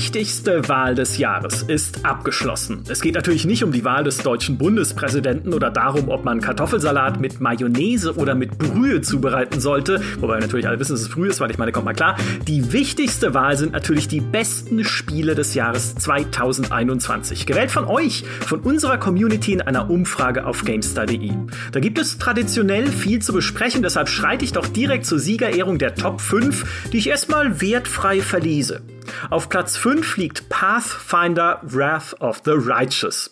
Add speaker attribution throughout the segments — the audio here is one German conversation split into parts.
Speaker 1: wichtigste Wahl des Jahres ist abgeschlossen. Es geht natürlich nicht um die Wahl des deutschen Bundespräsidenten oder darum, ob man Kartoffelsalat mit Mayonnaise oder mit Brühe zubereiten sollte. Wobei wir natürlich alle wissen, dass es früh ist, weil ich meine, kommt mal klar. Die wichtigste Wahl sind natürlich die besten Spiele des Jahres 2021. Gewählt von euch, von unserer Community in einer Umfrage auf GameStar.de. Da gibt es traditionell viel zu besprechen, deshalb schreite ich doch direkt zur Siegerehrung der Top 5, die ich erstmal wertfrei verlese. Auf Platz 5 liegt Pathfinder Wrath of the Righteous.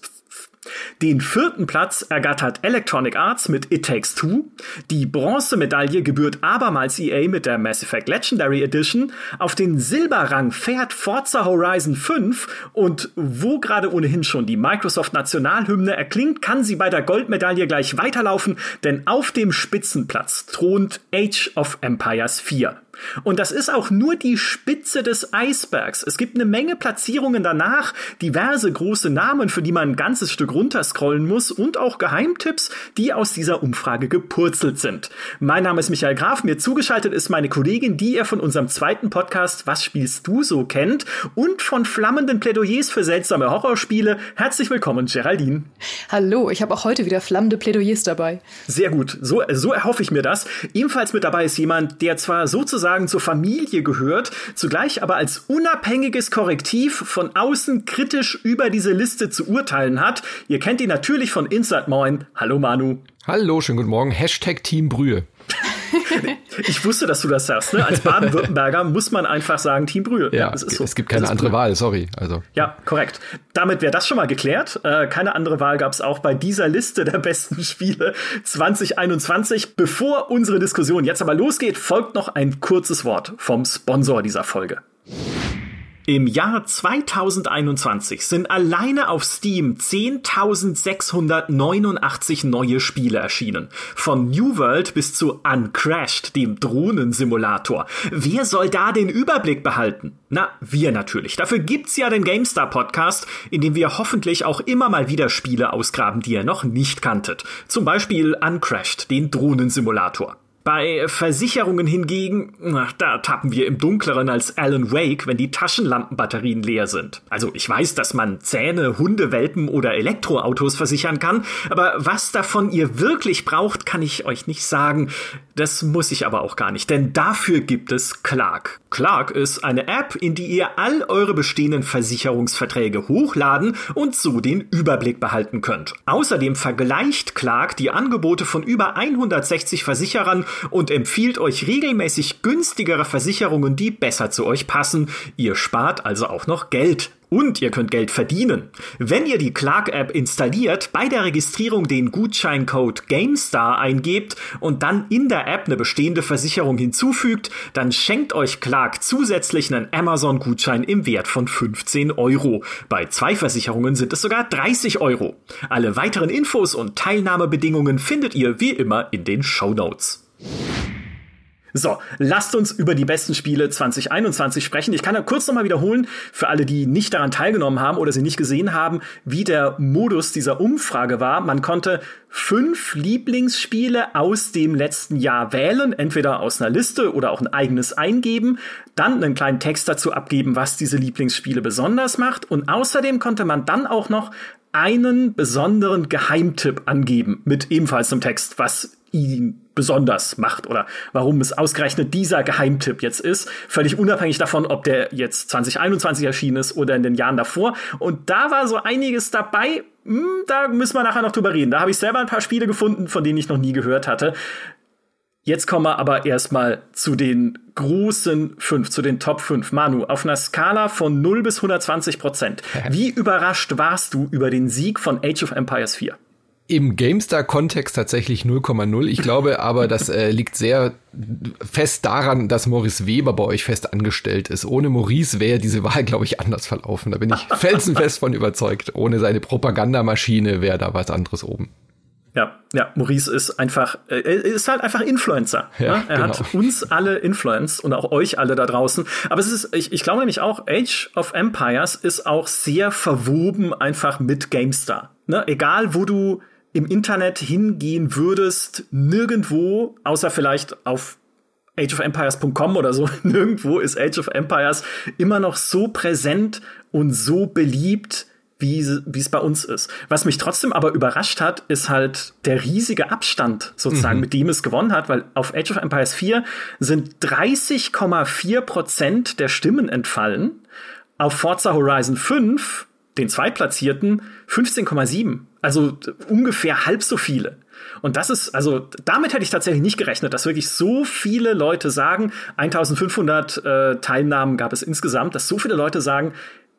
Speaker 1: Den vierten Platz ergattert Electronic Arts mit It Takes Two. Die Bronzemedaille gebührt abermals EA mit der Mass Effect Legendary Edition. Auf den Silberrang fährt Forza Horizon 5 und wo gerade ohnehin schon die Microsoft Nationalhymne erklingt, kann sie bei der Goldmedaille gleich weiterlaufen, denn auf dem Spitzenplatz thront Age of Empires 4. Und das ist auch nur die Spitze des Eisbergs. Es gibt eine Menge Platzierungen danach, diverse große Namen, für die man ein ganzes Stück runterscrollen muss und auch Geheimtipps, die aus dieser Umfrage gepurzelt sind. Mein Name ist Michael Graf, mir zugeschaltet ist meine Kollegin, die ihr von unserem zweiten Podcast Was spielst du so kennt und von flammenden Plädoyers für seltsame Horrorspiele. Herzlich willkommen, Geraldine.
Speaker 2: Hallo, ich habe auch heute wieder flammende Plädoyers dabei.
Speaker 1: Sehr gut, so, so erhoffe ich mir das. Ebenfalls mit dabei ist jemand, der zwar sozusagen sozusagen zur Familie gehört, zugleich aber als unabhängiges Korrektiv von außen kritisch über diese Liste zu urteilen hat. Ihr kennt ihn natürlich von Inside Moin. Hallo Manu.
Speaker 3: Hallo, schönen guten Morgen. Hashtag Team Brühe.
Speaker 1: ich wusste, dass du das sagst. Ne? Als Baden-Württemberger muss man einfach sagen Team Brühe.
Speaker 3: Ja, so. es gibt keine andere Brühe. Wahl, sorry. Also.
Speaker 1: Ja, korrekt. Damit wäre das schon mal geklärt. Äh, keine andere Wahl gab es auch bei dieser Liste der besten Spiele 2021. Bevor unsere Diskussion jetzt aber losgeht, folgt noch ein kurzes Wort vom Sponsor dieser Folge. Im Jahr 2021 sind alleine auf Steam 10.689 neue Spiele erschienen. Von New World bis zu Uncrashed, dem Drohnensimulator. Wer soll da den Überblick behalten? Na, wir natürlich. Dafür gibt's ja den GameStar Podcast, in dem wir hoffentlich auch immer mal wieder Spiele ausgraben, die ihr noch nicht kanntet. Zum Beispiel Uncrashed, den Drohnensimulator. Bei Versicherungen hingegen, da tappen wir im Dunkleren als Alan Wake, wenn die Taschenlampenbatterien leer sind. Also ich weiß, dass man Zähne, Hundewelpen oder Elektroautos versichern kann, aber was davon ihr wirklich braucht, kann ich euch nicht sagen. Das muss ich aber auch gar nicht, denn dafür gibt es Clark. Clark ist eine App, in die ihr all eure bestehenden Versicherungsverträge hochladen und so den Überblick behalten könnt. Außerdem vergleicht Clark die Angebote von über 160 Versicherern und empfiehlt euch regelmäßig günstigere Versicherungen, die besser zu euch passen. Ihr spart also auch noch Geld. Und ihr könnt Geld verdienen. Wenn ihr die Clark-App installiert, bei der Registrierung den Gutscheincode GameStar eingebt und dann in der App eine bestehende Versicherung hinzufügt, dann schenkt euch Clark zusätzlich einen Amazon-Gutschein im Wert von 15 Euro. Bei zwei Versicherungen sind es sogar 30 Euro. Alle weiteren Infos und Teilnahmebedingungen findet ihr wie immer in den Show Notes. So, lasst uns über die besten Spiele 2021 sprechen. Ich kann ja kurz nochmal wiederholen, für alle, die nicht daran teilgenommen haben oder sie nicht gesehen haben, wie der Modus dieser Umfrage war. Man konnte fünf Lieblingsspiele aus dem letzten Jahr wählen, entweder aus einer Liste oder auch ein eigenes eingeben, dann einen kleinen Text dazu abgeben, was diese Lieblingsspiele besonders macht und außerdem konnte man dann auch noch einen besonderen Geheimtipp angeben mit ebenfalls einem Text, was ihn besonders macht oder warum es ausgerechnet dieser Geheimtipp jetzt ist. Völlig unabhängig davon, ob der jetzt 2021 erschienen ist oder in den Jahren davor. Und da war so einiges dabei. Hm, da müssen wir nachher noch drüber reden. Da habe ich selber ein paar Spiele gefunden, von denen ich noch nie gehört hatte. Jetzt kommen wir aber erstmal zu den großen fünf, zu den Top 5. Manu, auf einer Skala von 0 bis 120 Prozent. Wie überrascht warst du über den Sieg von Age of Empires 4?
Speaker 3: Im GameStar-Kontext tatsächlich 0,0. Ich glaube aber, das äh, liegt sehr fest daran, dass Maurice Weber bei euch fest angestellt ist. Ohne Maurice wäre diese Wahl, glaube ich, anders verlaufen. Da bin ich felsenfest von überzeugt. Ohne seine Propagandamaschine wäre da was anderes oben.
Speaker 1: Ja, ja, Maurice ist einfach, äh, ist halt einfach Influencer. Ja, ne? Er genau. hat uns alle influenced und auch euch alle da draußen. Aber es ist, ich, ich glaube nämlich auch, Age of Empires ist auch sehr verwoben einfach mit GameStar. Ne? Egal, wo du im Internet hingehen würdest, nirgendwo, außer vielleicht auf ageofempires.com oder so, nirgendwo ist Age of Empires immer noch so präsent und so beliebt, wie, es bei uns ist. Was mich trotzdem aber überrascht hat, ist halt der riesige Abstand sozusagen, mhm. mit dem es gewonnen hat, weil auf Age of Empires 4 sind 30,4 Prozent der Stimmen entfallen. Auf Forza Horizon 5, den Zweitplatzierten, 15,7. Also ungefähr halb so viele. Und das ist, also damit hätte ich tatsächlich nicht gerechnet, dass wirklich so viele Leute sagen, 1500 äh, Teilnahmen gab es insgesamt, dass so viele Leute sagen,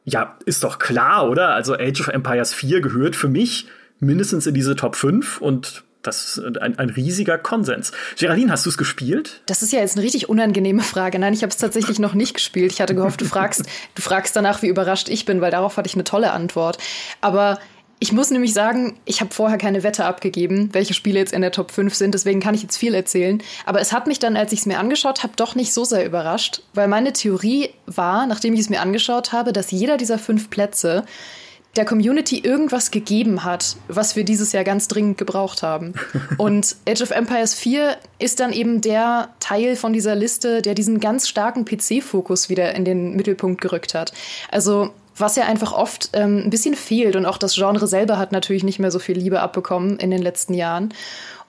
Speaker 1: ja, ist doch klar, oder? Also Age of Empires 4 gehört für mich mindestens in diese Top 5 und das ist ein, ein riesiger Konsens. Geraldine, hast du es gespielt?
Speaker 2: Das ist ja jetzt eine richtig unangenehme Frage. Nein, ich habe es tatsächlich noch nicht gespielt. Ich hatte gehofft, du fragst, du fragst danach, wie überrascht ich bin, weil darauf hatte ich eine tolle Antwort. Aber ich muss nämlich sagen, ich habe vorher keine Wette abgegeben, welche Spiele jetzt in der Top 5 sind, deswegen kann ich jetzt viel erzählen. Aber es hat mich dann, als ich es mir angeschaut habe, doch nicht so sehr überrascht, weil meine Theorie war, nachdem ich es mir angeschaut habe, dass jeder dieser fünf Plätze der Community irgendwas gegeben hat, was wir dieses Jahr ganz dringend gebraucht haben. Und Age of Empires 4 ist dann eben der Teil von dieser Liste, der diesen ganz starken PC-Fokus wieder in den Mittelpunkt gerückt hat. Also was ja einfach oft ähm, ein bisschen fehlt. Und auch das Genre selber hat natürlich nicht mehr so viel Liebe abbekommen in den letzten Jahren.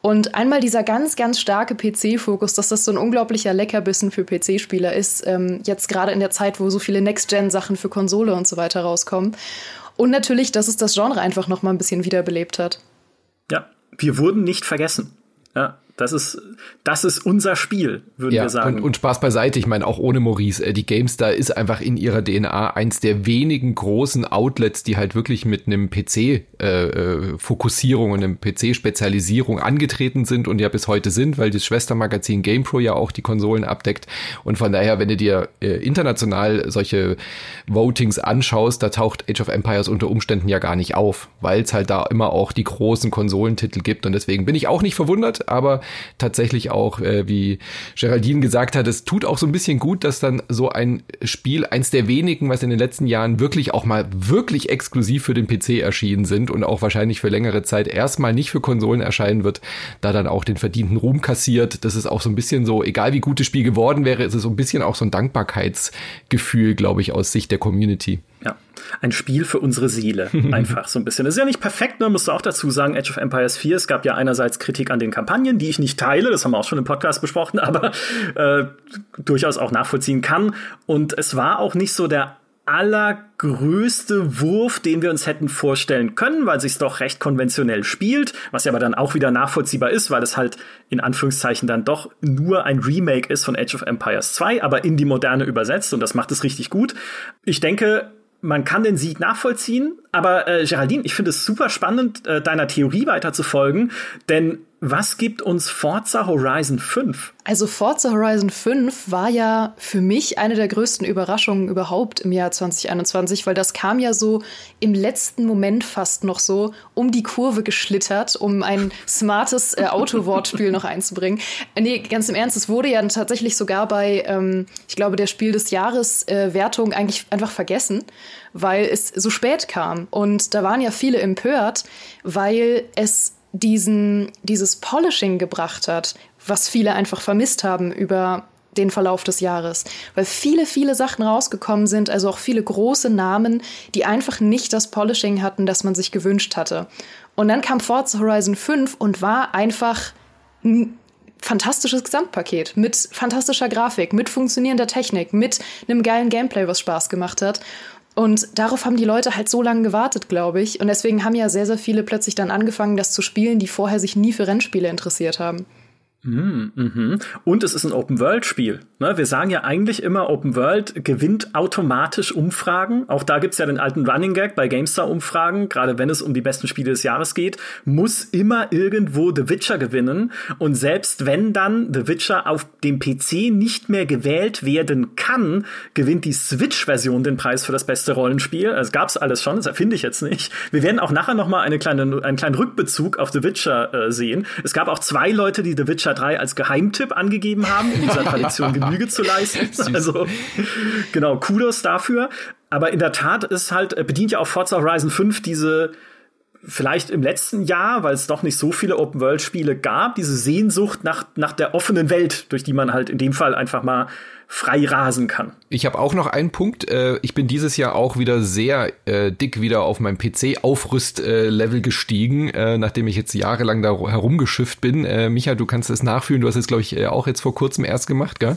Speaker 2: Und einmal dieser ganz, ganz starke PC-Fokus, dass das so ein unglaublicher Leckerbissen für PC-Spieler ist, ähm, jetzt gerade in der Zeit, wo so viele Next-Gen-Sachen für Konsole und so weiter rauskommen. Und natürlich, dass es das Genre einfach noch mal ein bisschen wiederbelebt hat.
Speaker 1: Ja, wir wurden nicht vergessen. Ja, das ist, das ist unser Spiel, würden
Speaker 3: ja,
Speaker 1: wir sagen.
Speaker 3: Und, und Spaß beiseite, ich meine auch ohne Maurice, äh, die GameStar ist einfach in ihrer DNA eins der wenigen großen Outlets, die halt wirklich mit einem PC-Fokussierung äh, äh und einem PC-Spezialisierung angetreten sind und ja bis heute sind, weil das Schwestermagazin GamePro ja auch die Konsolen abdeckt. Und von daher, wenn du dir äh, international solche Votings anschaust, da taucht Age of Empires unter Umständen ja gar nicht auf, weil es halt da immer auch die großen Konsolentitel gibt. Und deswegen bin ich auch nicht verwundert, aber tatsächlich auch, äh, wie Geraldine gesagt hat, es tut auch so ein bisschen gut, dass dann so ein Spiel, eins der wenigen, was in den letzten Jahren wirklich auch mal wirklich exklusiv für den PC erschienen sind und auch wahrscheinlich für längere Zeit erstmal nicht für Konsolen erscheinen wird, da dann auch den verdienten Ruhm kassiert. Das ist auch so ein bisschen so, egal wie gut das Spiel geworden wäre, ist es so ein bisschen auch so ein Dankbarkeitsgefühl, glaube ich, aus Sicht der Community.
Speaker 1: Ja, ein Spiel für unsere Seele, einfach so ein bisschen. Das ist ja nicht perfekt, ne? musst du auch dazu sagen, Age of Empires 4, es gab ja einerseits Kritik an den Kampagnen, die ich nicht teile, das haben wir auch schon im Podcast besprochen, aber äh, durchaus auch nachvollziehen kann. Und es war auch nicht so der allergrößte Wurf, den wir uns hätten vorstellen können, weil sich doch recht konventionell spielt, was ja aber dann auch wieder nachvollziehbar ist, weil es halt in Anführungszeichen dann doch nur ein Remake ist von Age of Empires 2, aber in die moderne übersetzt und das macht es richtig gut. Ich denke, man kann den Sieg nachvollziehen, aber äh, Geraldine, ich finde es super spannend, äh, deiner Theorie weiter zu folgen, denn was gibt uns Forza Horizon 5?
Speaker 2: Also Forza Horizon 5 war ja für mich eine der größten Überraschungen überhaupt im Jahr 2021, weil das kam ja so im letzten Moment fast noch so um die Kurve geschlittert, um ein smartes äh, Autowortspiel noch einzubringen. Äh, nee, ganz im Ernst, es wurde ja tatsächlich sogar bei, ähm, ich glaube, der Spiel des Jahres äh, Wertung eigentlich einfach vergessen, weil es so spät kam. Und da waren ja viele empört, weil es diesen, dieses Polishing gebracht hat, was viele einfach vermisst haben über den Verlauf des Jahres, weil viele, viele Sachen rausgekommen sind, also auch viele große Namen, die einfach nicht das Polishing hatten, das man sich gewünscht hatte. Und dann kam Forza Horizon 5 und war einfach ein fantastisches Gesamtpaket mit fantastischer Grafik, mit funktionierender Technik, mit einem geilen Gameplay, was Spaß gemacht hat. Und darauf haben die Leute halt so lange gewartet, glaube ich. Und deswegen haben ja sehr, sehr viele plötzlich dann angefangen, das zu spielen, die vorher sich nie für Rennspiele interessiert haben.
Speaker 1: Mm, mhm. Und es ist ein Open-World-Spiel. Ne? Wir sagen ja eigentlich immer, Open-World gewinnt automatisch Umfragen. Auch da gibt's ja den alten Running Gag bei GameStar-Umfragen, gerade wenn es um die besten Spiele des Jahres geht, muss immer irgendwo The Witcher gewinnen. Und selbst wenn dann The Witcher auf dem PC nicht mehr gewählt werden kann, gewinnt die Switch-Version den Preis für das beste Rollenspiel. Also gab's alles schon, das erfinde ich jetzt nicht. Wir werden auch nachher noch mal eine kleine, einen kleinen Rückbezug auf The Witcher äh, sehen. Es gab auch zwei Leute, die The Witcher Witcher 3 als Geheimtipp angegeben haben, um dieser Tradition Genüge zu leisten. Also genau, Kudos dafür. Aber in der Tat ist halt, bedient ja auch Forza Horizon 5 diese vielleicht im letzten Jahr, weil es doch nicht so viele Open-World-Spiele gab, diese Sehnsucht nach, nach der offenen Welt, durch die man halt in dem Fall einfach mal frei rasen kann.
Speaker 3: Ich habe auch noch einen Punkt. Äh, ich bin dieses Jahr auch wieder sehr äh, dick wieder auf meinem PC-Aufrüst-Level äh, gestiegen, nachdem ich jetzt jahrelang da herumgeschifft bin. Micha, du kannst es nachfühlen. Du hast es, glaube ich, auch jetzt vor kurzem erst gemacht, gell?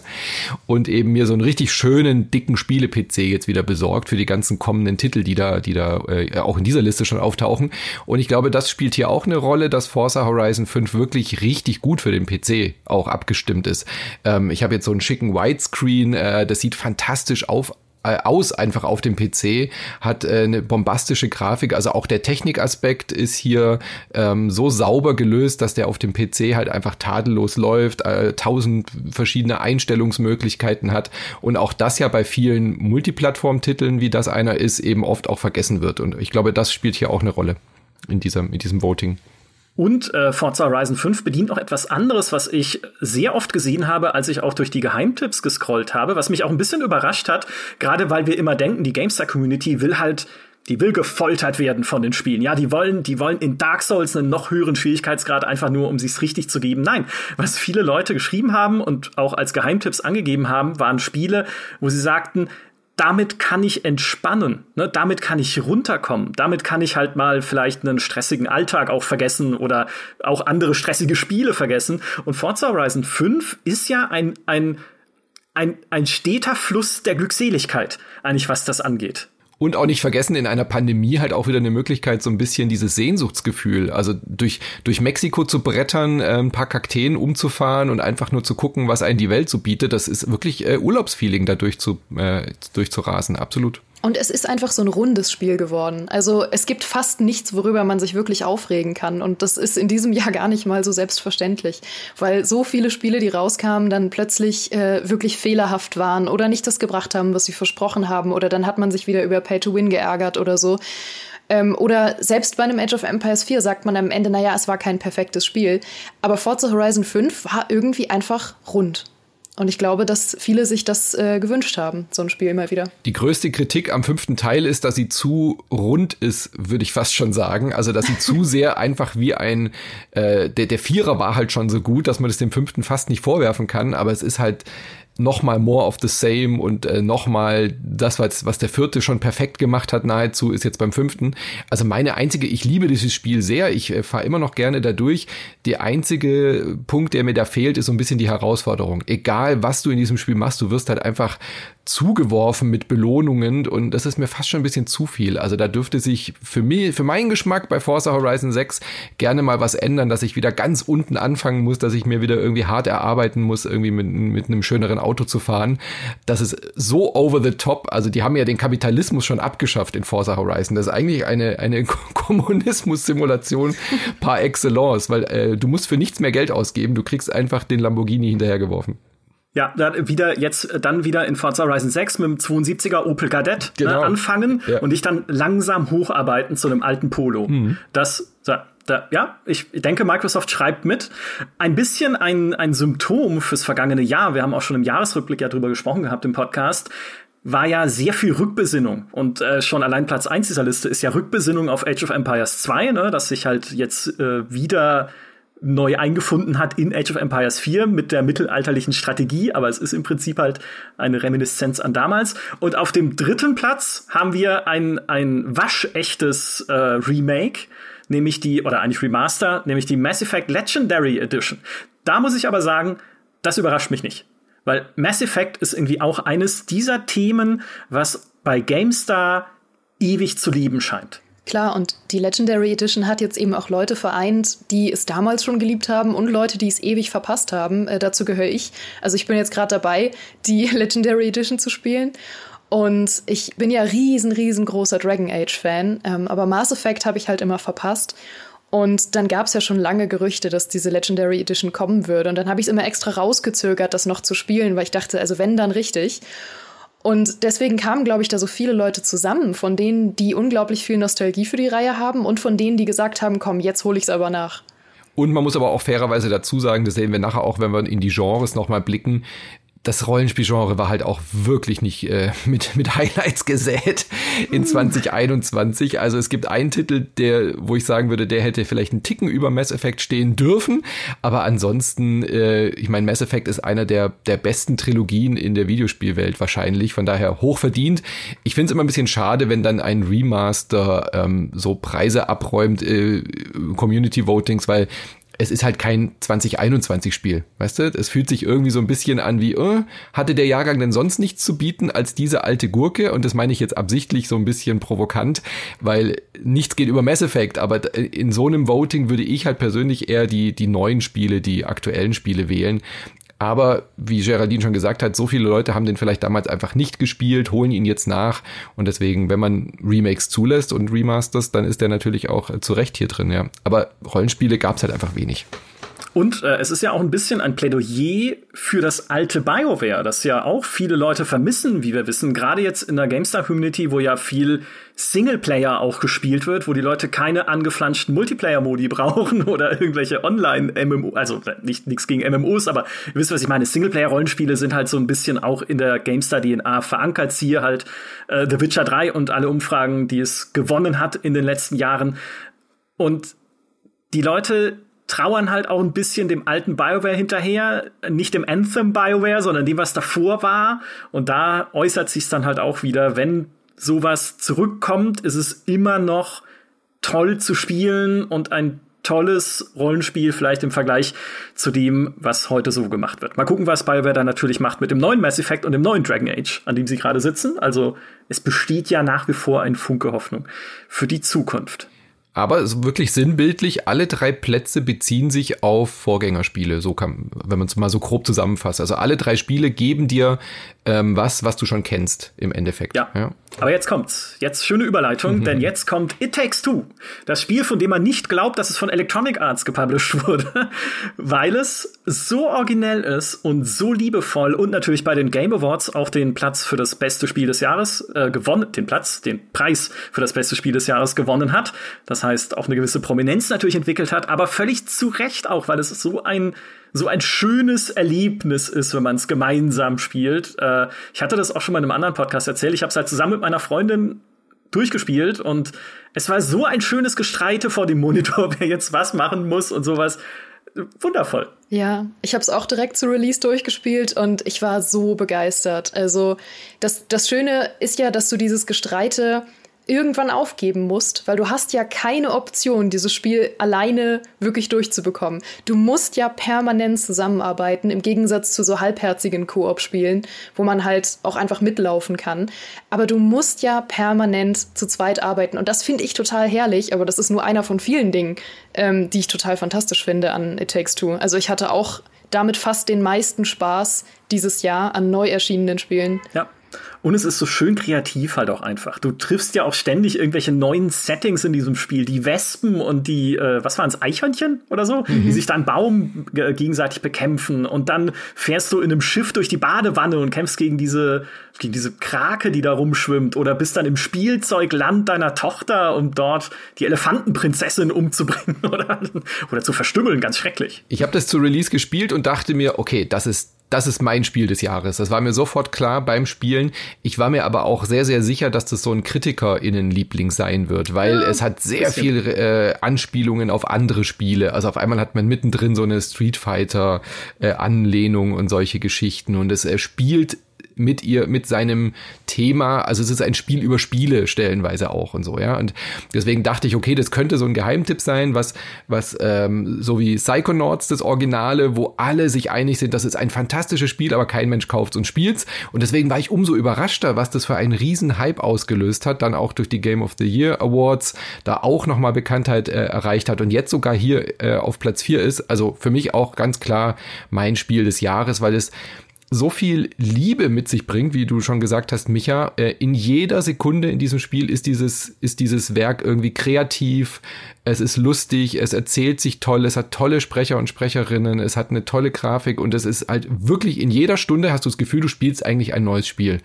Speaker 3: Und eben mir so einen richtig schönen, dicken Spiele-PC jetzt wieder besorgt für die ganzen kommenden Titel, die da, die da auch in dieser Liste schon auftauchen. Und ich glaube, das spielt hier auch eine Rolle, dass Forza Horizon 5 wirklich richtig gut für den PC auch abgestimmt ist. Ähm, ich habe jetzt so einen schicken Widescreen, das sieht fantastisch auf äh, aus einfach auf dem PC, hat äh, eine bombastische Grafik, also auch der Technikaspekt ist hier ähm, so sauber gelöst, dass der auf dem PC halt einfach tadellos läuft, äh, tausend verschiedene Einstellungsmöglichkeiten hat und auch das ja bei vielen Multiplattform-Titeln, wie das einer ist, eben oft auch vergessen wird und ich glaube, das spielt hier auch eine Rolle in diesem, in diesem Voting.
Speaker 1: Und äh, Forza Horizon 5 bedient noch etwas anderes, was ich sehr oft gesehen habe, als ich auch durch die Geheimtipps gescrollt habe, was mich auch ein bisschen überrascht hat, gerade weil wir immer denken, die GameStar-Community will halt die will gefoltert werden von den Spielen. Ja, die wollen, die wollen in Dark Souls einen noch höheren Schwierigkeitsgrad einfach nur, um sich's richtig zu geben. Nein, was viele Leute geschrieben haben und auch als Geheimtipps angegeben haben, waren Spiele, wo sie sagten, damit kann ich entspannen, ne? damit kann ich runterkommen, damit kann ich halt mal vielleicht einen stressigen Alltag auch vergessen oder auch andere stressige Spiele vergessen. Und Forza Horizon 5 ist ja ein, ein, ein, ein steter Fluss der Glückseligkeit, eigentlich was das angeht.
Speaker 3: Und auch nicht vergessen, in einer Pandemie halt auch wieder eine Möglichkeit, so ein bisschen dieses Sehnsuchtsgefühl, also durch, durch Mexiko zu brettern, äh, ein paar Kakteen umzufahren und einfach nur zu gucken, was einen die Welt so bietet. Das ist wirklich äh, Urlaubsfeeling, da durch zu, äh, durchzurasen, absolut.
Speaker 2: Und es ist einfach so ein rundes Spiel geworden. Also es gibt fast nichts, worüber man sich wirklich aufregen kann. Und das ist in diesem Jahr gar nicht mal so selbstverständlich, weil so viele Spiele, die rauskamen, dann plötzlich äh, wirklich fehlerhaft waren oder nicht das gebracht haben, was sie versprochen haben. Oder dann hat man sich wieder über Pay to Win geärgert oder so. Ähm, oder selbst bei einem Age of Empires 4 sagt man am Ende, naja, es war kein perfektes Spiel. Aber Forza Horizon 5 war irgendwie einfach rund. Und ich glaube, dass viele sich das äh, gewünscht haben, so ein Spiel mal wieder.
Speaker 3: Die größte Kritik am fünften Teil ist, dass sie zu rund ist, würde ich fast schon sagen. Also, dass sie zu sehr einfach wie ein, äh, der, der Vierer war halt schon so gut, dass man das dem fünften fast nicht vorwerfen kann, aber es ist halt nochmal more of the same und äh, nochmal das, was, was der vierte schon perfekt gemacht hat, nahezu, ist jetzt beim fünften. Also meine einzige, ich liebe dieses Spiel sehr, ich äh, fahre immer noch gerne dadurch. Der einzige Punkt, der mir da fehlt, ist so ein bisschen die Herausforderung. Egal, was du in diesem Spiel machst, du wirst halt einfach zugeworfen mit Belohnungen und das ist mir fast schon ein bisschen zu viel. Also da dürfte sich für mich, für meinen Geschmack bei Forza Horizon 6 gerne mal was ändern, dass ich wieder ganz unten anfangen muss, dass ich mir wieder irgendwie hart erarbeiten muss, irgendwie mit, mit einem schöneren Auto zu fahren. Das ist so over the top. Also die haben ja den Kapitalismus schon abgeschafft in Forza Horizon. Das ist eigentlich eine, eine Kommunismus-Simulation par excellence, weil äh, du musst für nichts mehr Geld ausgeben. Du kriegst einfach den Lamborghini hinterhergeworfen.
Speaker 1: Ja, dann wieder jetzt dann wieder in Forza Horizon 6 mit dem 72er Opel Kadett ne, genau. ne, anfangen ja. und dich dann langsam hocharbeiten zu einem alten Polo. Mhm. Das da, da, ja, ich denke, Microsoft schreibt mit. Ein bisschen ein, ein Symptom fürs vergangene Jahr, wir haben auch schon im Jahresrückblick ja drüber gesprochen gehabt im Podcast, war ja sehr viel Rückbesinnung. Und äh, schon allein Platz 1 dieser Liste ist ja Rückbesinnung auf Age of Empires 2, ne, dass sich halt jetzt äh, wieder neu eingefunden hat in Age of Empires 4 mit der mittelalterlichen Strategie, aber es ist im Prinzip halt eine Reminiszenz an damals. Und auf dem dritten Platz haben wir ein, ein waschechtes äh, Remake, nämlich die, oder eigentlich Remaster, nämlich die Mass Effect Legendary Edition. Da muss ich aber sagen, das überrascht mich nicht. Weil Mass Effect ist irgendwie auch eines dieser Themen, was bei GameStar ewig zu lieben scheint.
Speaker 2: Klar, und die Legendary Edition hat jetzt eben auch Leute vereint, die es damals schon geliebt haben und Leute, die es ewig verpasst haben. Äh, dazu gehöre ich. Also ich bin jetzt gerade dabei, die Legendary Edition zu spielen. Und ich bin ja riesen, riesengroßer Dragon Age-Fan, ähm, aber Mass Effect habe ich halt immer verpasst. Und dann gab es ja schon lange Gerüchte, dass diese Legendary Edition kommen würde. Und dann habe ich es immer extra rausgezögert, das noch zu spielen, weil ich dachte, also wenn, dann richtig. Und deswegen kamen, glaube ich, da so viele Leute zusammen, von denen, die unglaublich viel Nostalgie für die Reihe haben und von denen, die gesagt haben, komm, jetzt hole ich es aber nach.
Speaker 3: Und man muss aber auch fairerweise dazu sagen, das sehen wir nachher auch, wenn wir in die Genres nochmal blicken, das Rollenspielgenre war halt auch wirklich nicht äh, mit, mit Highlights gesät. in 2021. Also es gibt einen Titel, der, wo ich sagen würde, der hätte vielleicht einen Ticken über Mass Effect stehen dürfen. Aber ansonsten, äh, ich meine, Mass Effect ist einer der, der besten Trilogien in der Videospielwelt wahrscheinlich. Von daher hoch verdient. Ich finde es immer ein bisschen schade, wenn dann ein Remaster ähm, so Preise abräumt, äh, Community Votings, weil es ist halt kein 2021 Spiel, weißt du? Es fühlt sich irgendwie so ein bisschen an wie, oh, hatte der Jahrgang denn sonst nichts zu bieten als diese alte Gurke? Und das meine ich jetzt absichtlich so ein bisschen provokant, weil nichts geht über Mass Effect, aber in so einem Voting würde ich halt persönlich eher die, die neuen Spiele, die aktuellen Spiele wählen, aber wie Geraldine schon gesagt hat, so viele Leute haben den vielleicht damals einfach nicht gespielt, holen ihn jetzt nach. Und deswegen, wenn man Remakes zulässt und Remasters, dann ist der natürlich auch zu Recht hier drin, ja. Aber Rollenspiele gab es halt einfach wenig.
Speaker 1: Und äh, es ist ja auch ein bisschen ein Plädoyer für das alte BioWare, das ja auch viele Leute vermissen, wie wir wissen. Gerade jetzt in der GameStar-Community, wo ja viel Singleplayer auch gespielt wird, wo die Leute keine angeflanschten Multiplayer-Modi brauchen oder irgendwelche Online-MMO, also nicht nichts gegen MMOs, aber ihr wisst, was ich meine. Singleplayer-Rollenspiele sind halt so ein bisschen auch in der GameStar-DNA verankert. Siehe halt äh, The Witcher 3 und alle Umfragen, die es gewonnen hat in den letzten Jahren. Und die Leute trauern halt auch ein bisschen dem alten BioWare hinterher, nicht dem Anthem BioWare, sondern dem, was davor war. Und da äußert sich dann halt auch wieder, wenn sowas zurückkommt, ist es immer noch toll zu spielen und ein tolles Rollenspiel vielleicht im Vergleich zu dem, was heute so gemacht wird. Mal gucken, was BioWare dann natürlich macht mit dem neuen Mass Effect und dem neuen Dragon Age, an dem sie gerade sitzen. Also es besteht ja nach wie vor ein Funke Hoffnung für die Zukunft.
Speaker 3: Aber wirklich sinnbildlich, alle drei Plätze beziehen sich auf Vorgängerspiele, so kann, wenn man es mal so grob zusammenfasst. Also alle drei Spiele geben dir ähm, was, was du schon kennst im Endeffekt.
Speaker 1: Ja. ja. Aber jetzt kommt's. Jetzt schöne Überleitung, mhm. denn jetzt kommt It Takes Two. Das Spiel, von dem man nicht glaubt, dass es von Electronic Arts gepublished wurde, weil es so originell ist und so liebevoll und natürlich bei den Game Awards auch den Platz für das beste Spiel des Jahres äh, gewonnen, den Platz, den Preis für das beste Spiel des Jahres gewonnen hat. Das heißt, auch eine gewisse Prominenz natürlich entwickelt hat, aber völlig zu Recht auch, weil es so ein so ein schönes Erlebnis ist, wenn man es gemeinsam spielt. Äh, ich hatte das auch schon mal in einem anderen Podcast erzählt. Ich habe es halt zusammen mit meiner Freundin durchgespielt und es war so ein schönes Gestreite vor dem Monitor, wer jetzt was machen muss und sowas. Wundervoll.
Speaker 2: Ja, ich habe es auch direkt zu Release durchgespielt und ich war so begeistert. Also das, das Schöne ist ja, dass du dieses Gestreite irgendwann aufgeben musst, weil du hast ja keine Option, dieses Spiel alleine wirklich durchzubekommen. Du musst ja permanent zusammenarbeiten, im Gegensatz zu so halbherzigen Koop-Spielen, wo man halt auch einfach mitlaufen kann. Aber du musst ja permanent zu zweit arbeiten und das finde ich total herrlich, aber das ist nur einer von vielen Dingen, ähm, die ich total fantastisch finde an It Takes Two. Also ich hatte auch damit fast den meisten Spaß dieses Jahr an neu erschienenen Spielen.
Speaker 1: Ja. Und es ist so schön kreativ halt auch einfach. Du triffst ja auch ständig irgendwelche neuen Settings in diesem Spiel. Die Wespen und die, äh, was waren es, Eichhörnchen oder so, mhm. die sich dann Baum gegenseitig bekämpfen. Und dann fährst du in einem Schiff durch die Badewanne und kämpfst gegen diese, gegen diese Krake, die da rumschwimmt. Oder bist dann im Spielzeugland deiner Tochter, um dort die Elefantenprinzessin umzubringen oder, oder zu verstümmeln. Ganz schrecklich.
Speaker 3: Ich habe das zu Release gespielt und dachte mir, okay, das ist das ist mein Spiel des Jahres. Das war mir sofort klar beim Spielen. Ich war mir aber auch sehr, sehr sicher, dass das so ein KritikerInnen-Liebling sein wird, weil ja, es hat sehr viel äh, Anspielungen auf andere Spiele. Also auf einmal hat man mittendrin so eine Street Fighter-Anlehnung äh, und solche Geschichten und es äh, spielt mit ihr, mit seinem Thema. Also es ist ein Spiel über Spiele stellenweise auch und so, ja. Und deswegen dachte ich, okay, das könnte so ein Geheimtipp sein, was, was ähm, so wie Psychonauts, das Originale, wo alle sich einig sind, das ist ein fantastisches Spiel, aber kein Mensch kauft und spielt's. Und deswegen war ich umso überraschter, was das für einen riesen Hype ausgelöst hat, dann auch durch die Game of the Year Awards, da auch nochmal Bekanntheit äh, erreicht hat und jetzt sogar hier äh, auf Platz 4 ist. Also für mich auch ganz klar mein Spiel des Jahres, weil es so viel Liebe mit sich bringt, wie du schon gesagt hast, Micha. Äh, in jeder Sekunde in diesem Spiel ist dieses, ist dieses Werk irgendwie kreativ, es ist lustig, es erzählt sich toll, es hat tolle Sprecher und Sprecherinnen, es hat eine tolle Grafik und es ist halt wirklich in jeder Stunde hast du das Gefühl, du spielst eigentlich ein neues Spiel.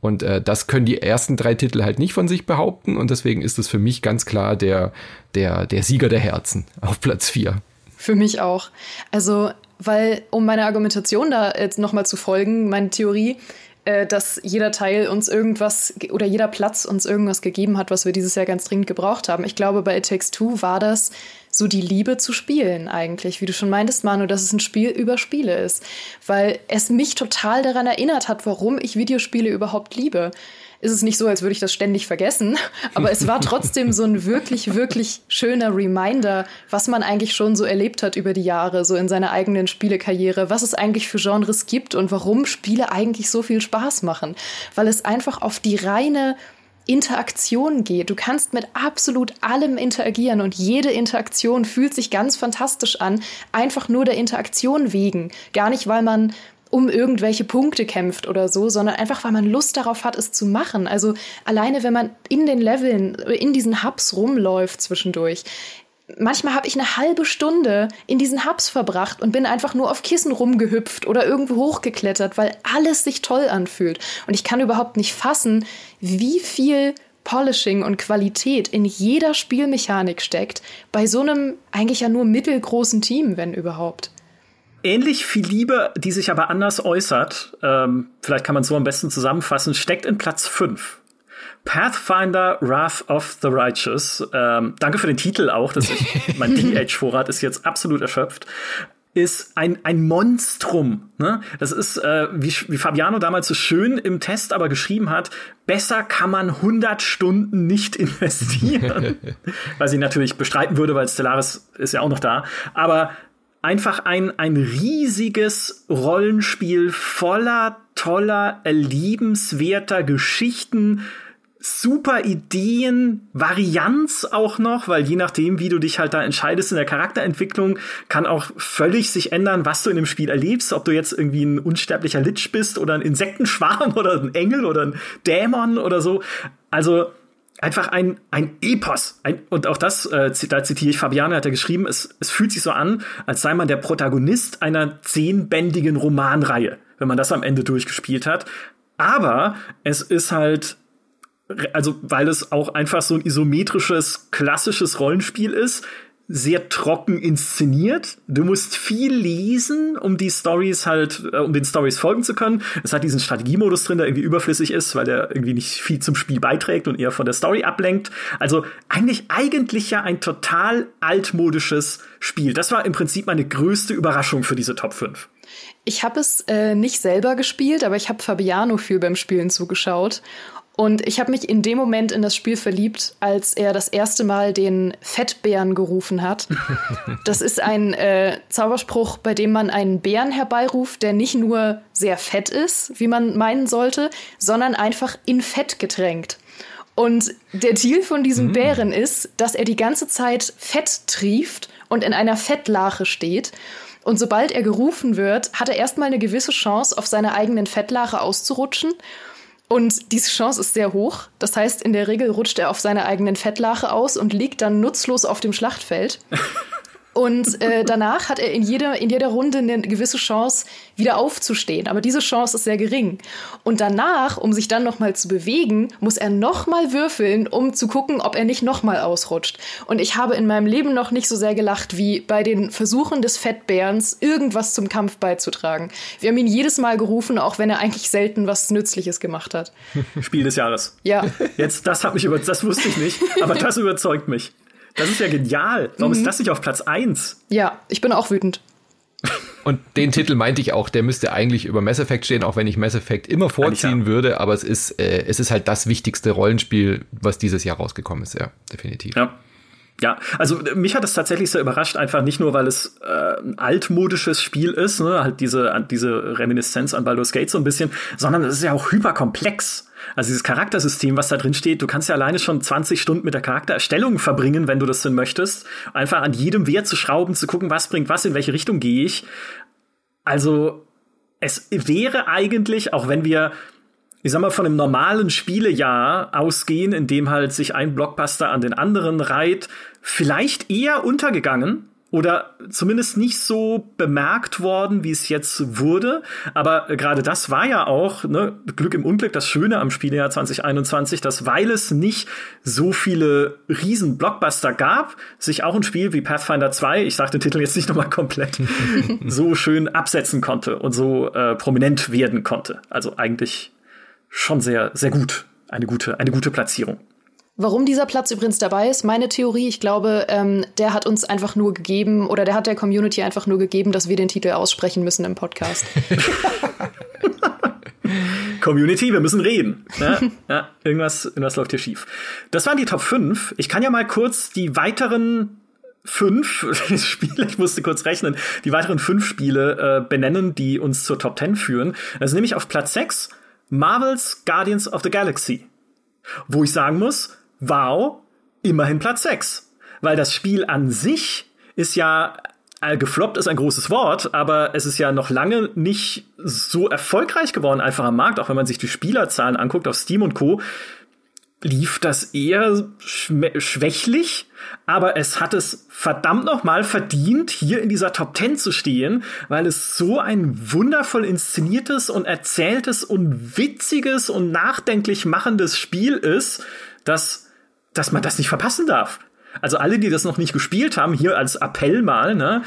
Speaker 3: Und äh, das können die ersten drei Titel halt nicht von sich behaupten und deswegen ist es für mich ganz klar der, der, der Sieger der Herzen auf Platz vier.
Speaker 2: Für mich auch. Also weil, um meiner Argumentation da jetzt nochmal zu folgen, meine Theorie, äh, dass jeder Teil uns irgendwas oder jeder Platz uns irgendwas gegeben hat, was wir dieses Jahr ganz dringend gebraucht haben. Ich glaube, bei It Takes Two war das so die Liebe zu spielen eigentlich, wie du schon meintest, Manu, dass es ein Spiel über Spiele ist, weil es mich total daran erinnert hat, warum ich Videospiele überhaupt liebe ist es nicht so, als würde ich das ständig vergessen. Aber es war trotzdem so ein wirklich, wirklich schöner Reminder, was man eigentlich schon so erlebt hat über die Jahre, so in seiner eigenen Spielekarriere, was es eigentlich für Genres gibt und warum Spiele eigentlich so viel Spaß machen. Weil es einfach auf die reine Interaktion geht. Du kannst mit absolut allem interagieren und jede Interaktion fühlt sich ganz fantastisch an, einfach nur der Interaktion wegen. Gar nicht, weil man um irgendwelche Punkte kämpft oder so, sondern einfach, weil man Lust darauf hat, es zu machen. Also alleine, wenn man in den Leveln, in diesen Hubs rumläuft zwischendurch. Manchmal habe ich eine halbe Stunde in diesen Hubs verbracht und bin einfach nur auf Kissen rumgehüpft oder irgendwo hochgeklettert, weil alles sich toll anfühlt. Und ich kann überhaupt nicht fassen, wie viel Polishing und Qualität in jeder Spielmechanik steckt, bei so einem eigentlich ja nur mittelgroßen Team, wenn überhaupt
Speaker 1: ähnlich viel Liebe, die sich aber anders äußert, ähm, vielleicht kann man so am besten zusammenfassen, steckt in Platz 5. Pathfinder Wrath of the Righteous. Ähm, danke für den Titel auch. Das ist, mein DH-Vorrat ist jetzt absolut erschöpft. Ist ein, ein Monstrum. Ne? Das ist, äh, wie, wie Fabiano damals so schön im Test aber geschrieben hat, besser kann man 100 Stunden nicht investieren. Was ich natürlich bestreiten würde, weil Stellaris ist ja auch noch da. Aber einfach ein, ein riesiges Rollenspiel voller toller, liebenswerter Geschichten, super Ideen, Varianz auch noch, weil je nachdem, wie du dich halt da entscheidest in der Charakterentwicklung, kann auch völlig sich ändern, was du in dem Spiel erlebst, ob du jetzt irgendwie ein unsterblicher Lich bist oder ein Insektenschwarm oder ein Engel oder ein Dämon oder so. Also einfach ein, ein Epos. Ein, und auch das, äh, da zitiere ich Fabiane, hat er geschrieben, es, es fühlt sich so an, als sei man der Protagonist einer zehnbändigen Romanreihe, wenn man das am Ende durchgespielt hat. Aber es ist halt, also weil es auch einfach so ein isometrisches, klassisches Rollenspiel ist, sehr trocken inszeniert. Du musst viel lesen, um die Stories halt, äh, um den Stories folgen zu können. Es hat diesen Strategiemodus drin, der irgendwie überflüssig ist, weil der irgendwie nicht viel zum Spiel beiträgt und eher von der Story ablenkt. Also eigentlich, eigentlich ja ein total altmodisches Spiel. Das war im Prinzip meine größte Überraschung für diese Top 5.
Speaker 2: Ich habe es äh, nicht selber gespielt, aber ich habe Fabiano viel beim Spielen zugeschaut. Und ich habe mich in dem Moment in das Spiel verliebt, als er das erste Mal den Fettbären gerufen hat. Das ist ein äh, Zauberspruch, bei dem man einen Bären herbeiruft, der nicht nur sehr fett ist, wie man meinen sollte, sondern einfach in Fett getränkt. Und der Deal von diesem mm. Bären ist, dass er die ganze Zeit Fett trieft und in einer Fettlache steht. Und sobald er gerufen wird, hat er erstmal eine gewisse Chance, auf seiner eigenen Fettlache auszurutschen. Und diese Chance ist sehr hoch. Das heißt, in der Regel rutscht er auf seiner eigenen Fettlache aus und liegt dann nutzlos auf dem Schlachtfeld. Und äh, danach hat er in jeder, in jeder Runde eine gewisse Chance, wieder aufzustehen. Aber diese Chance ist sehr gering. Und danach, um sich dann nochmal zu bewegen, muss er nochmal würfeln, um zu gucken, ob er nicht nochmal ausrutscht. Und ich habe in meinem Leben noch nicht so sehr gelacht wie bei den Versuchen des Fettbärens, irgendwas zum Kampf beizutragen. Wir haben ihn jedes Mal gerufen, auch wenn er eigentlich selten was Nützliches gemacht hat.
Speaker 1: Spiel des Jahres.
Speaker 2: Ja.
Speaker 1: Jetzt, das hat mich über, das wusste ich nicht, aber das überzeugt mich. Das ist ja genial. Warum mhm. ist das nicht auf Platz 1?
Speaker 2: Ja, ich bin auch wütend.
Speaker 3: Und den Titel meinte ich auch, der müsste eigentlich über Mass Effect stehen, auch wenn ich Mass Effect immer vorziehen ja. würde, aber es ist, äh, es ist halt das wichtigste Rollenspiel, was dieses Jahr rausgekommen ist, ja, definitiv.
Speaker 1: Ja. Ja, also mich hat es tatsächlich sehr überrascht, einfach nicht nur, weil es äh, ein altmodisches Spiel ist, ne, halt diese, diese Reminiszenz an Baldur's Gate so ein bisschen, sondern es ist ja auch hyperkomplex. Also dieses Charaktersystem, was da drin steht, du kannst ja alleine schon 20 Stunden mit der Charaktererstellung verbringen, wenn du das denn möchtest. Einfach an jedem Wert zu schrauben, zu gucken, was bringt was, in welche Richtung gehe ich. Also es wäre eigentlich, auch wenn wir ich sag mal, von einem normalen Spielejahr ausgehen, in dem halt sich ein Blockbuster an den anderen reiht, vielleicht eher untergegangen, oder zumindest nicht so bemerkt worden, wie es jetzt wurde. Aber gerade das war ja auch ne, Glück im Unglück, das Schöne am Spieljahr 2021, dass weil es nicht so viele riesen Blockbuster gab, sich auch ein Spiel wie Pathfinder 2, ich sage den Titel jetzt nicht nochmal komplett, so schön absetzen konnte und so äh, prominent werden konnte. Also eigentlich schon sehr, sehr gut. Eine gute, eine gute Platzierung.
Speaker 2: Warum dieser Platz übrigens dabei ist, meine Theorie, ich glaube, ähm, der hat uns einfach nur gegeben oder der hat der Community einfach nur gegeben, dass wir den Titel aussprechen müssen im Podcast.
Speaker 1: Community, wir müssen reden. Ja, ja, irgendwas, irgendwas läuft hier schief. Das waren die Top 5. Ich kann ja mal kurz die weiteren fünf Spiele, ich musste kurz rechnen, die weiteren fünf Spiele äh, benennen, die uns zur Top 10 führen. Also nämlich auf Platz 6 Marvel's Guardians of the Galaxy. Wo ich sagen muss, wow, immerhin Platz 6. Weil das Spiel an sich ist ja äh, gefloppt ist ein großes Wort, aber es ist ja noch lange nicht so erfolgreich geworden einfach am Markt, auch wenn man sich die Spielerzahlen anguckt auf Steam und Co lief das eher schwächlich, aber es hat es verdammt noch mal verdient, hier in dieser Top 10 zu stehen, weil es so ein wundervoll inszeniertes und erzähltes und witziges und nachdenklich machendes Spiel ist, dass, dass man das nicht verpassen darf. Also alle, die das noch nicht gespielt haben, hier als Appell mal, ne,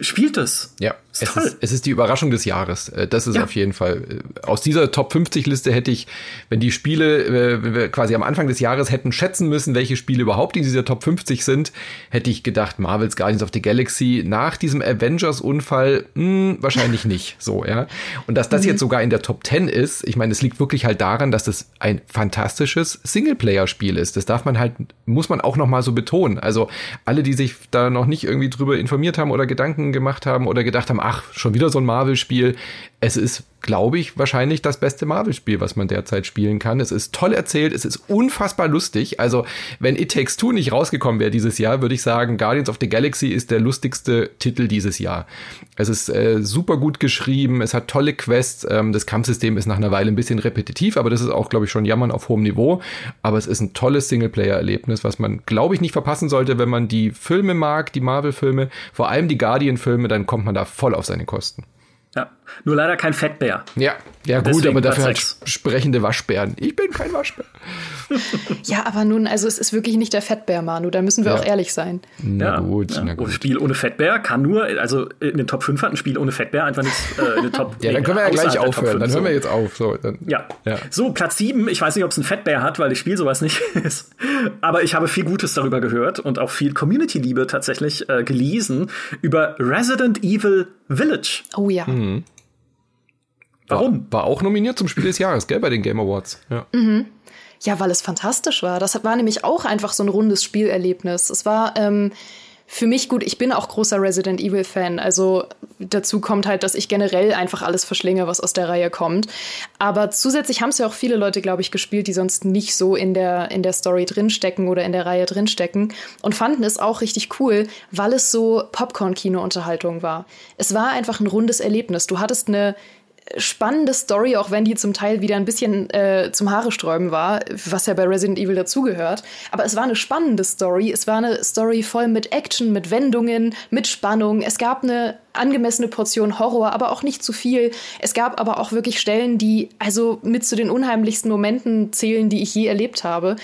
Speaker 1: spielt es.
Speaker 3: Ja, ist es, ist, es ist die Überraschung des Jahres. Äh, das ist ja. auf jeden Fall. Äh, aus dieser Top 50 Liste hätte ich, wenn die Spiele, äh, wenn wir quasi am Anfang des Jahres hätten schätzen müssen, welche Spiele überhaupt in dieser Top 50 sind, hätte ich gedacht, Marvel's Guardians of the Galaxy nach diesem Avengers-Unfall, hm, wahrscheinlich nicht. So, ja. Und dass das mhm. jetzt sogar in der Top 10 ist, ich meine, es liegt wirklich halt daran, dass das ein fantastisches Singleplayer-Spiel ist. Das darf man halt, muss man auch noch mal so betonen. Also alle, die sich da noch nicht irgendwie drüber informiert haben oder Gedanken gemacht haben oder gedacht haben, ach, schon wieder so ein Marvel-Spiel. Es ist, glaube ich, wahrscheinlich das beste Marvel-Spiel, was man derzeit spielen kann. Es ist toll erzählt, es ist unfassbar lustig. Also, wenn It Takes Two nicht rausgekommen wäre dieses Jahr, würde ich sagen, Guardians of the Galaxy ist der lustigste Titel dieses Jahr. Es ist äh, super gut geschrieben, es hat tolle Quests. Ähm, das Kampfsystem ist nach einer Weile ein bisschen repetitiv, aber das ist auch, glaube ich, schon Jammern auf hohem Niveau. Aber es ist ein tolles Singleplayer-Erlebnis, was man, glaube ich, nicht verpassen sollte, wenn man die Filme mag, die Marvel-Filme, vor allem die Guardian-Filme, dann kommt man da voll auf seine Kosten.
Speaker 1: Ja, nur leider kein Fettbär.
Speaker 3: Ja, ja gut, Deswegen aber dafür halt sprechende Waschbären. Ich bin kein Waschbär.
Speaker 2: ja, aber nun, also es ist wirklich nicht der Fettbär, Manu, da müssen wir ja. auch ehrlich sein.
Speaker 1: Na ja, gut, ja. na gut. Ein Spiel ohne Fettbär kann nur, also in den Top 5 hat ein Spiel ohne Fettbär einfach nicht äh, eine Top
Speaker 3: Ja, dann können wir ja gleich aufhören, dann hören wir jetzt auf. So, dann,
Speaker 1: ja. ja. So, Platz 7, ich weiß nicht, ob es ein Fettbär hat, weil ich spiele sowas nicht ist. Aber ich habe viel Gutes darüber gehört und auch viel Community-Liebe tatsächlich äh, gelesen über Resident Evil Village.
Speaker 2: Oh ja. Mhm.
Speaker 3: Warum? War, war, auch nominiert zum Spiel des Jahres, gell, bei den Game Awards.
Speaker 2: Ja. Mhm. Ja, weil es fantastisch war. Das war nämlich auch einfach so ein rundes Spielerlebnis. Es war ähm, für mich gut, ich bin auch großer Resident Evil Fan. Also dazu kommt halt, dass ich generell einfach alles verschlinge, was aus der Reihe kommt. Aber zusätzlich haben es ja auch viele Leute, glaube ich, gespielt, die sonst nicht so in der, in der Story drinstecken oder in der Reihe drinstecken und fanden es auch richtig cool, weil es so Popcorn-Kino-Unterhaltung war. Es war einfach ein rundes Erlebnis. Du hattest eine spannende Story, auch wenn die zum Teil wieder ein bisschen äh, zum Haare sträuben war, was ja bei Resident Evil dazugehört. Aber es war eine spannende Story. Es war eine Story voll mit Action, mit Wendungen, mit Spannung. Es gab eine angemessene Portion Horror, aber auch nicht zu viel. Es gab aber auch wirklich Stellen, die also mit zu den unheimlichsten Momenten zählen, die ich je erlebt habe.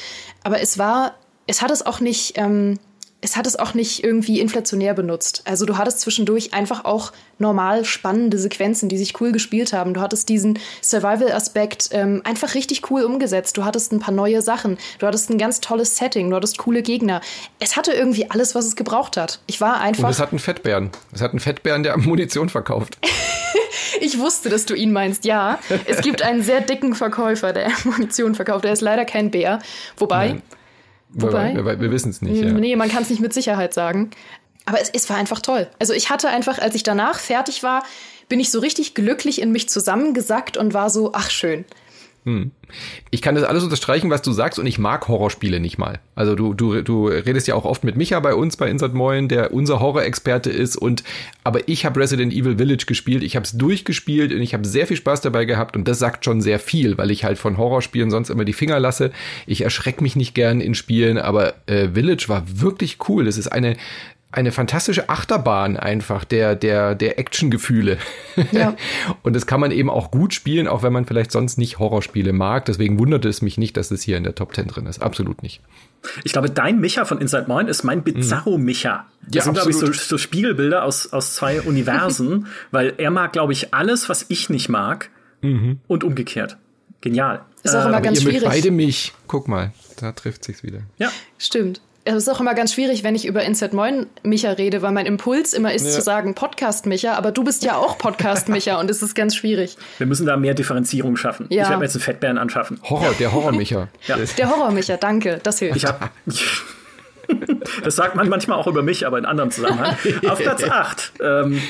Speaker 2: Aber es war, es hat es auch nicht. Ähm, es hat es auch nicht irgendwie inflationär benutzt. Also du hattest zwischendurch einfach auch normal spannende Sequenzen, die sich cool gespielt haben. Du hattest diesen Survival-Aspekt ähm, einfach richtig cool umgesetzt. Du hattest ein paar neue Sachen. Du hattest ein ganz tolles Setting. Du hattest coole Gegner. Es hatte irgendwie alles, was es gebraucht hat. Ich war einfach. Und
Speaker 3: es hat einen Fettbären. Es hat einen Fettbären, der Munition verkauft.
Speaker 2: ich wusste, dass du ihn meinst. Ja, es gibt einen sehr dicken Verkäufer, der Munition verkauft. Er ist leider kein Bär. Wobei. Nein
Speaker 3: Wobei, wir, wir wissen es nicht.
Speaker 2: Ja. Nee, man kann es nicht mit Sicherheit sagen. Aber es, es war einfach toll. Also ich hatte einfach, als ich danach fertig war, bin ich so richtig glücklich in mich zusammengesackt und war so, ach schön.
Speaker 3: Hm. Ich kann das alles unterstreichen, was du sagst, und ich mag Horrorspiele nicht mal. Also du, du, du redest ja auch oft mit Micha bei uns bei Insert Moin, der unser Horror-Experte ist. Und aber ich habe Resident Evil Village gespielt, ich habe es durchgespielt und ich habe sehr viel Spaß dabei gehabt. Und das sagt schon sehr viel, weil ich halt von Horrorspielen sonst immer die Finger lasse. Ich erschrecke mich nicht gern in Spielen, aber äh, Village war wirklich cool. Das ist eine eine fantastische Achterbahn einfach der, der, der Actiongefühle. Ja. und das kann man eben auch gut spielen, auch wenn man vielleicht sonst nicht Horrorspiele mag. Deswegen wunderte es mich nicht, dass es hier in der Top 10 drin ist. Absolut nicht.
Speaker 1: Ich glaube, dein Micha von Inside Moin ist mein Bizarro-Micha. Das ja, sind, glaube ich, so, so Spiegelbilder aus, aus zwei Universen, weil er mag, glaube ich, alles, was ich nicht mag mhm. und umgekehrt. Genial.
Speaker 2: Ist auch immer äh, ganz schwierig.
Speaker 3: beide mich. Guck mal, da trifft sich's wieder.
Speaker 2: Ja. Stimmt es ist auch immer ganz schwierig, wenn ich über Insert Moin Micha rede, weil mein Impuls immer ist ja. zu sagen Podcast Micha, aber du bist ja auch Podcast Micha und es ist ganz schwierig.
Speaker 1: Wir müssen da mehr Differenzierung schaffen. Ja. Ich werde mir jetzt einen Fettbären anschaffen.
Speaker 3: Horror, der Horror Micha.
Speaker 2: ja. Der Horror Micha, danke, das hilft.
Speaker 1: Ich hab, das sagt man manchmal auch über mich, aber in anderem Zusammenhang. Auf Platz 8 ähm,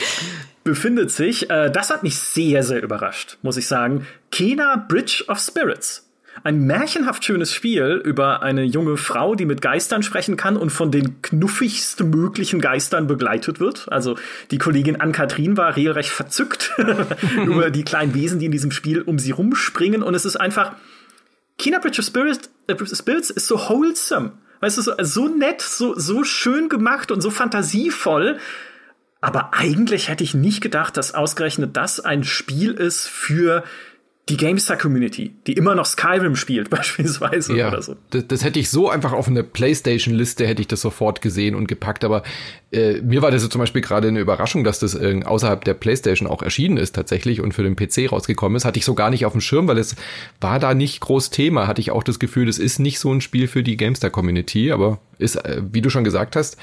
Speaker 1: befindet sich, äh, das hat mich sehr, sehr überrascht, muss ich sagen, Kena Bridge of Spirits ein märchenhaft schönes Spiel über eine junge Frau, die mit Geistern sprechen kann und von den knuffigsten möglichen Geistern begleitet wird. Also die Kollegin Ann-Kathrin war regelrecht verzückt über die kleinen Wesen, die in diesem Spiel um sie rumspringen. Und es ist einfach, Kina Bridge of Spirits, äh, Spirits ist so wholesome. Weißt du, so, so nett, so, so schön gemacht und so fantasievoll. Aber eigentlich hätte ich nicht gedacht, dass ausgerechnet das ein Spiel ist für die GameStar-Community, die immer noch Skyrim spielt, beispielsweise
Speaker 3: ja,
Speaker 1: oder so.
Speaker 3: Das, das hätte ich so einfach auf eine PlayStation-Liste hätte ich das sofort gesehen und gepackt, aber äh, mir war das so zum Beispiel gerade eine Überraschung, dass das äh, außerhalb der PlayStation auch erschienen ist tatsächlich und für den PC rausgekommen ist. Hatte ich so gar nicht auf dem Schirm, weil es war da nicht groß Thema. Hatte ich auch das Gefühl, das ist nicht so ein Spiel für die GameStar-Community, aber ist, äh, wie du schon gesagt hast,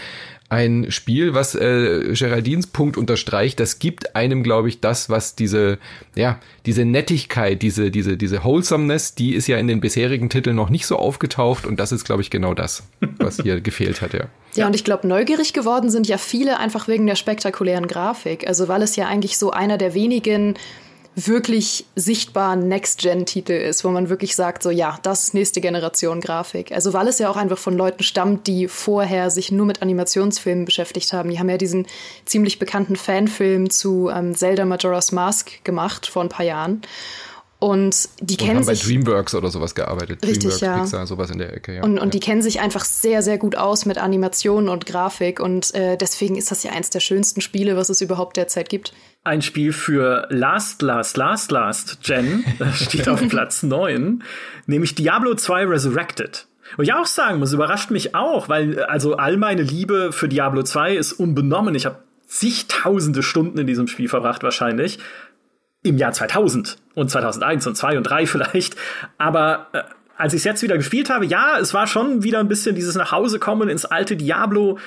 Speaker 3: ein Spiel, was äh, Geraldines Punkt unterstreicht. Das gibt einem, glaube ich, das, was diese, ja, diese Nettigkeit, diese, diese, diese Wholesomeness, die ist ja in den bisherigen Titeln noch nicht so aufgetaucht und das ist, glaube ich, genau das, was hier gefehlt hat, ja.
Speaker 2: Ja, und ich glaube, neugierig geworden sind ja viele einfach wegen der spektakulären Grafik. Also weil es ja eigentlich so einer der wenigen wirklich sichtbaren Next-Gen-Titel ist, wo man wirklich sagt, so ja, das ist nächste Generation Grafik. Also weil es ja auch einfach von Leuten stammt, die vorher sich nur mit Animationsfilmen beschäftigt haben. Die haben ja diesen ziemlich bekannten Fanfilm zu ähm, Zelda Majora's Mask gemacht vor ein paar Jahren. Und die und kennen haben sich
Speaker 3: bei DreamWorks oder sowas gearbeitet.
Speaker 2: Richtig,
Speaker 3: DreamWorks,
Speaker 2: ja.
Speaker 3: Pixar, sowas in der Ecke, ja.
Speaker 2: Und, und
Speaker 3: ja.
Speaker 2: die kennen sich einfach sehr, sehr gut aus mit Animationen und Grafik. Und äh, deswegen ist das ja eins der schönsten Spiele, was es überhaupt derzeit gibt.
Speaker 1: Ein Spiel für Last, Last, Last, Last Gen steht auf Platz 9, nämlich Diablo 2 Resurrected. Und ich auch sagen muss, überrascht mich auch, weil also all meine Liebe für Diablo 2 ist unbenommen. Ich habe zigtausende Stunden in diesem Spiel verbracht wahrscheinlich im Jahr 2000 und 2001 und 2 und 3 vielleicht. Aber äh, als ich es jetzt wieder gespielt habe, ja, es war schon wieder ein bisschen dieses nach Hause kommen ins alte Diablo.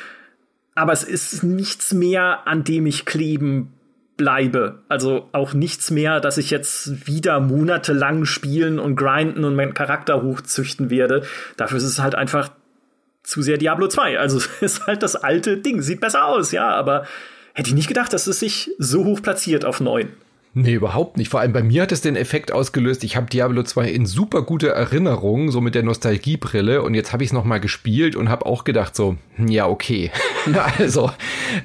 Speaker 1: Aber es ist nichts mehr, an dem ich kleben bleibe. Also auch nichts mehr, dass ich jetzt wieder monatelang spielen und grinden und meinen Charakter hochzüchten werde. Dafür ist es halt einfach zu sehr Diablo 2. Also es ist halt das alte Ding. Sieht besser aus, ja, aber hätte ich nicht gedacht, dass es sich so hoch platziert auf 9.
Speaker 3: Nee, überhaupt nicht. Vor allem bei mir hat es den Effekt ausgelöst, ich habe Diablo 2 in super guter Erinnerung, so mit der Nostalgiebrille und jetzt habe ich es nochmal gespielt und habe auch gedacht so, hm, ja, okay. also,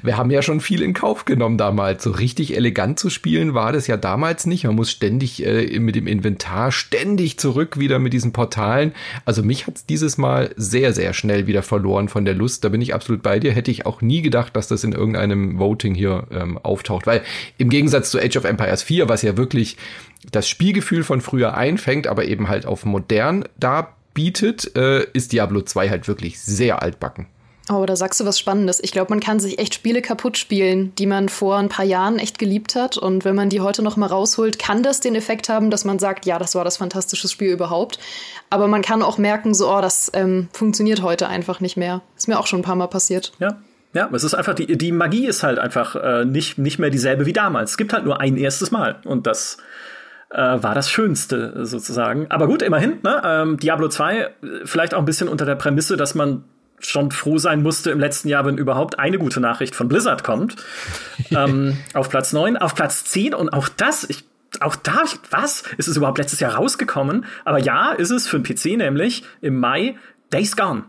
Speaker 3: wir haben ja schon viel in Kauf genommen damals. So richtig elegant zu spielen war das ja damals nicht. Man muss ständig äh, mit dem Inventar ständig zurück wieder mit diesen Portalen. Also mich hat's dieses Mal sehr, sehr schnell wieder verloren von der Lust. Da bin ich absolut bei dir. Hätte ich auch nie gedacht, dass das in irgendeinem Voting hier ähm, auftaucht. Weil im Gegensatz zu Age of Empires PS4, was ja wirklich das Spielgefühl von früher einfängt, aber eben halt auf modern darbietet, äh, ist Diablo 2 halt wirklich sehr altbacken.
Speaker 2: Oh, da sagst du was Spannendes. Ich glaube, man kann sich echt Spiele kaputt spielen, die man vor ein paar Jahren echt geliebt hat. Und wenn man die heute noch mal rausholt, kann das den Effekt haben, dass man sagt, ja, das war das fantastische Spiel überhaupt. Aber man kann auch merken, so, oh, das ähm, funktioniert heute einfach nicht mehr. Ist mir auch schon ein paar Mal passiert.
Speaker 1: Ja, ja, es ist einfach, die, die Magie ist halt einfach äh, nicht, nicht mehr dieselbe wie damals. Es gibt halt nur ein erstes Mal. Und das äh, war das Schönste sozusagen. Aber gut, immerhin, ne? Ähm, Diablo 2, äh, vielleicht auch ein bisschen unter der Prämisse, dass man schon froh sein musste im letzten Jahr, wenn überhaupt eine gute Nachricht von Blizzard kommt. ähm, auf Platz 9, auf Platz 10 und auch das, ich, auch da, was? Ist es überhaupt letztes Jahr rausgekommen? Aber ja, ist es für den PC nämlich im Mai Days Gone.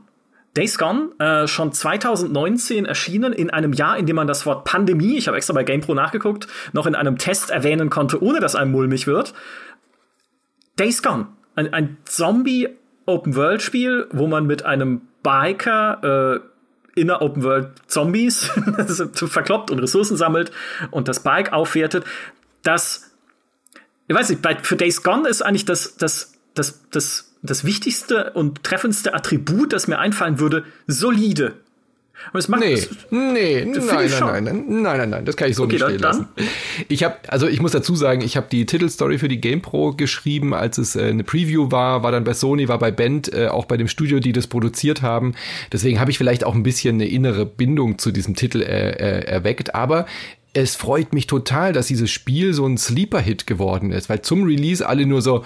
Speaker 1: Days Gone, äh, schon 2019 erschienen, in einem Jahr, in dem man das Wort Pandemie, ich habe extra bei GamePro nachgeguckt, noch in einem Test erwähnen konnte, ohne dass einem mulmig wird. Days Gone, ein, ein Zombie-Open-World-Spiel, wo man mit einem Biker äh, in der Open World Zombies verkloppt und Ressourcen sammelt und das Bike aufwertet. Das, ich weiß nicht, für Days Gone ist eigentlich das, das, das, das, das wichtigste und treffendste Attribut, das mir einfallen würde, solide.
Speaker 3: Und es macht nee, das, nee, das nein, nein, nein, nein, nein, nein, nein, das kann ich so okay, nicht stehen dann, lassen. Ich habe, also ich muss dazu sagen, ich habe die Titelstory für die GamePro geschrieben, als es äh, eine Preview war, war dann bei Sony, war bei Band, äh, auch bei dem Studio, die das produziert haben. Deswegen habe ich vielleicht auch ein bisschen eine innere Bindung zu diesem Titel äh, äh, erweckt, aber es freut mich total, dass dieses Spiel so ein Sleeper-Hit geworden ist, weil zum Release alle nur so,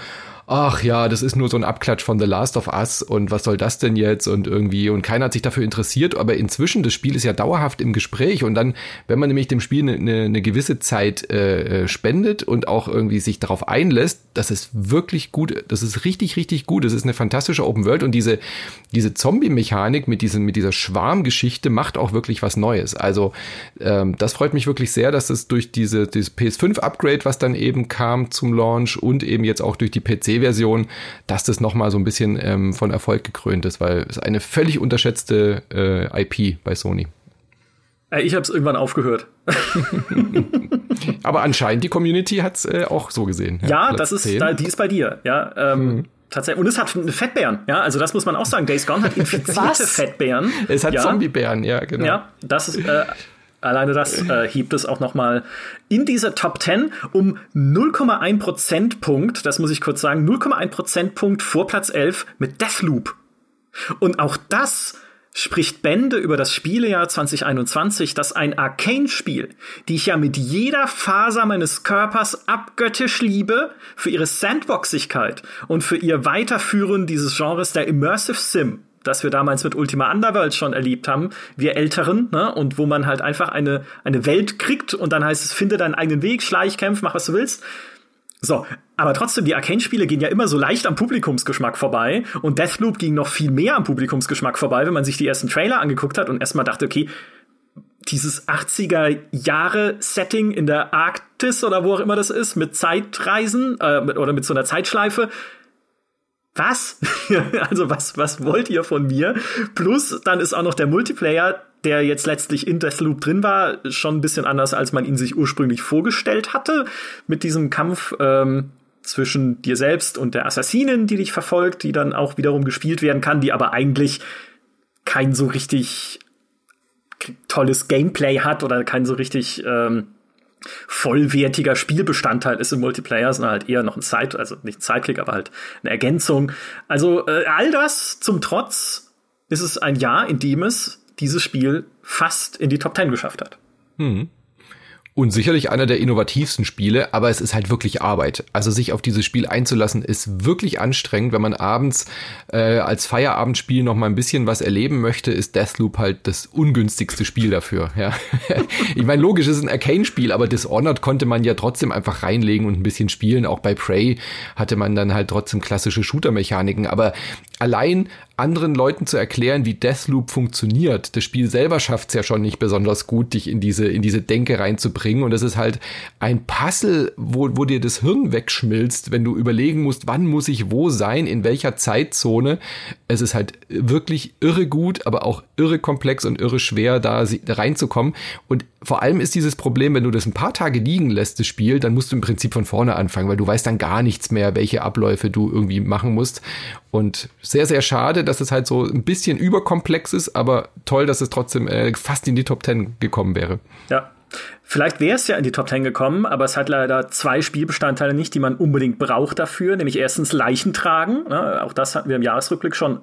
Speaker 3: ach ja, das ist nur so ein Abklatsch von The Last of Us und was soll das denn jetzt und irgendwie und keiner hat sich dafür interessiert, aber inzwischen das Spiel ist ja dauerhaft im Gespräch und dann, wenn man nämlich dem Spiel eine, eine, eine gewisse Zeit äh, äh, spendet und auch irgendwie sich darauf einlässt, das ist wirklich gut, das ist richtig, richtig gut, das ist eine fantastische Open World und diese, diese Zombie-Mechanik mit diesem, mit dieser Schwarmgeschichte macht auch wirklich was Neues. Also ähm, das freut mich wirklich sehr, dass es durch diese, dieses PS5-Upgrade, was dann eben kam zum Launch und eben jetzt auch durch die PC version dass das nochmal so ein bisschen ähm, von Erfolg gekrönt ist, weil es eine völlig unterschätzte äh, IP bei Sony.
Speaker 1: Äh, ich habe es irgendwann aufgehört.
Speaker 3: Aber anscheinend die Community hat es äh, auch so gesehen.
Speaker 1: Ja, ja das ist, da, die ist bei dir. Ja, ähm, hm. Tatsächlich. Und es hat Fettbären, ja, also das muss man auch sagen. Days Gone hat infizierte Fettbären.
Speaker 3: Es hat
Speaker 1: ja.
Speaker 3: Zombiebären, ja, genau.
Speaker 1: Ja, das ist äh, Alleine das äh, hebt es auch noch mal in diese Top 10 um 0,1 Prozentpunkt, das muss ich kurz sagen, 0,1 Prozentpunkt vor Platz 11 mit Deathloop. Und auch das spricht Bände über das Spielejahr 2021, das ein Arcane-Spiel, die ich ja mit jeder Faser meines Körpers abgöttisch liebe, für ihre Sandboxigkeit und für ihr Weiterführen dieses Genres der Immersive Sim das wir damals mit Ultima Underworld schon erlebt haben, wir Älteren, ne? und wo man halt einfach eine, eine Welt kriegt und dann heißt es, finde deinen eigenen Weg, schleich, kämpf, mach was du willst. So, aber trotzdem, die Arcane-Spiele gehen ja immer so leicht am Publikumsgeschmack vorbei und Deathloop ging noch viel mehr am Publikumsgeschmack vorbei, wenn man sich die ersten Trailer angeguckt hat und erstmal dachte, okay, dieses 80er Jahre Setting in der Arktis oder wo auch immer das ist, mit Zeitreisen äh, mit, oder mit so einer Zeitschleife, was? also was, was wollt ihr von mir? Plus, dann ist auch noch der Multiplayer, der jetzt letztlich in Deathloop drin war, schon ein bisschen anders, als man ihn sich ursprünglich vorgestellt hatte. Mit diesem Kampf ähm, zwischen dir selbst und der Assassinin, die dich verfolgt, die dann auch wiederum gespielt werden kann, die aber eigentlich kein so richtig tolles Gameplay hat oder kein so richtig ähm, vollwertiger Spielbestandteil ist im Multiplayer, sondern halt eher noch ein Side, also nicht ein Sidekick, aber halt eine Ergänzung. Also äh, all das zum Trotz ist es ein Jahr, in dem es dieses Spiel fast in die Top Ten geschafft hat.
Speaker 3: Hm. Und sicherlich einer der innovativsten Spiele, aber es ist halt wirklich Arbeit. Also sich auf dieses Spiel einzulassen, ist wirklich anstrengend. Wenn man abends äh, als Feierabendspiel noch mal ein bisschen was erleben möchte, ist Deathloop halt das ungünstigste Spiel dafür. Ja. ich meine, logisch ist ein Arcane-Spiel, aber Dishonored konnte man ja trotzdem einfach reinlegen und ein bisschen spielen. Auch bei Prey hatte man dann halt trotzdem klassische Shooter-Mechaniken. Aber allein anderen Leuten zu erklären, wie Deathloop funktioniert. Das Spiel selber schafft es ja schon nicht besonders gut, dich in diese, in diese Denke reinzubringen. Und es ist halt ein Puzzle, wo, wo dir das Hirn wegschmilzt, wenn du überlegen musst, wann muss ich wo sein, in welcher Zeitzone. Es ist halt wirklich irre gut, aber auch irre komplex und irre schwer, da reinzukommen. Und vor allem ist dieses Problem, wenn du das ein paar Tage liegen lässt, das Spiel, dann musst du im Prinzip von vorne anfangen, weil du weißt dann gar nichts mehr, welche Abläufe du irgendwie machen musst. Und sehr, sehr schade, dass es halt so ein bisschen überkomplex ist, aber toll, dass es trotzdem äh, fast in die Top Ten gekommen wäre.
Speaker 1: Ja. Vielleicht wäre es ja in die Top Ten gekommen, aber es hat leider zwei Spielbestandteile nicht, die man unbedingt braucht dafür, nämlich erstens Leichen tragen. Ne? Auch das hatten wir im Jahresrückblick schon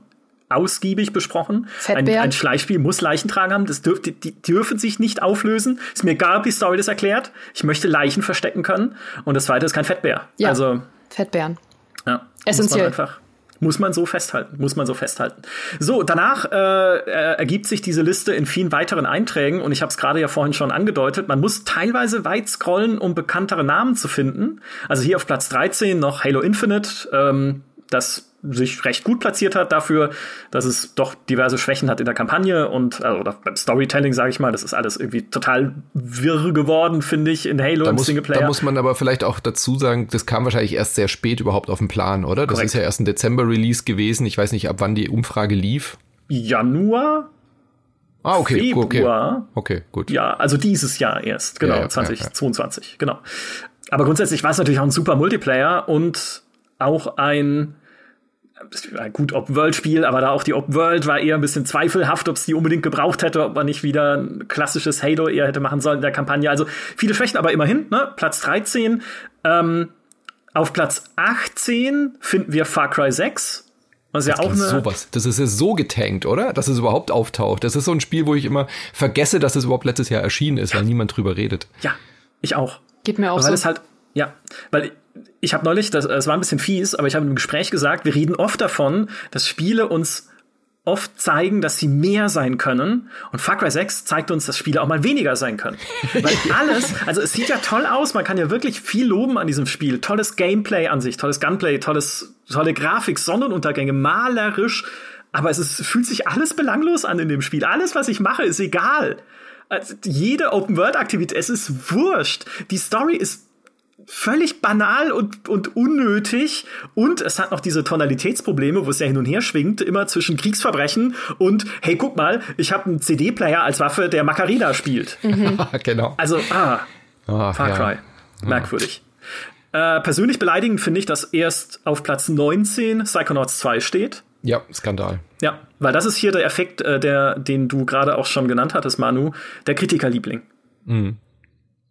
Speaker 1: ausgiebig besprochen. Ein, ein Schleichspiel muss Leichen tragen haben. Das dürf, die, die, dürfen sich nicht auflösen. Ist mir egal, ob die Story das erklärt. Ich möchte Leichen verstecken können. Und das zweite ist kein Fettbär.
Speaker 2: Ja, also Fettbären.
Speaker 1: Ja, Essentiell. einfach muss man so festhalten, muss man so festhalten. So, danach äh, ergibt sich diese Liste in vielen weiteren Einträgen und ich habe es gerade ja vorhin schon angedeutet, man muss teilweise weit scrollen, um bekanntere Namen zu finden. Also hier auf Platz 13 noch Halo Infinite, ähm, das sich recht gut platziert hat dafür, dass es doch diverse Schwächen hat in der Kampagne und also, oder beim Storytelling, sage ich mal, das ist alles irgendwie total wirr geworden, finde ich, in Halo
Speaker 3: da muss, Singleplayer. Da muss man aber vielleicht auch dazu sagen, das kam wahrscheinlich erst sehr spät überhaupt auf den Plan, oder? Das Korrekt. ist ja erst ein Dezember-Release gewesen. Ich weiß nicht, ab wann die Umfrage lief.
Speaker 1: Januar?
Speaker 3: Ah, okay,
Speaker 1: Februar.
Speaker 3: Okay. okay, gut.
Speaker 1: Ja, also dieses Jahr erst, genau, ja, ja, 2022, ja, genau. Aber grundsätzlich war es natürlich auch ein super Multiplayer und auch ein gut Open-World-Spiel, aber da auch die Open-World war eher ein bisschen zweifelhaft, ob es die unbedingt gebraucht hätte, ob man nicht wieder ein klassisches Halo eher hätte machen sollen in der Kampagne. Also viele Schwächen, aber immerhin, ne? Platz 13. Ähm, auf Platz 18 finden wir Far Cry 6.
Speaker 3: Was ja auch eine sowas. Das ist ja so getankt, oder? Dass es überhaupt auftaucht. Das ist so ein Spiel, wo ich immer vergesse, dass es überhaupt letztes Jahr erschienen ist, weil niemand drüber redet.
Speaker 1: Ja, ich auch.
Speaker 2: Geht mir auch
Speaker 1: weil
Speaker 2: so.
Speaker 1: Es halt, ja, weil ich habe neulich, das, das war ein bisschen fies, aber ich habe im Gespräch gesagt, wir reden oft davon, dass Spiele uns oft zeigen, dass sie mehr sein können. Und Far Cry 6 zeigt uns, dass Spiele auch mal weniger sein können. Weil alles, also es sieht ja toll aus, man kann ja wirklich viel loben an diesem Spiel. Tolles Gameplay an sich, tolles Gunplay, tolles, tolle Grafik, Sonnenuntergänge, malerisch. Aber es ist, fühlt sich alles belanglos an in dem Spiel. Alles, was ich mache, ist egal. Also jede Open-World-Aktivität, es ist wurscht. Die Story ist völlig banal und, und unnötig. Und es hat noch diese Tonalitätsprobleme, wo es ja hin und her schwingt, immer zwischen Kriegsverbrechen und, hey, guck mal, ich habe einen CD-Player als Waffe, der Macarena spielt.
Speaker 3: Mhm. genau.
Speaker 1: Also, ah, Ach, Far Cry. Ja. Merkwürdig. Ja. Äh, persönlich beleidigend finde ich, dass erst auf Platz 19 Psychonauts 2 steht.
Speaker 3: Ja, Skandal.
Speaker 1: Ja, weil das ist hier der Effekt, äh, der, den du gerade auch schon genannt hattest, Manu, der Kritikerliebling. Mhm.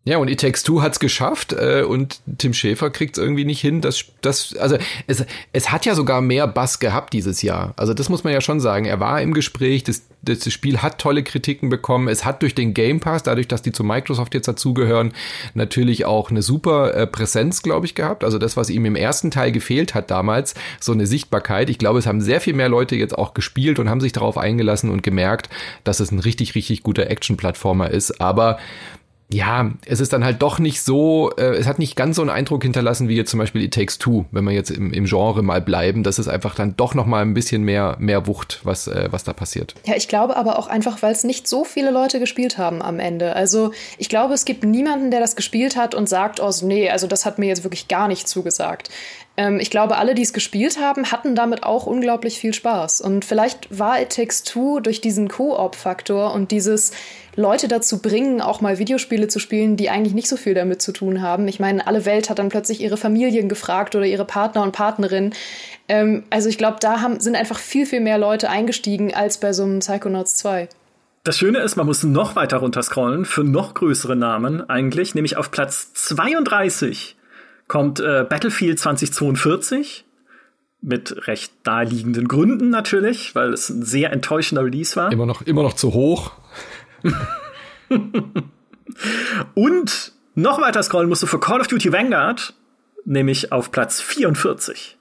Speaker 3: Ja, und It Takes Two hat's geschafft äh, und Tim Schäfer kriegt's irgendwie nicht hin. Das, das, also es, es hat ja sogar mehr Bass gehabt dieses Jahr. Also das muss man ja schon sagen. Er war im Gespräch, das, das Spiel hat tolle Kritiken bekommen. Es hat durch den Game Pass, dadurch, dass die zu Microsoft jetzt dazugehören, natürlich auch eine super äh, Präsenz, glaube ich, gehabt. Also das, was ihm im ersten Teil gefehlt hat damals, so eine Sichtbarkeit. Ich glaube, es haben sehr viel mehr Leute jetzt auch gespielt und haben sich darauf eingelassen und gemerkt, dass es ein richtig, richtig guter Action-Plattformer ist. Aber ja, es ist dann halt doch nicht so, äh, es hat nicht ganz so einen Eindruck hinterlassen wie jetzt zum Beispiel It Takes Two, wenn wir jetzt im, im Genre mal bleiben. Das ist einfach dann doch noch mal ein bisschen mehr, mehr Wucht, was, äh, was da passiert.
Speaker 2: Ja, ich glaube aber auch einfach, weil es nicht so viele Leute gespielt haben am Ende. Also ich glaube, es gibt niemanden, der das gespielt hat und sagt, oh nee, also das hat mir jetzt wirklich gar nicht zugesagt. Ähm, ich glaube, alle, die es gespielt haben, hatten damit auch unglaublich viel Spaß. Und vielleicht war It Takes Two durch diesen Co-op-Faktor und dieses Leute dazu bringen, auch mal Videospiele zu spielen, die eigentlich nicht so viel damit zu tun haben. Ich meine, alle Welt hat dann plötzlich ihre Familien gefragt oder ihre Partner und Partnerinnen. Ähm, also ich glaube, da haben, sind einfach viel, viel mehr Leute eingestiegen als bei so einem Psychonauts 2.
Speaker 1: Das Schöne ist, man muss noch weiter runterscrollen für noch größere Namen eigentlich, nämlich auf Platz 32 kommt äh, Battlefield 2042 mit recht naheliegenden Gründen natürlich, weil es ein sehr enttäuschender Release war.
Speaker 3: Immer noch, immer noch zu hoch.
Speaker 1: Und noch weiter scrollen musst du für Call of Duty Vanguard, nämlich auf Platz 44.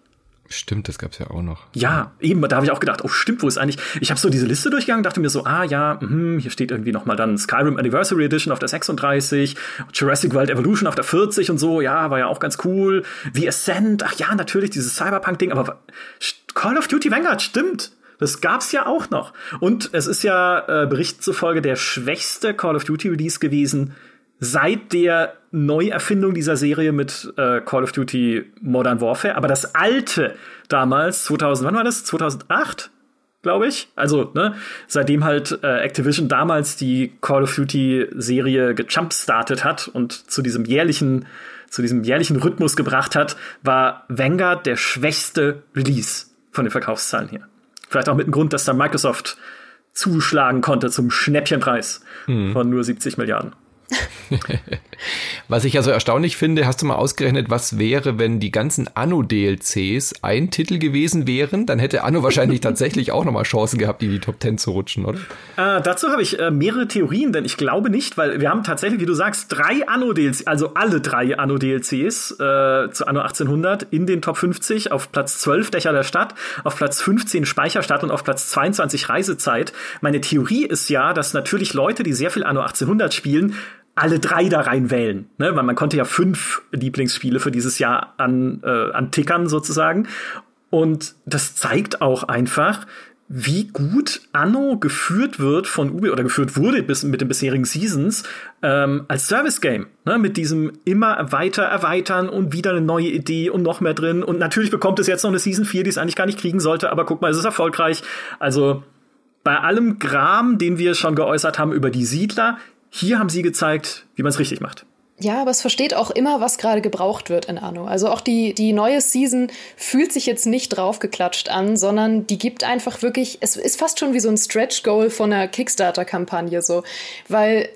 Speaker 3: Stimmt, das gab's ja auch noch.
Speaker 1: Ja, eben, da habe ich auch gedacht, oh stimmt, wo ist eigentlich? Ich habe so diese Liste durchgegangen, dachte mir so, ah ja, mh, hier steht irgendwie noch mal dann Skyrim Anniversary Edition auf der 36, Jurassic World Evolution auf der 40 und so, ja, war ja auch ganz cool. The Ascent, ach ja, natürlich dieses Cyberpunk Ding, aber Call of Duty Vanguard stimmt. Das gab's ja auch noch. Und es ist ja äh, Bericht zufolge der schwächste Call of Duty Release gewesen seit der Neuerfindung dieser Serie mit äh, Call of Duty Modern Warfare. Aber das alte damals, 2000, wann war das? 2008? glaube ich. Also, ne, seitdem halt äh, Activision damals die Call of Duty Serie gejumpstartet hat und zu diesem jährlichen zu diesem jährlichen Rhythmus gebracht hat, war Vanguard der schwächste Release von den Verkaufszahlen hier. Vielleicht auch mit dem Grund, dass da Microsoft zuschlagen konnte zum Schnäppchenpreis hm. von nur 70 Milliarden.
Speaker 3: was ich ja so erstaunlich finde, hast du mal ausgerechnet, was wäre, wenn die ganzen Anno-DLCs ein Titel gewesen wären? Dann hätte Anno wahrscheinlich tatsächlich auch nochmal Chancen gehabt, in die Top 10 zu rutschen, oder?
Speaker 1: Äh, dazu habe ich äh, mehrere Theorien, denn ich glaube nicht, weil wir haben tatsächlich, wie du sagst, drei Anno-DLCs, also alle drei Anno-DLCs äh, zu Anno 1800 in den Top 50, auf Platz 12 Dächer der Stadt, auf Platz 15 Speicherstadt und auf Platz 22 Reisezeit. Meine Theorie ist ja, dass natürlich Leute, die sehr viel Anno 1800 spielen, alle drei da rein wählen, ne? weil man konnte ja fünf Lieblingsspiele für dieses Jahr an, äh, antickern sozusagen. Und das zeigt auch einfach, wie gut Anno geführt wird von Ubi oder geführt wurde bis mit den bisherigen Seasons ähm, als Service Game, ne? mit diesem immer weiter erweitern und wieder eine neue Idee und noch mehr drin. Und natürlich bekommt es jetzt noch eine Season 4, die es eigentlich gar nicht kriegen sollte, aber guck mal, es ist erfolgreich. Also bei allem Gram, den wir schon geäußert haben über die Siedler, hier haben sie gezeigt, wie man es richtig macht.
Speaker 2: Ja, aber es versteht auch immer, was gerade gebraucht wird in Anno. Also auch die, die neue Season fühlt sich jetzt nicht draufgeklatscht an, sondern die gibt einfach wirklich, es ist fast schon wie so ein Stretch-Goal von einer Kickstarter-Kampagne so. Weil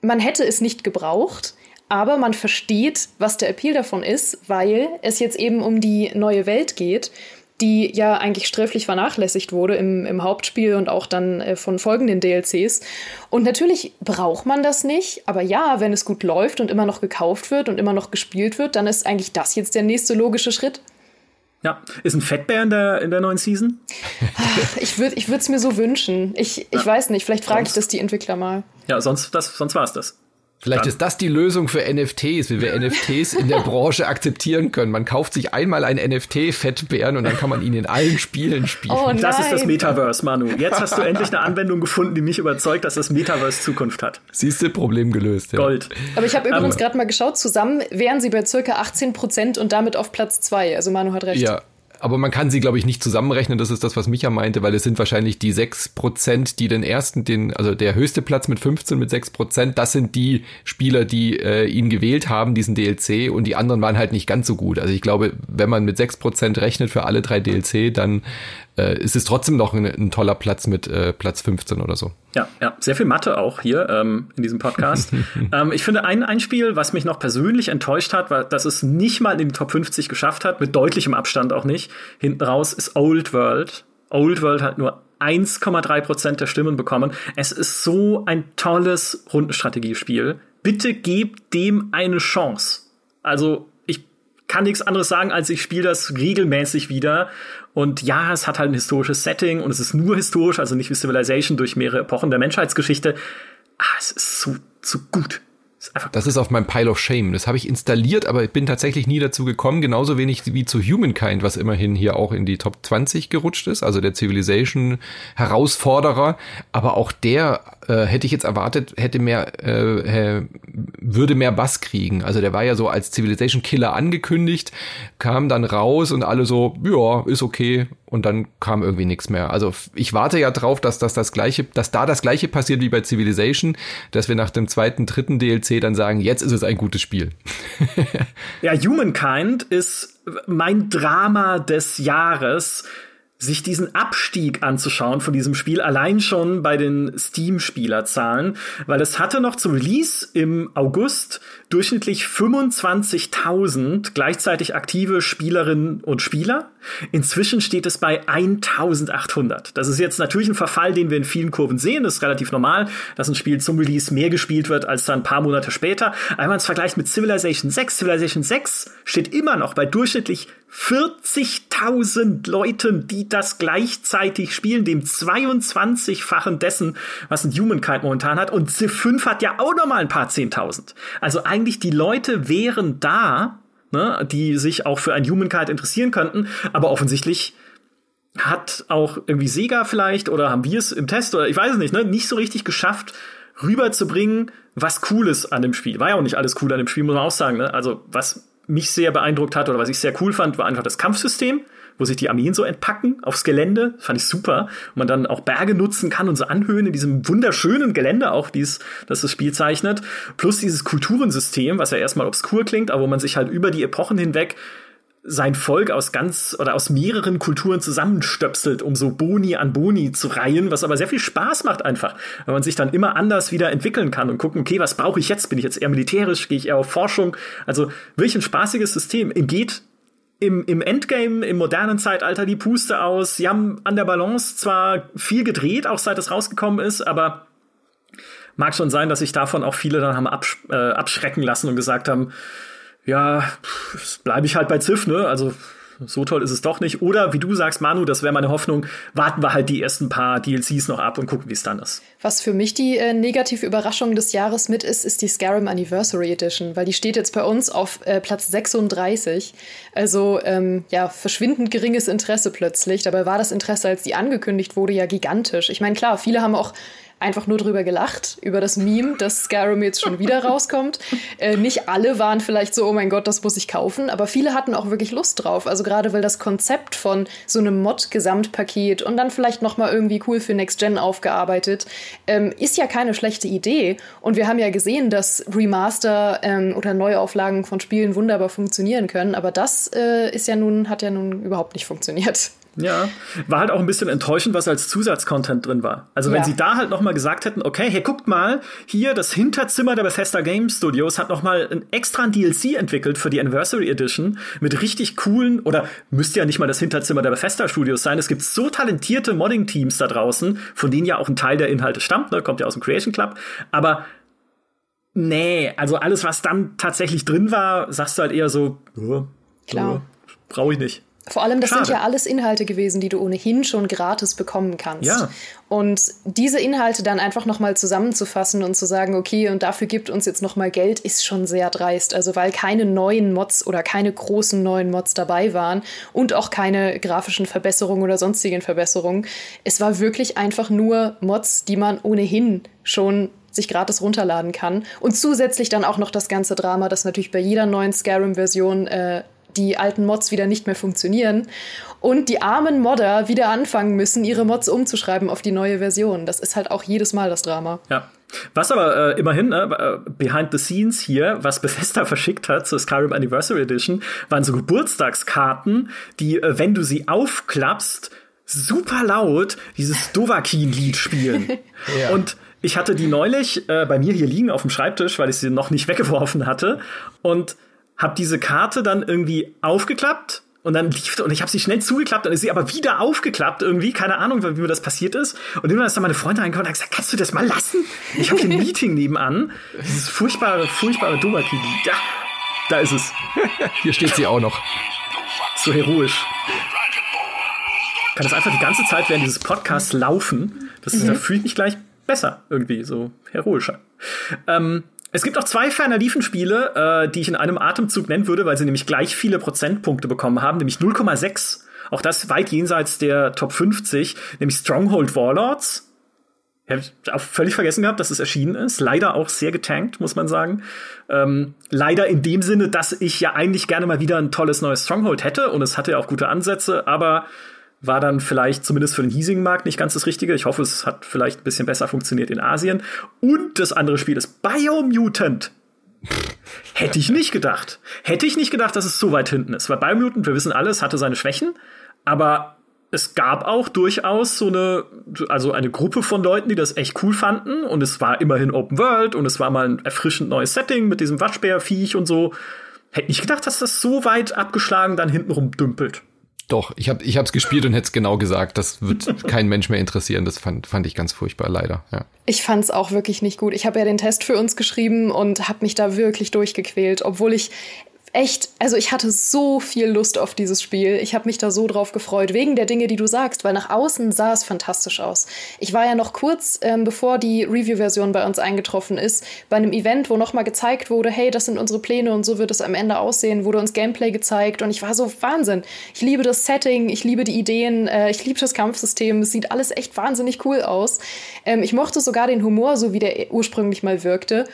Speaker 2: man hätte es nicht gebraucht, aber man versteht, was der Appeal davon ist, weil es jetzt eben um die neue Welt geht die ja eigentlich sträflich vernachlässigt wurde im, im Hauptspiel und auch dann äh, von folgenden DLCs. Und natürlich braucht man das nicht, aber ja, wenn es gut läuft und immer noch gekauft wird und immer noch gespielt wird, dann ist eigentlich das jetzt der nächste logische Schritt.
Speaker 1: Ja, ist ein Fettbär in der, in der neuen Season?
Speaker 2: Ich würde es mir so wünschen. Ich, ich ja. weiß nicht, vielleicht frage ich das die Entwickler mal.
Speaker 1: Ja, sonst, das, sonst war es das.
Speaker 3: Vielleicht Dann. ist das die Lösung für NFTs, wie wir NFTs in der Branche akzeptieren können. Man kauft sich einmal ein NFT-Fettbären und dann kann man ihn in allen Spielen spielen.
Speaker 1: Oh das ist das Metaverse, Manu. Jetzt hast du endlich eine Anwendung gefunden, die mich überzeugt, dass das Metaverse Zukunft hat.
Speaker 3: Siehst du, Problem gelöst.
Speaker 1: Ja. Gold.
Speaker 2: Aber ich habe übrigens gerade mal geschaut, zusammen wären sie bei circa 18 Prozent und damit auf Platz zwei. Also Manu hat recht.
Speaker 3: Ja, aber man kann sie, glaube ich, nicht zusammenrechnen. Das ist das, was Micha meinte, weil es sind wahrscheinlich die sechs Prozent, die den ersten, den, also der höchste Platz mit 15 mit sechs Prozent, das sind die Spieler, die äh, ihn gewählt haben, diesen DLC, und die anderen waren halt nicht ganz so gut. Also ich glaube, wenn man mit sechs Prozent rechnet für alle drei DLC, dann äh, ist es trotzdem noch ein, ein toller Platz mit äh, Platz 15 oder so.
Speaker 1: Ja, ja, sehr viel Mathe auch hier ähm, in diesem Podcast. ähm, ich finde ein, ein Spiel, was mich noch persönlich enttäuscht hat, war, dass es nicht mal in die Top 50 geschafft hat, mit deutlichem Abstand auch nicht. Hinten raus ist Old World. Old World hat nur 1,3 Prozent der Stimmen bekommen. Es ist so ein tolles Rundenstrategiespiel. Bitte gebt dem eine Chance. Also kann nichts anderes sagen, als ich spiele das regelmäßig wieder. Und ja, es hat halt ein historisches Setting und es ist nur historisch, also nicht wie Civilization durch mehrere Epochen der Menschheitsgeschichte. Ah, es ist so, so gut.
Speaker 3: Das ist auf meinem Pile of Shame. Das habe ich installiert, aber ich bin tatsächlich nie dazu gekommen. Genauso wenig wie zu Humankind, was immerhin hier auch in die Top 20 gerutscht ist, also der Civilization Herausforderer. Aber auch der äh, hätte ich jetzt erwartet, hätte mehr, äh, würde mehr Bass kriegen. Also der war ja so als Civilization Killer angekündigt, kam dann raus und alle so, ja, ist okay. Und dann kam irgendwie nichts mehr. Also ich warte ja drauf, dass das das gleiche, dass da das gleiche passiert wie bei Civilization, dass wir nach dem zweiten, dritten DLC dann sagen, jetzt ist es ein gutes Spiel.
Speaker 1: ja, Humankind ist mein Drama des Jahres sich diesen Abstieg anzuschauen von diesem Spiel, allein schon bei den Steam-Spielerzahlen, weil es hatte noch zum Release im August durchschnittlich 25.000 gleichzeitig aktive Spielerinnen und Spieler. Inzwischen steht es bei 1.800. Das ist jetzt natürlich ein Verfall, den wir in vielen Kurven sehen. Das ist relativ normal, dass ein Spiel zum Release mehr gespielt wird als dann ein paar Monate später. Einmal ins Vergleich mit Civilization 6. Civilization 6 steht immer noch bei durchschnittlich 40.000 Leuten, die das gleichzeitig spielen, dem 22-fachen dessen, was ein Humankind momentan hat. Und Civ 5 hat ja auch noch mal ein paar 10.000. Also eigentlich die Leute wären da, ne, die sich auch für ein Humankind interessieren könnten, aber offensichtlich hat auch irgendwie Sega vielleicht oder haben wir es im Test oder ich weiß es nicht, ne, nicht so richtig geschafft, rüberzubringen, was cool ist an dem Spiel. War ja auch nicht alles cool an dem Spiel, muss man auch sagen. Ne? Also was mich sehr beeindruckt hat oder was ich sehr cool fand, war einfach das Kampfsystem, wo sich die Armeen so entpacken aufs Gelände. Fand ich super. Und man dann auch Berge nutzen kann und so anhöhen in diesem wunderschönen Gelände auch, dies, das das Spiel zeichnet. Plus dieses Kulturensystem, was ja erstmal obskur klingt, aber wo man sich halt über die Epochen hinweg sein Volk aus ganz oder aus mehreren Kulturen zusammenstöpselt, um so Boni an Boni zu reihen, was aber sehr viel Spaß macht einfach, weil man sich dann immer anders wieder entwickeln kann und gucken, okay, was brauche ich jetzt? Bin ich jetzt eher militärisch? Gehe ich eher auf Forschung? Also wirklich ein spaßiges System. Geht im, im Endgame, im modernen Zeitalter die Puste aus. Sie haben an der Balance zwar viel gedreht, auch seit es rausgekommen ist, aber mag schon sein, dass sich davon auch viele dann haben absch äh, abschrecken lassen und gesagt haben, ja, bleibe ich halt bei Ziff, ne? Also so toll ist es doch nicht. Oder wie du sagst, Manu, das wäre meine Hoffnung, warten wir halt die ersten paar DLCs noch ab und gucken, wie es dann ist.
Speaker 2: Was für mich die äh, negative Überraschung des Jahres mit ist, ist die Skyrim Anniversary Edition, weil die steht jetzt bei uns auf äh, Platz 36. Also ähm, ja, verschwindend geringes Interesse plötzlich. Dabei war das Interesse, als die angekündigt wurde, ja gigantisch. Ich meine, klar, viele haben auch einfach nur drüber gelacht, über das Meme, dass Skyrim jetzt schon wieder rauskommt. Äh, nicht alle waren vielleicht so, oh mein Gott, das muss ich kaufen, aber viele hatten auch wirklich Lust drauf. Also gerade weil das Konzept von so einem Mod-Gesamtpaket und dann vielleicht nochmal irgendwie cool für Next Gen aufgearbeitet, ähm, ist ja keine schlechte Idee. Und wir haben ja gesehen, dass Remaster ähm, oder Neuauflagen von Spielen wunderbar funktionieren können, aber das äh, ist ja nun, hat ja nun überhaupt nicht funktioniert.
Speaker 1: Ja, war halt auch ein bisschen enttäuschend, was als Zusatzcontent drin war. Also wenn ja. sie da halt noch mal gesagt hätten, okay, hey, guckt mal, hier das Hinterzimmer der Bethesda Game Studios hat noch mal ein extra DLC entwickelt für die Anniversary Edition mit richtig coolen oder müsste ja nicht mal das Hinterzimmer der Bethesda Studios sein. Es gibt so talentierte Modding Teams da draußen, von denen ja auch ein Teil der Inhalte stammt, ne, kommt ja aus dem Creation Club, aber nee, also alles was dann tatsächlich drin war, sagst du halt eher so, oh,
Speaker 2: Klar.
Speaker 1: Oh, brauche ich nicht.
Speaker 2: Vor allem, das
Speaker 1: Schade.
Speaker 2: sind ja alles Inhalte gewesen, die du ohnehin schon gratis bekommen kannst.
Speaker 1: Ja.
Speaker 2: Und diese Inhalte dann einfach nochmal zusammenzufassen und zu sagen, okay, und dafür gibt uns jetzt nochmal Geld, ist schon sehr dreist. Also weil keine neuen Mods oder keine großen neuen Mods dabei waren und auch keine grafischen Verbesserungen oder sonstigen Verbesserungen. Es war wirklich einfach nur Mods, die man ohnehin schon sich gratis runterladen kann. Und zusätzlich dann auch noch das ganze Drama, das natürlich bei jeder neuen Skyrim-Version äh, die alten Mods wieder nicht mehr funktionieren und die armen Modder wieder anfangen müssen, ihre Mods umzuschreiben auf die neue Version. Das ist halt auch jedes Mal das Drama.
Speaker 1: Ja. Was aber äh, immerhin, äh, behind the scenes hier, was Bethesda verschickt hat zur Skyrim Anniversary Edition, waren so Geburtstagskarten, die, äh, wenn du sie aufklappst, super laut dieses Dovahkiin-Lied spielen. ja. Und ich hatte die neulich äh, bei mir hier liegen auf dem Schreibtisch, weil ich sie noch nicht weggeworfen hatte. Und habe diese Karte dann irgendwie aufgeklappt und dann lief und ich habe sie schnell zugeklappt und ist sie aber wieder aufgeklappt irgendwie, keine Ahnung, wie mir das passiert ist. Und irgendwann ist dann meine Freundin reingekommen und hat gesagt, kannst du das mal lassen? Ich habe hier ein Meeting nebenan. Dieses furchtbare, furchtbare Dovaki. Ja, da ist es.
Speaker 3: Hier steht sie auch noch.
Speaker 1: So heroisch. Kann das einfach die ganze Zeit während dieses Podcasts laufen. Das ist, mhm. da fühle ich mich gleich besser irgendwie, so heroischer. Ähm, es gibt auch zwei ferner Liefen-Spiele, äh, die ich in einem Atemzug nennen würde, weil sie nämlich gleich viele Prozentpunkte bekommen haben, nämlich 0,6. Auch das weit jenseits der Top 50, nämlich Stronghold Warlords. Ich habe auch völlig vergessen gehabt, dass es erschienen ist. Leider auch sehr getankt, muss man sagen. Ähm, leider in dem Sinne, dass ich ja eigentlich gerne mal wieder ein tolles neues Stronghold hätte und es hatte ja auch gute Ansätze, aber war dann vielleicht zumindest für den hiesigen Markt nicht ganz das Richtige. Ich hoffe, es hat vielleicht ein bisschen besser funktioniert in Asien. Und das andere Spiel ist Biomutant. Hätte ich nicht gedacht. Hätte ich nicht gedacht, dass es so weit hinten ist. Weil Biomutant, wir wissen alles, hatte seine Schwächen. Aber es gab auch durchaus so eine, also eine Gruppe von Leuten, die das echt cool fanden. Und es war immerhin Open World und es war mal ein erfrischend neues Setting mit diesem Waschbärviech und so. Hätte nicht gedacht, dass das so weit abgeschlagen dann hintenrum dümpelt.
Speaker 3: Doch, ich habe ich hab's gespielt und hätte es genau gesagt. Das wird kein Mensch mehr interessieren. Das fand, fand ich ganz furchtbar, leider. Ja.
Speaker 2: Ich fand's auch wirklich nicht gut. Ich habe ja den Test für uns geschrieben und habe mich da wirklich durchgequält, obwohl ich echt, also ich hatte so viel Lust auf dieses Spiel. Ich habe mich da so drauf gefreut, wegen der Dinge, die du sagst, weil nach außen sah es fantastisch aus. Ich war ja noch kurz, ähm, bevor die Review-Version bei uns eingetroffen ist, bei einem Event, wo nochmal gezeigt wurde, hey, das sind unsere Pläne und so wird es am Ende aussehen, wurde uns Gameplay gezeigt und ich war so Wahnsinn. Ich liebe das Setting, ich liebe die Ideen, äh, ich liebe das Kampfsystem, es sieht alles echt wahnsinnig cool aus. Ähm, ich mochte sogar den Humor, so wie der ursprünglich mal wirkte.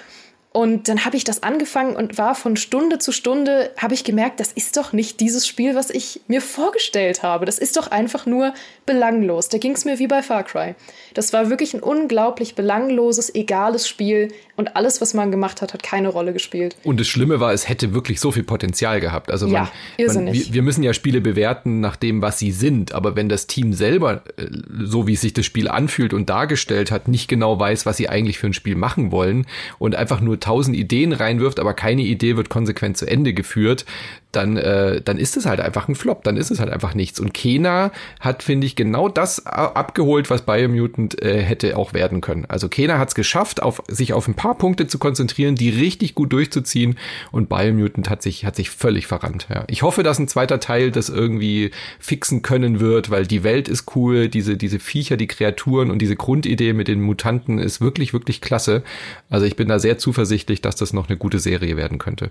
Speaker 2: Und dann habe ich das angefangen und war von Stunde zu Stunde, habe ich gemerkt, das ist doch nicht dieses Spiel, was ich mir vorgestellt habe. Das ist doch einfach nur belanglos. Da ging es mir wie bei Far Cry. Das war wirklich ein unglaublich belangloses, egales Spiel und alles, was man gemacht hat, hat keine Rolle gespielt.
Speaker 3: Und das Schlimme war, es hätte wirklich so viel Potenzial gehabt. Also man, ja, man, wir, wir, müssen ja Spiele bewerten nach dem, was sie sind. Aber wenn das Team selber, äh, so wie sich das Spiel anfühlt und dargestellt hat, nicht genau weiß, was sie eigentlich für ein Spiel machen wollen und einfach nur tausend Ideen reinwirft, aber keine Idee wird konsequent zu Ende geführt, dann, äh, dann ist es halt einfach ein Flop, dann ist es halt einfach nichts. Und Kena hat, finde ich, genau das abgeholt, was Biomutant äh, hätte auch werden können. Also Kena hat es geschafft, auf, sich auf ein paar Punkte zu konzentrieren, die richtig gut durchzuziehen und Biomutant hat sich, hat sich völlig verrannt. Ja. Ich hoffe, dass ein zweiter Teil das irgendwie fixen können wird, weil die Welt ist cool, diese, diese Viecher, die Kreaturen und diese Grundidee mit den Mutanten ist wirklich, wirklich klasse. Also ich bin da sehr zuversichtlich, dass das noch eine gute Serie werden könnte.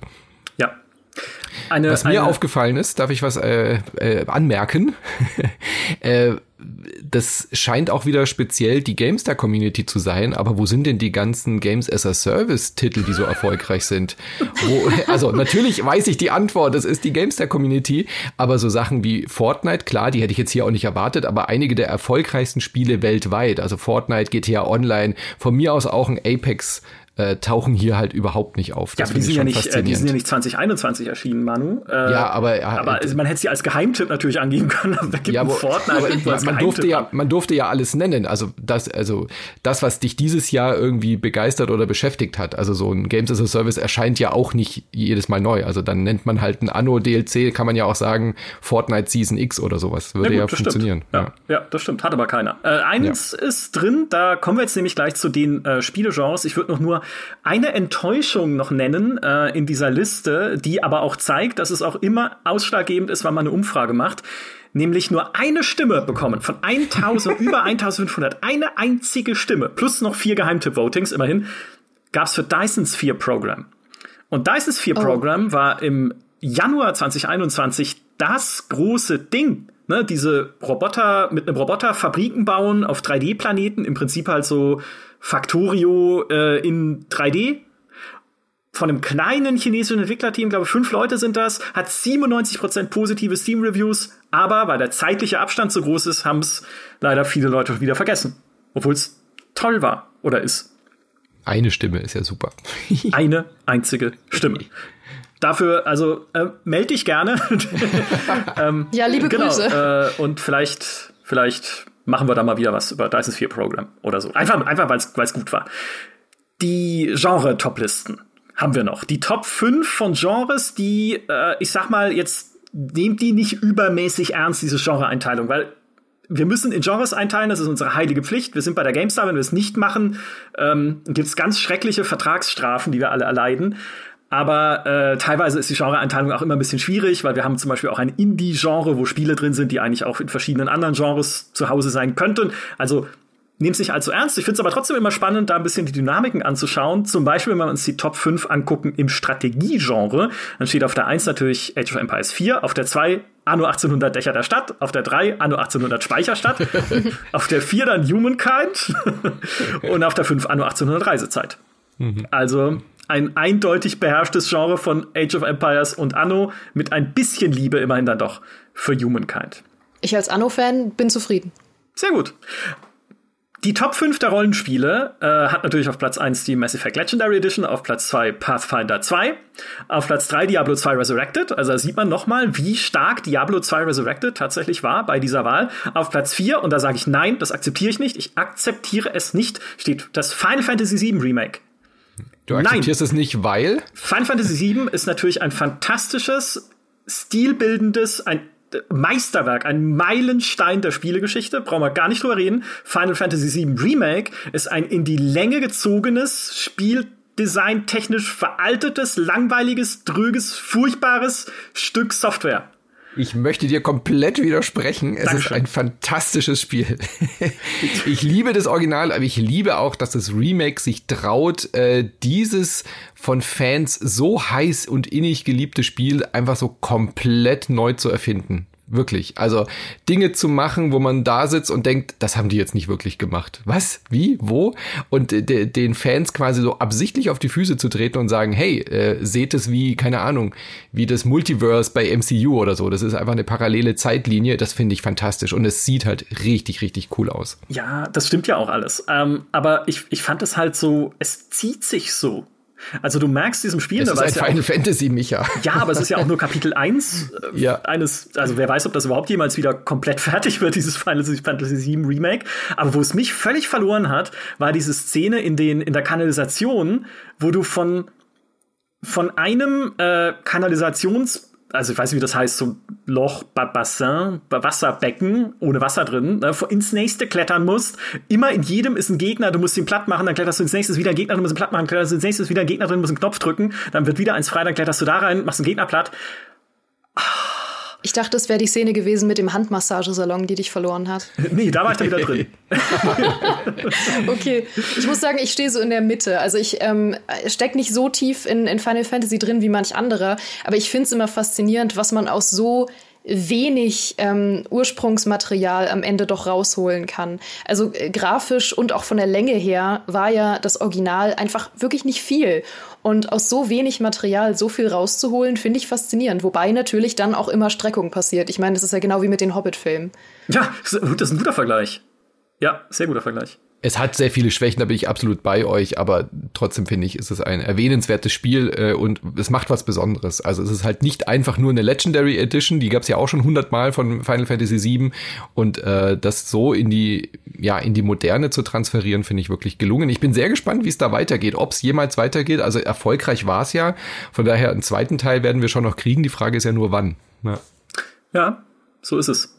Speaker 1: Ja,
Speaker 3: eine, was mir eine aufgefallen ist, darf ich was äh, äh, anmerken? äh, das scheint auch wieder speziell die GameStar-Community zu sein, aber wo sind denn die ganzen Games as a Service-Titel, die so erfolgreich sind? Wo, also natürlich weiß ich die Antwort, das ist die GameStar-Community, aber so Sachen wie Fortnite, klar, die hätte ich jetzt hier auch nicht erwartet, aber einige der erfolgreichsten Spiele weltweit, also Fortnite, GTA Online, von mir aus auch ein Apex äh, tauchen hier halt überhaupt nicht auf.
Speaker 1: Das ja, aber die sind ja, nicht, äh, die sind ja nicht 2021 erschienen, Manu.
Speaker 3: Äh, ja, aber,
Speaker 1: aber also man hätte sie als Geheimtipp natürlich angeben können.
Speaker 3: da gibt ja, aber, Fortnite aber man, durfte ja, man durfte ja alles nennen. Also das, also das, was dich dieses Jahr irgendwie begeistert oder beschäftigt hat. Also so ein Games as a Service erscheint ja auch nicht jedes Mal neu. Also dann nennt man halt ein Anno DLC, kann man ja auch sagen Fortnite Season X oder sowas. Würde ja, gut, ja funktionieren.
Speaker 1: Ja, ja, das stimmt. Hat aber keiner. Äh, eins ist drin, da kommen wir jetzt nämlich gleich zu den äh, Spielegenres. Ich würde noch nur eine Enttäuschung noch nennen äh, in dieser Liste, die aber auch zeigt, dass es auch immer ausschlaggebend ist, wenn man eine Umfrage macht nämlich nur eine Stimme bekommen von 1000 über 1500 eine einzige Stimme plus noch vier Geheimtipp-Votings. Immerhin gab's für Dyson Sphere Program und Dyson Sphere oh. Program war im Januar 2021 das große Ding ne, diese Roboter mit einem Roboter Fabriken bauen auf 3D-Planeten, im Prinzip halt so Factorio äh, in 3D. Von einem kleinen chinesischen Entwicklerteam, glaube fünf Leute sind das, hat 97% positive Steam-Reviews, aber weil der zeitliche Abstand so groß ist, haben es leider viele Leute wieder vergessen. Obwohl es toll war oder ist.
Speaker 3: Eine Stimme ist ja super.
Speaker 1: Eine einzige Stimme. Dafür, also äh, melde dich gerne.
Speaker 2: ähm, ja, liebe genau, Grüße.
Speaker 1: Äh, und vielleicht, vielleicht machen wir da mal wieder was über Dyson 4 Program oder so. Einfach, einfach weil es gut war. Die Genre-Top-Listen haben wir noch. Die Top 5 von Genres, die, äh, ich sag mal, jetzt nehmt die nicht übermäßig ernst, diese Genre-Einteilung, weil wir müssen in Genres einteilen, das ist unsere heilige Pflicht. Wir sind bei der GameStar, wenn wir es nicht machen, ähm, gibt es ganz schreckliche Vertragsstrafen, die wir alle erleiden. Aber äh, teilweise ist die Genreeinteilung auch immer ein bisschen schwierig, weil wir haben zum Beispiel auch ein Indie-Genre, wo Spiele drin sind, die eigentlich auch in verschiedenen anderen Genres zu Hause sein könnten. Also nehmt es nicht allzu ernst. Ich finde es aber trotzdem immer spannend, da ein bisschen die Dynamiken anzuschauen. Zum Beispiel, wenn wir uns die Top 5 angucken im Strategie-Genre, dann steht auf der 1 natürlich Age of Empires 4, auf der 2 Anno 1800 Dächer der Stadt, auf der 3 Anno 1800 Speicherstadt, auf der 4 dann Humankind und auf der 5 Anno 1800 Reisezeit. Mhm. Also ein eindeutig beherrschtes Genre von Age of Empires und Anno mit ein bisschen Liebe immerhin dann doch für Humankind.
Speaker 2: Ich als Anno-Fan bin zufrieden.
Speaker 1: Sehr gut. Die Top 5 der Rollenspiele äh, hat natürlich auf Platz 1 die Mass Effect Legendary Edition, auf Platz 2 Pathfinder 2, auf Platz 3 Diablo 2 Resurrected. Also da sieht man nochmal, wie stark Diablo 2 Resurrected tatsächlich war bei dieser Wahl. Auf Platz 4, und da sage ich nein, das akzeptiere ich nicht, ich akzeptiere es nicht, steht das Final Fantasy VII Remake.
Speaker 3: Du akzeptierst Nein. es nicht, weil?
Speaker 1: Final Fantasy VII ist natürlich ein fantastisches, stilbildendes, ein Meisterwerk, ein Meilenstein der Spielegeschichte, brauchen wir gar nicht drüber reden. Final Fantasy VII Remake ist ein in die Länge gezogenes Spieldesign technisch veraltetes, langweiliges, dröges, furchtbares Stück Software.
Speaker 3: Ich möchte dir komplett widersprechen. Es Dankeschön. ist ein fantastisches Spiel. ich liebe das Original, aber ich liebe auch, dass das Remake sich traut, äh, dieses von Fans so heiß und innig geliebte Spiel einfach so komplett neu zu erfinden. Wirklich. Also Dinge zu machen, wo man da sitzt und denkt, das haben die jetzt nicht wirklich gemacht. Was? Wie? Wo? Und de den Fans quasi so absichtlich auf die Füße zu treten und sagen, hey, äh, seht es wie, keine Ahnung, wie das Multiverse bei MCU oder so. Das ist einfach eine parallele Zeitlinie. Das finde ich fantastisch. Und es sieht halt richtig, richtig cool aus.
Speaker 1: Ja, das stimmt ja auch alles. Ähm, aber ich, ich fand es halt so, es zieht sich so. Also du merkst diesem Spiel,
Speaker 3: das ist ein Final ja auch, Fantasy, Micha.
Speaker 1: Ja, aber es ist ja auch nur Kapitel 1 äh, ja. eines, also wer weiß, ob das überhaupt jemals wieder komplett fertig wird, dieses Final Fantasy VII Remake. Aber wo es mich völlig verloren hat, war diese Szene in den, in der Kanalisation, wo du von, von einem äh, Kanalisations also ich weiß nicht, wie das heißt, so Loch, Bassin, Wasserbecken ohne Wasser drin, ne, ins nächste klettern musst. Immer in jedem ist ein Gegner, du musst ihn platt machen, dann kletterst du ins nächste, ist wieder ein Gegner, du musst ihn platt machen, kletterst du ins nächste, ist wieder ein Gegner drin, musst einen Knopf drücken, dann wird wieder eins frei, dann kletterst du da rein, machst einen Gegner platt.
Speaker 2: Ah ich dachte, es wäre die Szene gewesen mit dem Handmassagesalon, die dich verloren hat.
Speaker 1: nee, da war ich dann wieder drin.
Speaker 2: okay, ich muss sagen, ich stehe so in der Mitte. Also ich ähm, stecke nicht so tief in, in Final Fantasy drin wie manch anderer, aber ich finde es immer faszinierend, was man aus so wenig ähm, Ursprungsmaterial am Ende doch rausholen kann. Also äh, grafisch und auch von der Länge her war ja das Original einfach wirklich nicht viel. Und aus so wenig Material so viel rauszuholen, finde ich faszinierend. Wobei natürlich dann auch immer Streckung passiert. Ich meine, das ist ja genau wie mit den Hobbit-Filmen.
Speaker 1: Ja, das ist ein guter Vergleich. Ja, sehr guter Vergleich
Speaker 3: es hat sehr viele Schwächen, da bin ich absolut bei euch, aber trotzdem finde ich, ist es ein erwähnenswertes Spiel äh, und es macht was Besonderes. Also es ist halt nicht einfach nur eine Legendary Edition, die gab es ja auch schon hundertmal von Final Fantasy VII und äh, das so in die ja in die Moderne zu transferieren, finde ich wirklich gelungen. Ich bin sehr gespannt, wie es da weitergeht, ob es jemals weitergeht. Also erfolgreich war es ja, von daher einen zweiten Teil werden wir schon noch kriegen. Die Frage ist ja nur wann.
Speaker 1: Ja, ja so ist es.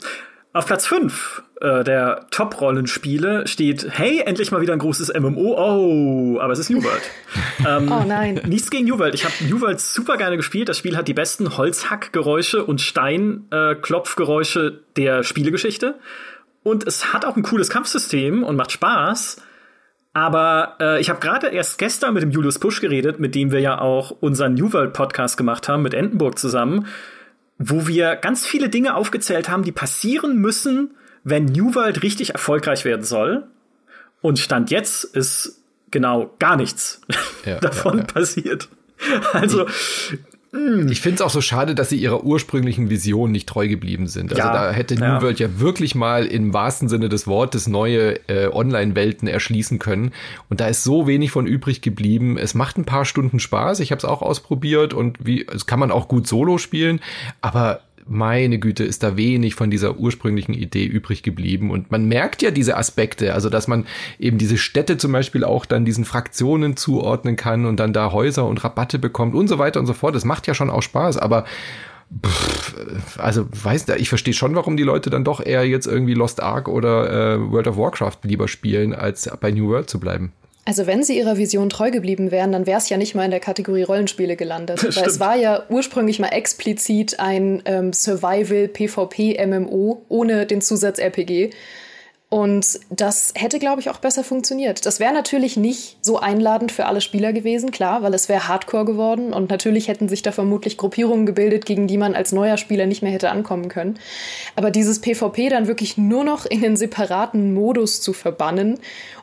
Speaker 1: Auf Platz 5 äh, der Top-Rollenspiele steht, hey, endlich mal wieder ein großes MMO. Oh, aber es ist New World.
Speaker 2: ähm, oh nein.
Speaker 1: Nichts gegen New World. Ich habe New World super gerne gespielt. Das Spiel hat die besten Holzhackgeräusche und Steinklopfgeräusche äh, der Spielegeschichte. Und es hat auch ein cooles Kampfsystem und macht Spaß. Aber äh, ich habe gerade erst gestern mit dem Julius Pusch geredet, mit dem wir ja auch unseren New World Podcast gemacht haben, mit Entenburg zusammen, wo wir ganz viele Dinge aufgezählt haben, die passieren müssen, wenn New World richtig erfolgreich werden soll. Und Stand jetzt ist genau gar nichts ja, davon ja, ja. passiert. Also
Speaker 3: ich finde es auch so schade, dass sie ihrer ursprünglichen Vision nicht treu geblieben sind. Also ja, da hätte New ja. World ja wirklich mal im wahrsten Sinne des Wortes neue äh, Online-Welten erschließen können. Und da ist so wenig von übrig geblieben. Es macht ein paar Stunden Spaß. Ich habe es auch ausprobiert und wie, es kann man auch gut solo spielen. Aber meine Güte, ist da wenig von dieser ursprünglichen Idee übrig geblieben. Und man merkt ja diese Aspekte, also dass man eben diese Städte zum Beispiel auch dann diesen Fraktionen zuordnen kann und dann da Häuser und Rabatte bekommt und so weiter und so fort. Das macht ja schon auch Spaß, aber pff, also weiß ich verstehe schon, warum die Leute dann doch eher jetzt irgendwie Lost Ark oder äh, World of Warcraft lieber spielen, als bei New World zu bleiben.
Speaker 2: Also wenn sie ihrer Vision treu geblieben wären, dann wäre es ja nicht mal in der Kategorie Rollenspiele gelandet. Weil es war ja ursprünglich mal explizit ein ähm, Survival-PvP-MMO ohne den Zusatz RPG. Und das hätte, glaube ich, auch besser funktioniert. Das wäre natürlich nicht so einladend für alle Spieler gewesen, klar, weil es wäre Hardcore geworden und natürlich hätten sich da vermutlich Gruppierungen gebildet, gegen die man als neuer Spieler nicht mehr hätte ankommen können. Aber dieses PvP dann wirklich nur noch in den separaten Modus zu verbannen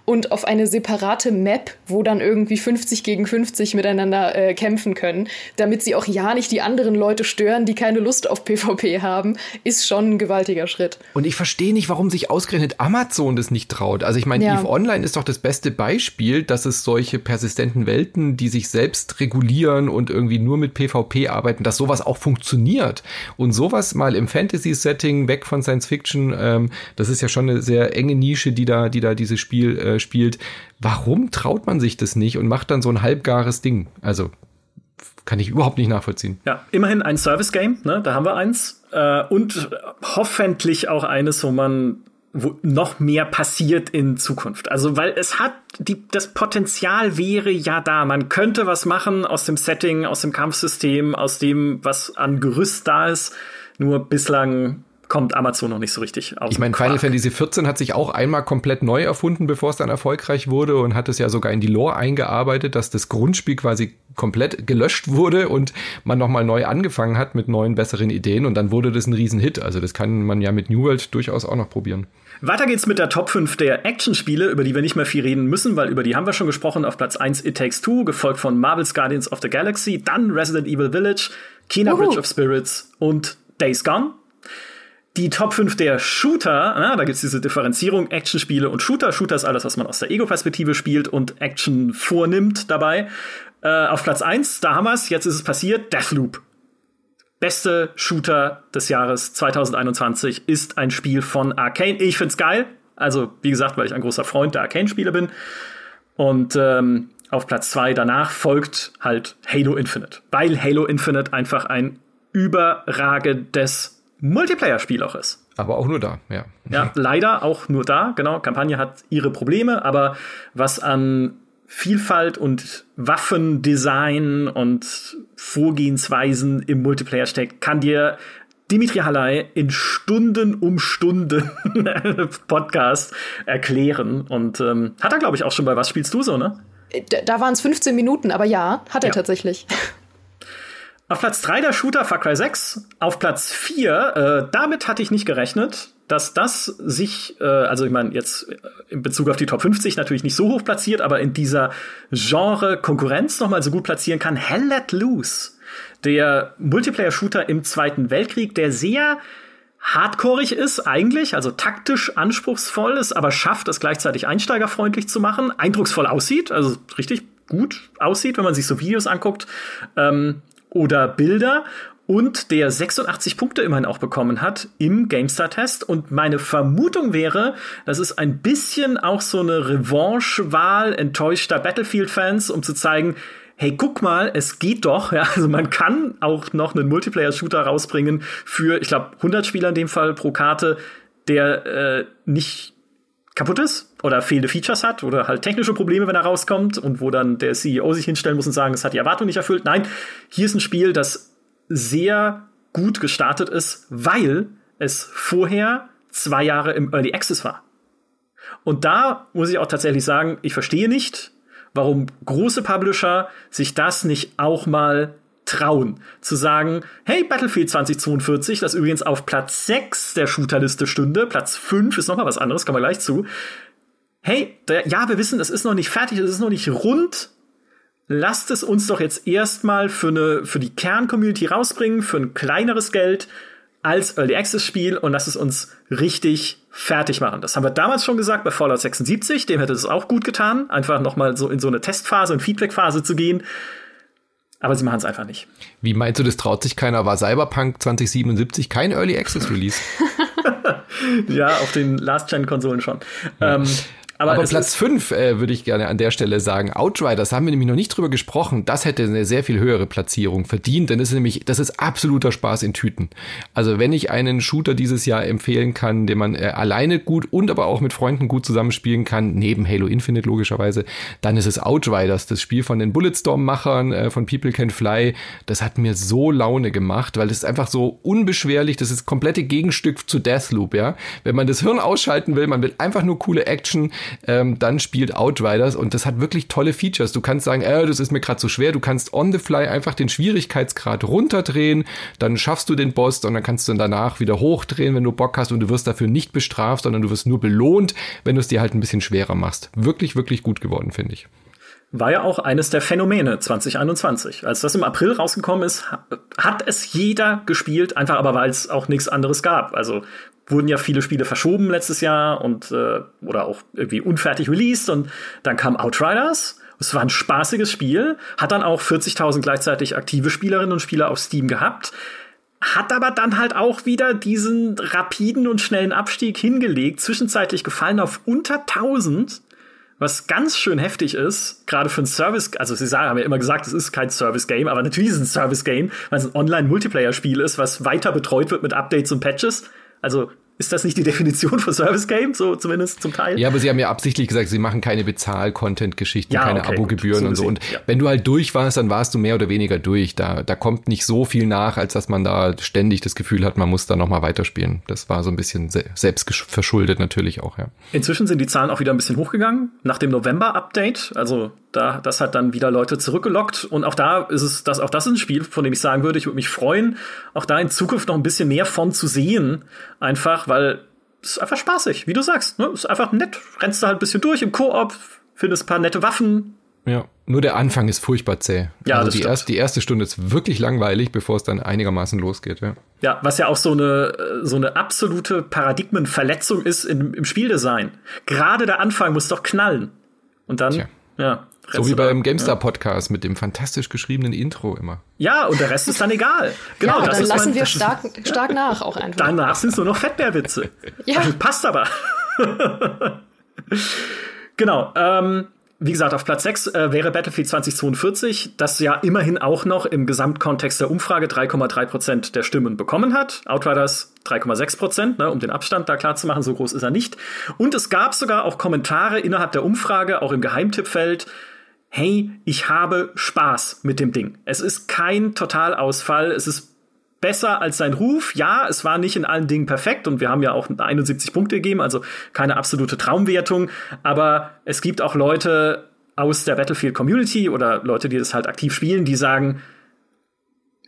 Speaker 2: und auf eine separate Map, wo dann irgendwie 50 gegen 50 miteinander äh, kämpfen können, damit sie auch ja nicht die anderen Leute stören, die keine Lust auf PvP haben, ist schon ein gewaltiger Schritt.
Speaker 3: Und ich verstehe nicht, warum sich ausgerechnet Amazon das nicht traut. Also ich meine, ja. EVE Online ist doch das beste Beispiel, dass es solche persistenten Welten, die sich selbst regulieren und irgendwie nur mit PvP arbeiten, dass sowas auch funktioniert. Und sowas mal im Fantasy-Setting, weg von Science Fiction, ähm, das ist ja schon eine sehr enge Nische, die da, die da dieses Spiel äh, spielt. Warum traut man sich das nicht und macht dann so ein halbgares Ding? Also kann ich überhaupt nicht nachvollziehen.
Speaker 1: Ja, immerhin ein Service-Game, ne? da haben wir eins. Äh, und hoffentlich auch eines, wo man wo noch mehr passiert in Zukunft. Also, weil es hat die, das Potenzial wäre ja da. Man könnte was machen aus dem Setting, aus dem Kampfsystem, aus dem, was an Gerüst da ist. Nur bislang kommt Amazon noch nicht so richtig
Speaker 3: auf. Ich meine, Final Fantasy XIV hat sich auch einmal komplett neu erfunden, bevor es dann erfolgreich wurde und hat es ja sogar in die Lore eingearbeitet, dass das Grundspiel quasi komplett gelöscht wurde und man nochmal neu angefangen hat mit neuen, besseren Ideen und dann wurde das ein Riesenhit. Also das kann man ja mit New World durchaus auch noch probieren.
Speaker 1: Weiter geht's mit der Top 5 der Actionspiele, über die wir nicht mehr viel reden müssen, weil über die haben wir schon gesprochen. Auf Platz 1 It Takes Two, gefolgt von Marvel's Guardians of the Galaxy, dann Resident Evil Village, Kena Bridge of Spirits und Days Gone die Top 5 der Shooter, na, da gibt's diese Differenzierung, Actionspiele und Shooter. Shooter ist alles, was man aus der Ego-Perspektive spielt und Action vornimmt dabei. Äh, auf Platz 1, da haben wir's, jetzt ist es passiert, Deathloop. Beste Shooter des Jahres 2021 ist ein Spiel von Arcane. Ich find's geil. Also, wie gesagt, weil ich ein großer Freund der Arcane-Spiele bin. Und ähm, auf Platz 2 danach folgt halt Halo Infinite. Weil Halo Infinite einfach ein überragendes Multiplayer-Spiel auch ist.
Speaker 3: Aber auch nur da, ja.
Speaker 1: Ja, leider auch nur da, genau. Kampagne hat ihre Probleme, aber was an Vielfalt und Waffendesign und Vorgehensweisen im Multiplayer steckt, kann dir Dimitri Halay in Stunden um Stunden Podcast erklären. Und ähm, hat er, glaube ich, auch schon bei Was spielst du so, ne?
Speaker 2: Da, da waren es 15 Minuten, aber ja, hat er ja. tatsächlich.
Speaker 1: Auf Platz 3 der Shooter Far Cry 6. Auf Platz 4, äh, damit hatte ich nicht gerechnet, dass das sich, äh, also ich meine, jetzt in Bezug auf die Top 50 natürlich nicht so hoch platziert, aber in dieser Genre-Konkurrenz nochmal so gut platzieren kann. Hell Let Loose. Der Multiplayer-Shooter im Zweiten Weltkrieg, der sehr hardcoreig ist eigentlich, also taktisch anspruchsvoll ist, aber schafft es gleichzeitig einsteigerfreundlich zu machen, eindrucksvoll aussieht, also richtig gut aussieht, wenn man sich so Videos anguckt. Ähm, oder Bilder und der 86 Punkte immerhin auch bekommen hat im GameStar-Test. Und meine Vermutung wäre, das ist ein bisschen auch so eine Revanche-Wahl enttäuschter Battlefield-Fans, um zu zeigen, hey, guck mal, es geht doch. Ja, also man kann auch noch einen Multiplayer-Shooter rausbringen für, ich glaube, 100 Spieler in dem Fall pro Karte, der äh, nicht kaputt ist oder fehlende Features hat oder halt technische Probleme, wenn er rauskommt und wo dann der CEO sich hinstellen muss und sagen, es hat die Erwartung nicht erfüllt. Nein, hier ist ein Spiel, das sehr gut gestartet ist, weil es vorher zwei Jahre im Early Access war. Und da muss ich auch tatsächlich sagen, ich verstehe nicht, warum große Publisher sich das nicht auch mal trauen, zu sagen, hey, Battlefield 2042, das übrigens auf Platz 6 der Shooterliste stünde, Platz 5 ist nochmal was anderes, kommen wir gleich zu. Hey, der, ja, wir wissen, es ist noch nicht fertig, es ist noch nicht rund. Lasst es uns doch jetzt erstmal für, eine, für die Kern-Community rausbringen, für ein kleineres Geld als Early Access Spiel und lasst es uns richtig fertig machen. Das haben wir damals schon gesagt bei Fallout 76, dem hätte es auch gut getan, einfach nochmal so in so eine Testphase und Feedbackphase zu gehen. Aber sie machen es einfach nicht.
Speaker 3: Wie meinst du, das traut sich keiner? War Cyberpunk 2077 kein Early Access Release?
Speaker 1: ja, auf den Last-Gen-Konsolen schon.
Speaker 3: Ja. Ähm, aber, Aber Platz 5 äh, würde ich gerne an der Stelle sagen. Outriders haben wir nämlich noch nicht drüber gesprochen. Das hätte eine sehr viel höhere Platzierung verdient, denn das ist nämlich, das ist absoluter Spaß in Tüten. Also wenn ich einen Shooter dieses Jahr empfehlen kann, den man äh, alleine gut und aber auch mit Freunden gut zusammenspielen kann, neben Halo Infinite logischerweise, dann ist es Outriders, das Spiel von den Bulletstorm-Machern, äh, von People Can Fly. Das hat mir so Laune gemacht, weil das ist einfach so unbeschwerlich. Das ist komplette Gegenstück zu Deathloop, ja. Wenn man das Hirn ausschalten will, man will einfach nur coole Action ähm, dann spielt Outriders und das hat wirklich tolle Features. Du kannst sagen, äh, das ist mir gerade zu so schwer. Du kannst on the fly einfach den Schwierigkeitsgrad runterdrehen, dann schaffst du den Boss und dann kannst du ihn danach wieder hochdrehen, wenn du Bock hast und du wirst dafür nicht bestraft, sondern du wirst nur belohnt, wenn du es dir halt ein bisschen schwerer machst. Wirklich, wirklich gut geworden, finde ich
Speaker 1: war ja auch eines der Phänomene 2021. Als das im April rausgekommen ist, hat es jeder gespielt, einfach aber weil es auch nichts anderes gab. Also wurden ja viele Spiele verschoben letztes Jahr und äh, oder auch irgendwie unfertig released und dann kam Outriders. Es war ein spaßiges Spiel, hat dann auch 40.000 gleichzeitig aktive Spielerinnen und Spieler auf Steam gehabt, hat aber dann halt auch wieder diesen rapiden und schnellen Abstieg hingelegt, zwischenzeitlich gefallen auf unter 1000 was ganz schön heftig ist, gerade für ein Service, also sie sagen, haben ja immer gesagt, es ist kein Service-Game, aber natürlich ist es ein Service-Game, weil es ein Online-Multiplayer-Spiel ist, was weiter betreut wird mit Updates und Patches. Also ist das nicht die Definition von Service Game, so zumindest zum Teil?
Speaker 3: Ja, aber sie haben ja absichtlich gesagt, sie machen keine Bezahl-Content-Geschichten, ja, keine okay, Abo-Gebühren und so. Und ja. wenn du halt durch warst, dann warst du mehr oder weniger durch. Da, da kommt nicht so viel nach, als dass man da ständig das Gefühl hat, man muss da nochmal weiterspielen. Das war so ein bisschen se selbst verschuldet natürlich auch, ja.
Speaker 1: Inzwischen sind die Zahlen auch wieder ein bisschen hochgegangen nach dem November-Update. Also da, das hat dann wieder Leute zurückgelockt. Und auch da ist es, das, auch das ist ein Spiel, von dem ich sagen würde, ich würde mich freuen, auch da in Zukunft noch ein bisschen mehr von zu sehen. Einfach, weil es ist einfach spaßig, wie du sagst. Ne? Es ist einfach nett. Rennst du halt ein bisschen durch im Koop, findest ein paar nette Waffen.
Speaker 3: Ja, nur der Anfang ist furchtbar zäh. Ja, also die, erst, die erste Stunde ist wirklich langweilig, bevor es dann einigermaßen losgeht. Ja.
Speaker 1: ja, was ja auch so eine, so eine absolute Paradigmenverletzung ist im, im Spieldesign. Gerade der Anfang muss doch knallen. Und dann, Tja. ja.
Speaker 3: So wie beim GameStar-Podcast ja. mit dem fantastisch geschriebenen Intro immer.
Speaker 1: Ja, und der Rest ist dann egal. Genau,
Speaker 2: ja, das dann lassen mein, wir stark, stark nach auch einfach.
Speaker 1: Danach sind es nur noch Fettbärwitze. ja. Also, passt aber. genau. Ähm, wie gesagt, auf Platz 6 äh, wäre Battlefield 2042, das ja immerhin auch noch im Gesamtkontext der Umfrage 3,3 Prozent der Stimmen bekommen hat. Outriders 3,6 Prozent, ne, um den Abstand da klar zu machen, so groß ist er nicht. Und es gab sogar auch Kommentare innerhalb der Umfrage, auch im Geheimtippfeld, hey, ich habe Spaß mit dem Ding. Es ist kein Totalausfall, es ist besser als sein Ruf. Ja, es war nicht in allen Dingen perfekt und wir haben ja auch 71 Punkte gegeben, also keine absolute Traumwertung, aber es gibt auch Leute aus der Battlefield Community oder Leute, die das halt aktiv spielen, die sagen,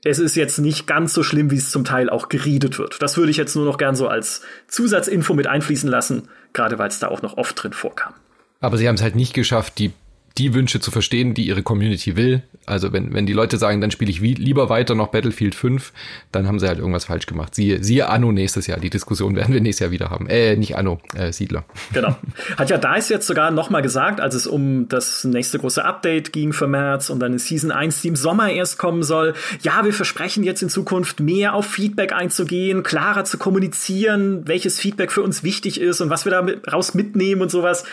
Speaker 1: es ist jetzt nicht ganz so schlimm, wie es zum Teil auch geredet wird. Das würde ich jetzt nur noch gern so als Zusatzinfo mit einfließen lassen, gerade weil es da auch noch oft drin vorkam.
Speaker 3: Aber sie haben es halt nicht geschafft, die die Wünsche zu verstehen, die ihre Community will. Also wenn, wenn die Leute sagen, dann spiele ich wie, lieber weiter noch Battlefield 5, dann haben sie halt irgendwas falsch gemacht. Siehe, siehe Anno nächstes Jahr. Die Diskussion werden wir nächstes Jahr wieder haben. Äh, nicht Anno, äh, Siedler.
Speaker 1: Genau. Hat ja DICE jetzt sogar nochmal gesagt, als es um das nächste große Update ging für März und dann ist Season 1, die im Sommer erst kommen soll. Ja, wir versprechen jetzt in Zukunft mehr auf Feedback einzugehen, klarer zu kommunizieren, welches Feedback für uns wichtig ist und was wir da raus mitnehmen und sowas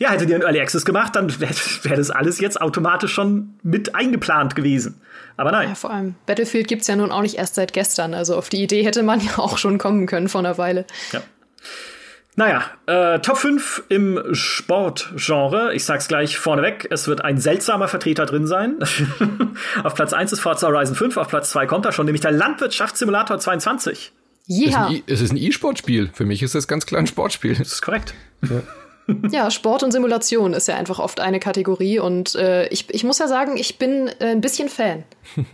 Speaker 1: ja, hätte die einen Early Access gemacht, dann wäre wär das alles jetzt automatisch schon mit eingeplant gewesen. Aber nein.
Speaker 2: Ja, vor allem Battlefield gibt's ja nun auch nicht erst seit gestern. Also auf die Idee hätte man ja auch schon kommen können vor einer Weile.
Speaker 1: Ja. Naja, äh, Top 5 im Sportgenre. Ich sag's gleich vorneweg, es wird ein seltsamer Vertreter drin sein. auf Platz 1 ist Forza Horizon 5, auf Platz 2 kommt er schon, nämlich der Landwirtschaftssimulator 22.
Speaker 2: Ja.
Speaker 3: Es ist ein E-Sport-Spiel. Für mich ist es ganz klar ein Sportspiel.
Speaker 1: Das ist korrekt. Ja.
Speaker 2: Ja, Sport und Simulation ist ja einfach oft eine Kategorie und äh, ich, ich muss ja sagen, ich bin äh, ein bisschen Fan.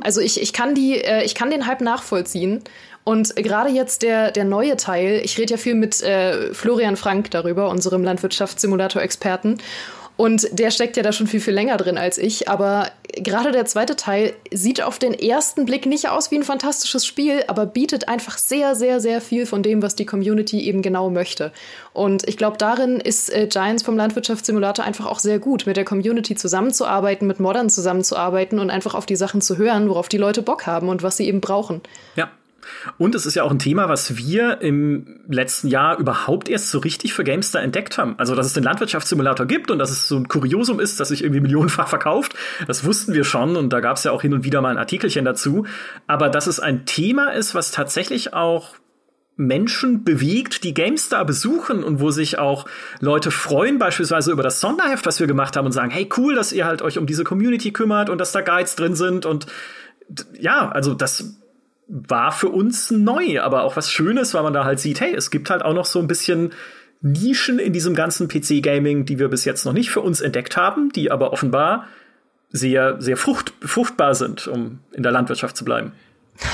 Speaker 2: Also ich, ich kann die, äh, ich kann den Hype nachvollziehen. Und gerade jetzt der, der neue Teil, ich rede ja viel mit äh, Florian Frank darüber, unserem Landwirtschaftssimulator-Experten. Und der steckt ja da schon viel, viel länger drin als ich. Aber gerade der zweite Teil sieht auf den ersten Blick nicht aus wie ein fantastisches Spiel, aber bietet einfach sehr, sehr, sehr viel von dem, was die Community eben genau möchte. Und ich glaube, darin ist äh, Giants vom Landwirtschaftssimulator einfach auch sehr gut, mit der Community zusammenzuarbeiten, mit Modern zusammenzuarbeiten und einfach auf die Sachen zu hören, worauf die Leute Bock haben und was sie eben brauchen.
Speaker 1: Ja, und es ist ja auch ein Thema, was wir im letzten Jahr überhaupt erst so richtig für Gamestar entdeckt haben. Also, dass es den Landwirtschaftssimulator gibt und dass es so ein Kuriosum ist, dass sich irgendwie millionenfach verkauft, das wussten wir schon und da gab es ja auch hin und wieder mal ein Artikelchen dazu. Aber dass es ein Thema ist, was tatsächlich auch Menschen bewegt, die GameStar besuchen und wo sich auch Leute freuen, beispielsweise über das Sonderheft, was wir gemacht haben und sagen, hey, cool, dass ihr halt euch um diese Community kümmert und dass da Guides drin sind und ja, also das war für uns neu, aber auch was Schönes, weil man da halt sieht, hey, es gibt halt auch noch so ein bisschen Nischen in diesem ganzen PC-Gaming, die wir bis jetzt noch nicht für uns entdeckt haben, die aber offenbar sehr, sehr frucht, fruchtbar sind, um in der Landwirtschaft zu bleiben.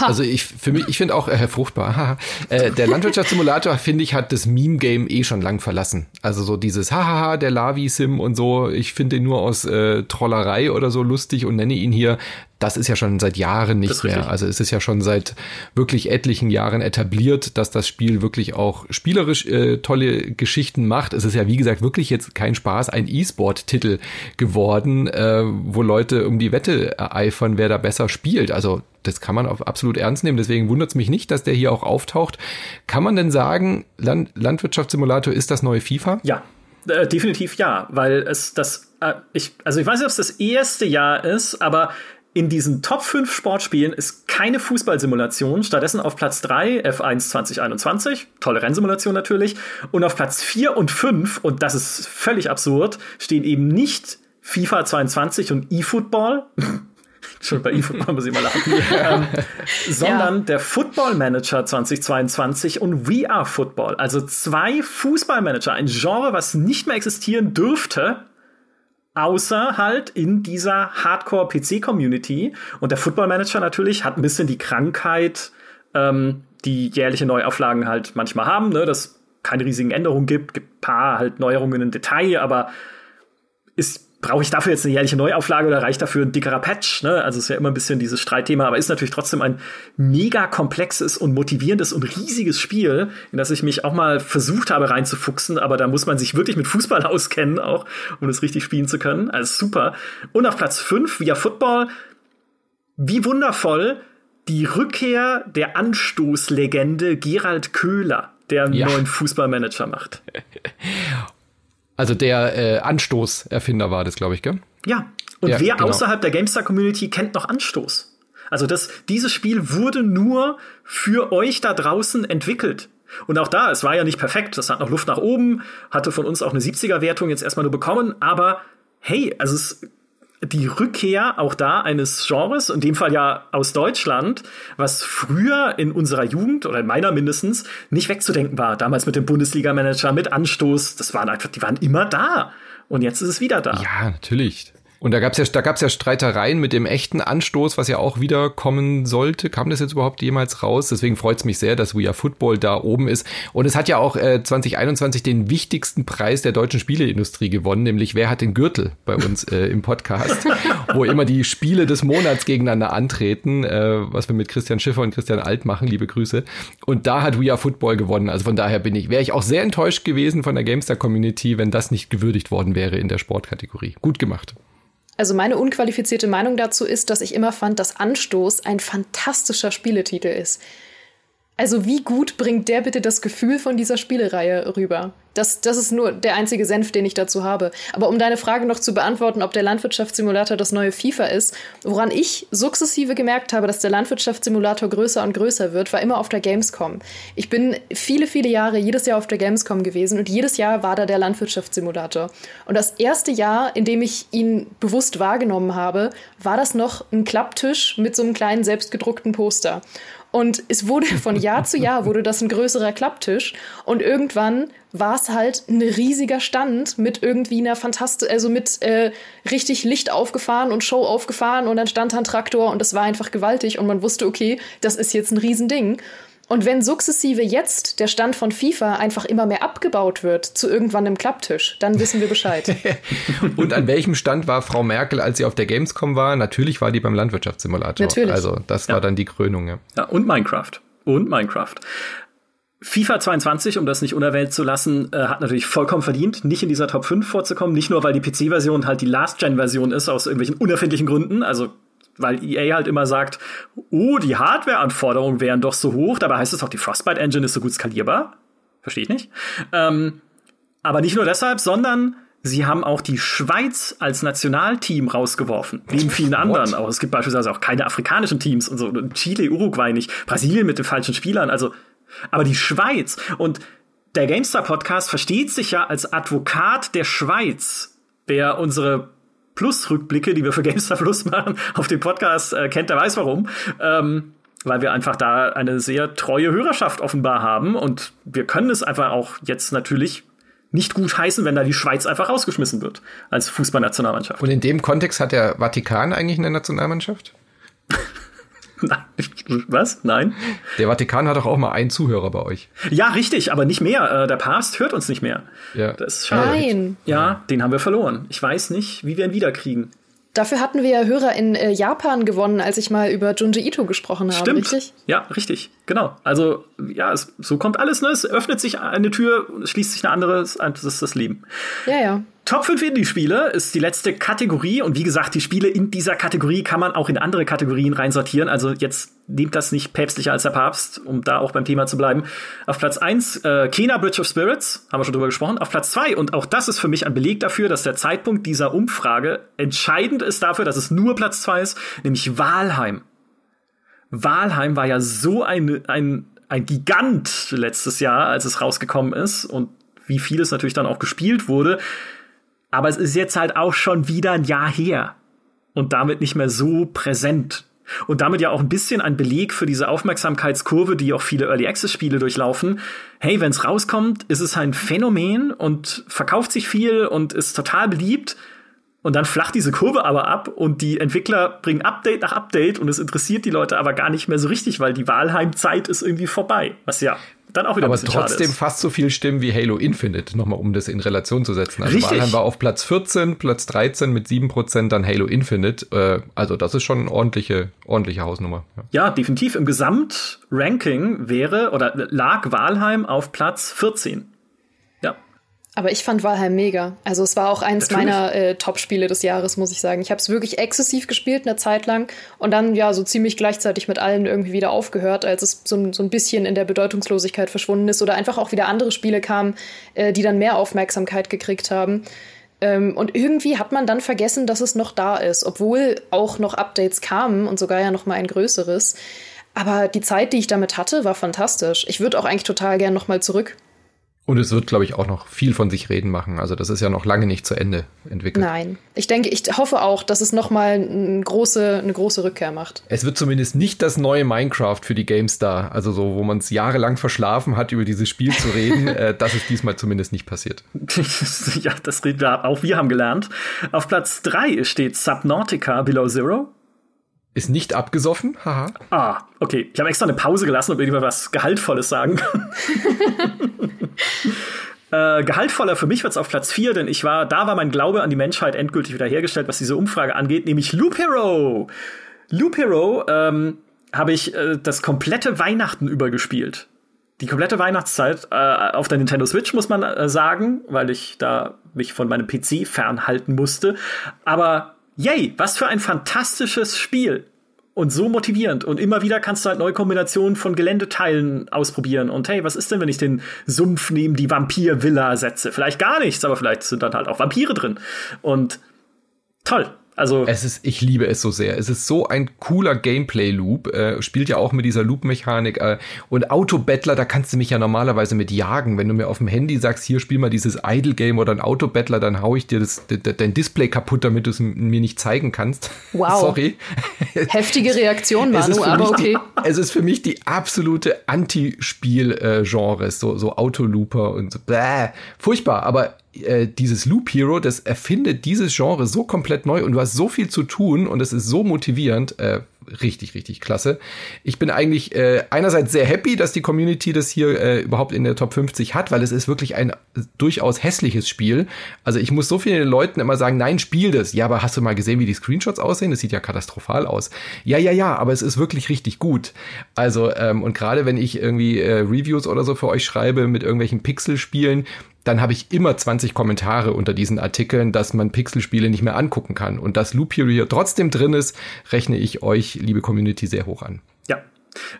Speaker 3: Also ich für mich, ich finde auch äh, fruchtbar. äh, der Landwirtschaftssimulator finde ich hat das Meme Game eh schon lang verlassen. Also so dieses hahaha der Lavi Sim und so. Ich finde den nur aus äh, Trollerei oder so lustig und nenne ihn hier das ist ja schon seit Jahren nicht mehr. Also es ist ja schon seit wirklich etlichen Jahren etabliert, dass das Spiel wirklich auch spielerisch äh, tolle Geschichten macht. Es ist ja, wie gesagt, wirklich jetzt kein Spaß, ein E-Sport-Titel geworden, äh, wo Leute um die Wette eifern, wer da besser spielt. Also das kann man auf absolut ernst nehmen. Deswegen wundert es mich nicht, dass der hier auch auftaucht. Kann man denn sagen, Land Landwirtschaftssimulator ist das neue FIFA?
Speaker 1: Ja, äh, definitiv ja, weil es das, äh, ich, also ich weiß nicht, ob es das erste Jahr ist, aber in diesen Top 5 Sportspielen ist keine Fußballsimulation, stattdessen auf Platz 3 F1 2021, tolle Rennsimulation natürlich, und auf Platz 4 und 5, und das ist völlig absurd, stehen eben nicht FIFA 22 und eFootball. Schon bei eFootball muss ich mal lachen. ähm, sondern ja. der Football Manager 2022 und We Are Football. Also zwei Fußballmanager, ein Genre, was nicht mehr existieren dürfte, außer halt in dieser Hardcore-PC-Community. Und der Football Manager natürlich hat ein bisschen die Krankheit, ähm, die jährliche Neuauflagen halt manchmal haben, ne? dass keine riesigen Änderungen gibt, gibt paar halt Neuerungen im Detail, aber ist brauche ich dafür jetzt eine jährliche Neuauflage oder reicht dafür ein dickerer Patch? Ne? Also ist ja immer ein bisschen dieses Streitthema, aber ist natürlich trotzdem ein mega komplexes und motivierendes und riesiges Spiel, in das ich mich auch mal versucht habe reinzufuchsen, aber da muss man sich wirklich mit Fußball auskennen, auch um das richtig spielen zu können. Also super. Und auf Platz 5 via Football, wie wundervoll die Rückkehr der Anstoßlegende Gerald Köhler, der einen ja. neuen Fußballmanager macht.
Speaker 3: Also der äh, Anstoß-Erfinder war das, glaube ich, gell?
Speaker 1: Ja. Und ja, wer genau. außerhalb der GameStar-Community kennt noch Anstoß? Also das, dieses Spiel wurde nur für euch da draußen entwickelt. Und auch da, es war ja nicht perfekt, es hat noch Luft nach oben, hatte von uns auch eine 70er-Wertung jetzt erstmal nur bekommen, aber hey, also es die Rückkehr auch da eines Genres, in dem Fall ja aus Deutschland, was früher in unserer Jugend oder in meiner mindestens nicht wegzudenken war. Damals mit dem Bundesliga-Manager, mit Anstoß, das waren einfach, die waren immer da. Und jetzt ist es wieder da.
Speaker 3: Ja, natürlich. Und da gab es ja, da gab's ja Streitereien mit dem echten Anstoß, was ja auch wieder kommen sollte. Kam das jetzt überhaupt jemals raus? Deswegen freut es mich sehr, dass We Are Football da oben ist. Und es hat ja auch äh, 2021 den wichtigsten Preis der deutschen Spieleindustrie gewonnen, nämlich Wer hat den Gürtel bei uns äh, im Podcast, wo immer die Spiele des Monats gegeneinander antreten, äh, was wir mit Christian Schiffer und Christian Alt machen. Liebe Grüße. Und da hat We Are Football gewonnen. Also von daher bin ich, wäre ich auch sehr enttäuscht gewesen von der GameStar Community, wenn das nicht gewürdigt worden wäre in der Sportkategorie. Gut gemacht.
Speaker 2: Also meine unqualifizierte Meinung dazu ist, dass ich immer fand, dass Anstoß ein fantastischer Spieletitel ist. Also wie gut bringt der bitte das Gefühl von dieser Spielereihe rüber? Das, das ist nur der einzige Senf, den ich dazu habe. Aber um deine Frage noch zu beantworten, ob der Landwirtschaftssimulator das neue FIFA ist, woran ich sukzessive gemerkt habe, dass der Landwirtschaftssimulator größer und größer wird, war immer auf der Gamescom. Ich bin viele, viele Jahre jedes Jahr auf der Gamescom gewesen und jedes Jahr war da der Landwirtschaftssimulator. Und das erste Jahr, in dem ich ihn bewusst wahrgenommen habe, war das noch ein Klapptisch mit so einem kleinen selbstgedruckten Poster. Und es wurde von Jahr zu Jahr wurde das ein größerer Klapptisch. Und irgendwann war es halt ein riesiger Stand mit irgendwie einer fantastisch, also mit äh, richtig Licht aufgefahren und Show aufgefahren und dann stand da ein Traktor und das war einfach gewaltig und man wusste, okay, das ist jetzt ein Riesending. Und wenn sukzessive jetzt der Stand von FIFA einfach immer mehr abgebaut wird zu irgendwann einem Klapptisch, dann wissen wir Bescheid.
Speaker 3: und an welchem Stand war Frau Merkel, als sie auf der Gamescom war? Natürlich war die beim Landwirtschaftssimulator.
Speaker 2: Natürlich.
Speaker 3: Also das ja. war dann die Krönung. Ja.
Speaker 1: ja, und Minecraft. Und Minecraft. FIFA 22, um das nicht unerwähnt zu lassen, äh, hat natürlich vollkommen verdient, nicht in dieser Top 5 vorzukommen. Nicht nur, weil die PC-Version halt die Last-Gen-Version ist, aus irgendwelchen unerfindlichen Gründen. Also weil EA halt immer sagt, oh, die Hardware-Anforderungen wären doch so hoch, dabei heißt es doch, die Frostbite Engine ist so gut skalierbar. Verstehe ich nicht. Ähm, aber nicht nur deshalb, sondern sie haben auch die Schweiz als Nationalteam rausgeworfen, neben vielen anderen. Auch es gibt beispielsweise auch keine afrikanischen Teams und so. Chile, Uruguay nicht, Brasilien mit den falschen Spielern. Also, aber die Schweiz und der GameStar Podcast versteht sich ja als Advokat der Schweiz. Wer unsere Plus-Rückblicke, die wir für GameStar Plus machen, auf dem Podcast äh, kennt, der weiß warum. Ähm, weil wir einfach da eine sehr treue Hörerschaft offenbar haben und wir können es einfach auch jetzt natürlich nicht gut heißen, wenn da die Schweiz einfach rausgeschmissen wird als Fußballnationalmannschaft.
Speaker 3: Und in dem Kontext hat der Vatikan eigentlich eine Nationalmannschaft?
Speaker 1: Was? Nein?
Speaker 3: Der Vatikan hat doch auch mal einen Zuhörer bei euch.
Speaker 1: Ja, richtig, aber nicht mehr. Äh, der Papst hört uns nicht mehr.
Speaker 3: Ja.
Speaker 1: Das ist schade.
Speaker 2: Nein.
Speaker 1: Ja, den haben wir verloren. Ich weiß nicht, wie wir ihn wiederkriegen.
Speaker 2: Dafür hatten wir ja Hörer in äh, Japan gewonnen, als ich mal über Junji Ito gesprochen habe,
Speaker 1: Stimmt.
Speaker 2: richtig?
Speaker 1: Ja, richtig. Genau. Also, ja, es, so kommt alles, ne? Es öffnet sich eine Tür, schließt sich eine andere, das ist das Leben.
Speaker 2: Ja, ja.
Speaker 1: Top 5 Indie-Spiele ist die letzte Kategorie und wie gesagt, die Spiele in dieser Kategorie kann man auch in andere Kategorien reinsortieren. Also jetzt nehmt das nicht päpstlicher als der Papst, um da auch beim Thema zu bleiben. Auf Platz 1 äh, Kena Bridge of Spirits, haben wir schon drüber gesprochen. Auf Platz 2 und auch das ist für mich ein Beleg dafür, dass der Zeitpunkt dieser Umfrage entscheidend ist dafür, dass es nur Platz 2 ist, nämlich Walheim. Walheim war ja so ein, ein, ein Gigant letztes Jahr, als es rausgekommen ist und wie viel es natürlich dann auch gespielt wurde. Aber es ist jetzt halt auch schon wieder ein Jahr her und damit nicht mehr so präsent. Und damit ja auch ein bisschen ein Beleg für diese Aufmerksamkeitskurve, die auch viele Early Access Spiele durchlaufen. Hey, wenn es rauskommt, ist es ein Phänomen und verkauft sich viel und ist total beliebt. Und dann flacht diese Kurve aber ab und die Entwickler bringen Update nach Update und es interessiert die Leute aber gar nicht mehr so richtig, weil die Wahlheimzeit ist irgendwie vorbei. Was ja dann auch wieder
Speaker 3: Aber trotzdem fast so viel Stimmen wie Halo Infinite, nochmal um das in Relation zu setzen. Also
Speaker 1: Richtig.
Speaker 3: Valheim war auf Platz 14, Platz 13 mit 7%, dann Halo Infinite. Äh, also das ist schon eine ordentliche, ordentliche Hausnummer. Ja.
Speaker 1: Ja, definitiv. Im Gesamtranking wäre oder lag Walheim auf Platz 14.
Speaker 2: Aber ich fand Valheim mega. Also es war auch eins
Speaker 1: Natürlich.
Speaker 2: meiner äh, Top-Spiele des Jahres, muss ich sagen. Ich habe es wirklich exzessiv gespielt eine Zeit lang und dann ja so ziemlich gleichzeitig mit allen irgendwie wieder aufgehört, als es so, ein- so ein bisschen in der Bedeutungslosigkeit verschwunden ist oder einfach auch wieder andere Spiele kamen, äh, die dann mehr Aufmerksamkeit gekriegt haben. Ähm, und irgendwie hat man dann vergessen, dass es noch da ist, obwohl auch noch Updates kamen und sogar ja noch mal ein größeres. Aber die Zeit, die ich damit hatte, war fantastisch. Ich würde auch eigentlich total gern noch mal zurück.
Speaker 3: Und es wird, glaube ich, auch noch viel von sich reden machen. Also das ist ja noch lange nicht zu Ende entwickelt.
Speaker 2: Nein. Ich denke, ich hoffe auch, dass es noch mal eine große, eine große Rückkehr macht.
Speaker 3: Es wird zumindest nicht das neue Minecraft für die GameStar. Also so, wo man es jahrelang verschlafen hat, über dieses Spiel zu reden. äh, das ist diesmal zumindest nicht passiert.
Speaker 1: ja, das reden wir auch. Wir haben gelernt. Auf Platz drei steht Subnautica Below Zero.
Speaker 3: Ist nicht abgesoffen, haha.
Speaker 1: Ah, okay. Ich habe extra eine Pause gelassen, ob irgendjemand was Gehaltvolles sagen kann. äh, gehaltvoller für mich wird es auf Platz 4, denn ich war, da war mein Glaube an die Menschheit endgültig wiederhergestellt, was diese Umfrage angeht, nämlich Loop Hero. Loop Hero ähm, habe ich äh, das komplette Weihnachten über gespielt. Die komplette Weihnachtszeit äh, auf der Nintendo Switch, muss man äh, sagen, weil ich da mich von meinem PC fernhalten musste. Aber yay, was für ein fantastisches Spiel. Und so motivierend. Und immer wieder kannst du halt neue Kombinationen von Geländeteilen ausprobieren. Und hey, was ist denn, wenn ich den Sumpf neben die Vampir-Villa setze? Vielleicht gar nichts, aber vielleicht sind dann halt auch Vampire drin. Und toll. Also
Speaker 3: es ist, ich liebe es so sehr. Es ist so ein cooler Gameplay-Loop. Äh, spielt ja auch mit dieser Loop-Mechanik. Äh, und Autobattler, da kannst du mich ja normalerweise mit jagen. Wenn du mir auf dem Handy sagst, hier spiel mal dieses Idle-Game oder ein Autobattler, dann hau ich dir das, dein Display kaputt, damit du es mir nicht zeigen kannst.
Speaker 2: Wow.
Speaker 3: Sorry.
Speaker 2: Heftige Reaktion, Manu, aber okay.
Speaker 3: Die, es ist für mich die absolute Anti-Spiel-Genre. So, so Autolooper und so. Bäh. Furchtbar, aber äh, dieses Loop Hero, das erfindet dieses Genre so komplett neu und du hast so viel zu tun und es ist so motivierend. Äh, richtig, richtig klasse. Ich bin eigentlich äh, einerseits sehr happy, dass die Community das hier äh, überhaupt in der Top 50 hat, weil es ist wirklich ein durchaus hässliches Spiel. Also ich muss so vielen Leuten immer sagen, nein, spiel das. Ja, aber hast du mal gesehen, wie die Screenshots aussehen? Das sieht ja katastrophal aus. Ja, ja, ja, aber es ist wirklich richtig gut. Also, ähm, und gerade wenn ich irgendwie äh, Reviews oder so für euch schreibe mit irgendwelchen Pixel-Spielen, dann habe ich immer 20 Kommentare unter diesen Artikeln, dass man Pixelspiele nicht mehr angucken kann. Und dass Loop Hero hier trotzdem drin ist, rechne ich euch, liebe Community, sehr hoch an.
Speaker 1: Ja.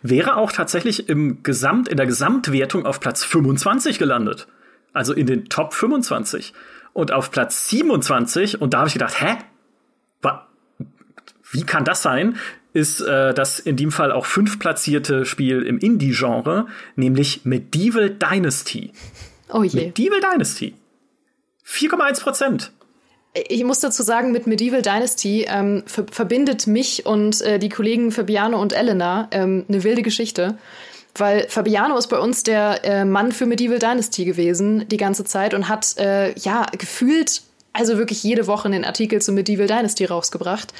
Speaker 1: Wäre auch tatsächlich im Gesamt, in der Gesamtwertung auf Platz 25 gelandet. Also in den Top 25. Und auf Platz 27, und da habe ich gedacht, hä? Wie kann das sein? Ist äh, das in dem Fall auch fünf platzierte Spiel im Indie-Genre, nämlich Medieval Dynasty.
Speaker 2: Oh je.
Speaker 1: Medieval Dynasty. 4,1 Prozent.
Speaker 2: Ich muss dazu sagen, mit Medieval Dynasty ähm, ver verbindet mich und äh, die Kollegen Fabiano und Elena ähm, eine wilde Geschichte. Weil Fabiano ist bei uns der äh, Mann für Medieval Dynasty gewesen die ganze Zeit und hat äh, ja gefühlt, also wirklich jede Woche einen Artikel zu Medieval Dynasty rausgebracht.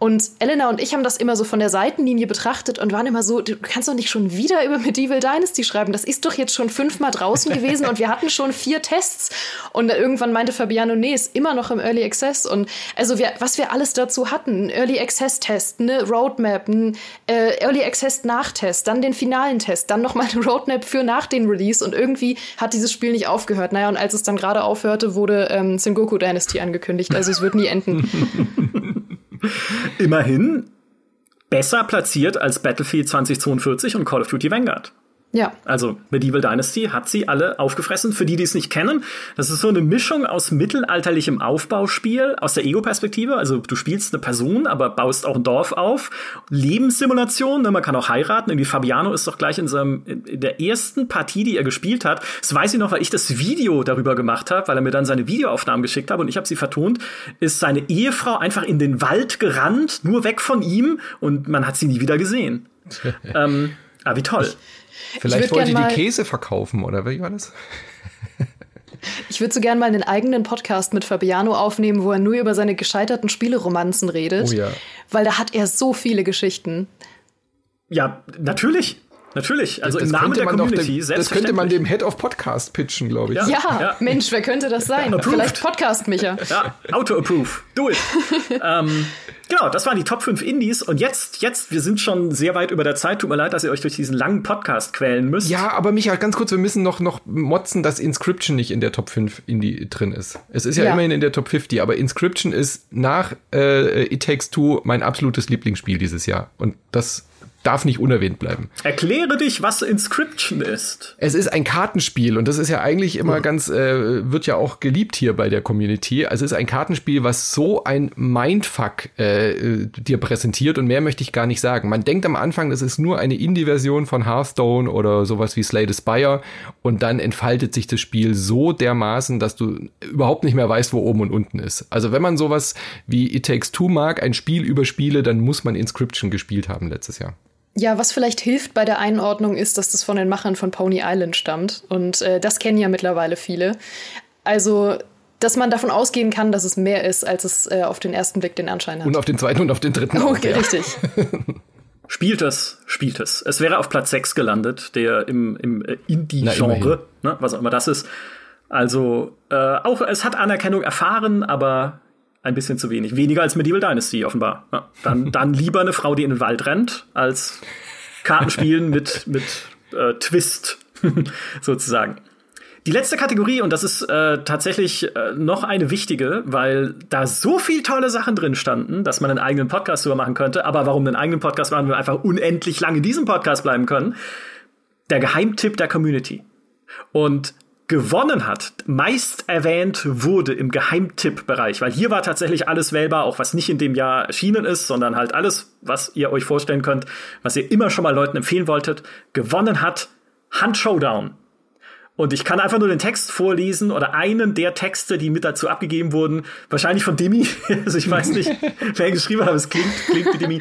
Speaker 2: Und Elena und ich haben das immer so von der Seitenlinie betrachtet und waren immer so, du kannst doch nicht schon wieder über Medieval Dynasty schreiben. Das ist doch jetzt schon fünfmal draußen gewesen und wir hatten schon vier Tests. Und irgendwann meinte Fabiano, nee, ist immer noch im Early Access. Und also wir, was wir alles dazu hatten, ein Early Access Test, eine Roadmap, ein äh, Early Access Nachtest, dann den finalen Test, dann nochmal eine Roadmap für nach den Release. Und irgendwie hat dieses Spiel nicht aufgehört. Naja, und als es dann gerade aufhörte, wurde ähm, Sengoku Dynasty angekündigt. Also es wird nie enden.
Speaker 1: Immerhin besser platziert als Battlefield 2042 und Call of Duty Vanguard.
Speaker 2: Ja.
Speaker 1: Also Medieval Dynasty hat sie alle aufgefressen. Für die, die es nicht kennen, das ist so eine Mischung aus mittelalterlichem Aufbauspiel, aus der Ego-Perspektive. Also du spielst eine Person, aber baust auch ein Dorf auf. Lebenssimulation, ne? man kann auch heiraten. Irgendwie Fabiano ist doch gleich in, seinem, in der ersten Partie, die er gespielt hat. Das weiß ich noch, weil ich das Video darüber gemacht habe, weil er mir dann seine Videoaufnahmen geschickt hat und ich habe sie vertont. Ist seine Ehefrau einfach in den Wald gerannt, nur weg von ihm und man hat sie nie wieder gesehen. ähm, ah, wie toll. Ich
Speaker 3: Vielleicht wollte die Käse verkaufen, oder wie war das?
Speaker 2: Ich würde so gerne mal einen eigenen Podcast mit Fabiano aufnehmen, wo er nur über seine gescheiterten Spieleromanzen redet.
Speaker 3: Oh ja.
Speaker 2: Weil da hat er so viele Geschichten.
Speaker 1: Ja, natürlich. Natürlich, also das im Namen der Community,
Speaker 3: dem, Das könnte man dem Head of Podcast pitchen, glaube ich.
Speaker 2: Ja, ja, ja, Mensch, wer könnte das sein? Approved. Vielleicht Podcast Micha.
Speaker 1: Ja, Auto-Approve. Do it. ähm, genau, das waren die Top 5 Indies. Und jetzt, jetzt, wir sind schon sehr weit über der Zeit. Tut mir leid, dass ihr euch durch diesen langen Podcast quälen müsst.
Speaker 3: Ja, aber Micha, ganz kurz, wir müssen noch, noch motzen, dass Inscription nicht in der Top 5 Indie drin ist. Es ist ja, ja. immerhin in der Top 50, aber Inscription ist nach äh, It Takes Two mein absolutes Lieblingsspiel dieses Jahr. Und das darf nicht unerwähnt bleiben.
Speaker 1: Erkläre dich, was Inscription ist.
Speaker 3: Es ist ein Kartenspiel und das ist ja eigentlich immer ganz, äh, wird ja auch geliebt hier bei der Community. Also es ist ein Kartenspiel, was so ein Mindfuck äh, dir präsentiert und mehr möchte ich gar nicht sagen. Man denkt am Anfang, das ist nur eine Indie-Version von Hearthstone oder sowas wie Slay the Spire und dann entfaltet sich das Spiel so dermaßen, dass du überhaupt nicht mehr weißt, wo oben und unten ist. Also wenn man sowas wie It Takes Two mag, ein Spiel über Spiele, dann muss man Inscription gespielt haben letztes Jahr.
Speaker 2: Ja, was vielleicht hilft bei der Einordnung ist, dass das von den Machern von Pony Island stammt. Und äh, das kennen ja mittlerweile viele. Also, dass man davon ausgehen kann, dass es mehr ist, als es äh, auf den ersten Blick den Anschein hat.
Speaker 3: Und auf den zweiten und auf den dritten
Speaker 2: auch. Okay, ja. richtig.
Speaker 1: Spielt es, spielt es. Es wäre auf Platz 6 gelandet, der im, im äh, Indie-Genre, ne, was auch immer das ist. Also, äh, auch es hat Anerkennung erfahren, aber ein bisschen zu wenig. Weniger als Medieval Dynasty, offenbar. Ja, dann, dann lieber eine Frau, die in den Wald rennt, als Kartenspielen mit, mit äh, Twist, sozusagen. Die letzte Kategorie, und das ist äh, tatsächlich äh, noch eine wichtige, weil da so viel tolle Sachen drin standen, dass man einen eigenen Podcast drüber machen könnte. Aber warum einen eigenen Podcast machen, wir einfach unendlich lange in diesem Podcast bleiben können? Der Geheimtipp der Community. Und gewonnen hat, meist erwähnt wurde im Geheimtipp-Bereich, weil hier war tatsächlich alles wählbar, auch was nicht in dem Jahr erschienen ist, sondern halt alles, was ihr euch vorstellen könnt, was ihr immer schon mal Leuten empfehlen wolltet, gewonnen hat Hand Showdown. Und ich kann einfach nur den Text vorlesen oder einen der Texte, die mit dazu abgegeben wurden. Wahrscheinlich von Demi. also ich weiß nicht, wer geschrieben hat, aber es klingt, klingt wie Demi.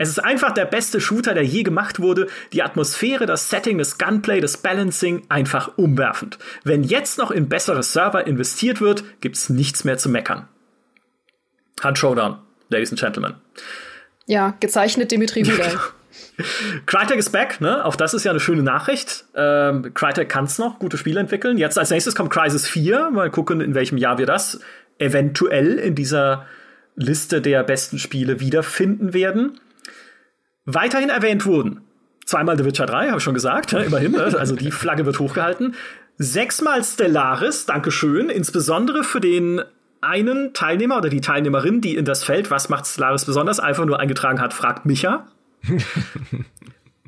Speaker 1: Es ist einfach der beste Shooter, der je gemacht wurde. Die Atmosphäre, das Setting, das Gunplay, das Balancing einfach umwerfend. Wenn jetzt noch in bessere Server investiert wird, gibt's nichts mehr zu meckern. Hand Showdown, Ladies and Gentlemen.
Speaker 2: Ja, gezeichnet Dimitri Vidal.
Speaker 1: Crytek ist back, ne? Auch das ist ja eine schöne Nachricht. Ähm, Crytek kann's noch gute Spiele entwickeln. Jetzt als nächstes kommt Crisis 4. Mal gucken, in welchem Jahr wir das eventuell in dieser Liste der besten Spiele wiederfinden werden weiterhin erwähnt wurden. Zweimal The Witcher 3, habe ich schon gesagt, ja, immerhin, ne? also die Flagge wird hochgehalten. Sechsmal Stellaris, Dankeschön, insbesondere für den einen Teilnehmer oder die Teilnehmerin, die in das Feld, was macht Stellaris besonders, einfach nur eingetragen hat, fragt Micha.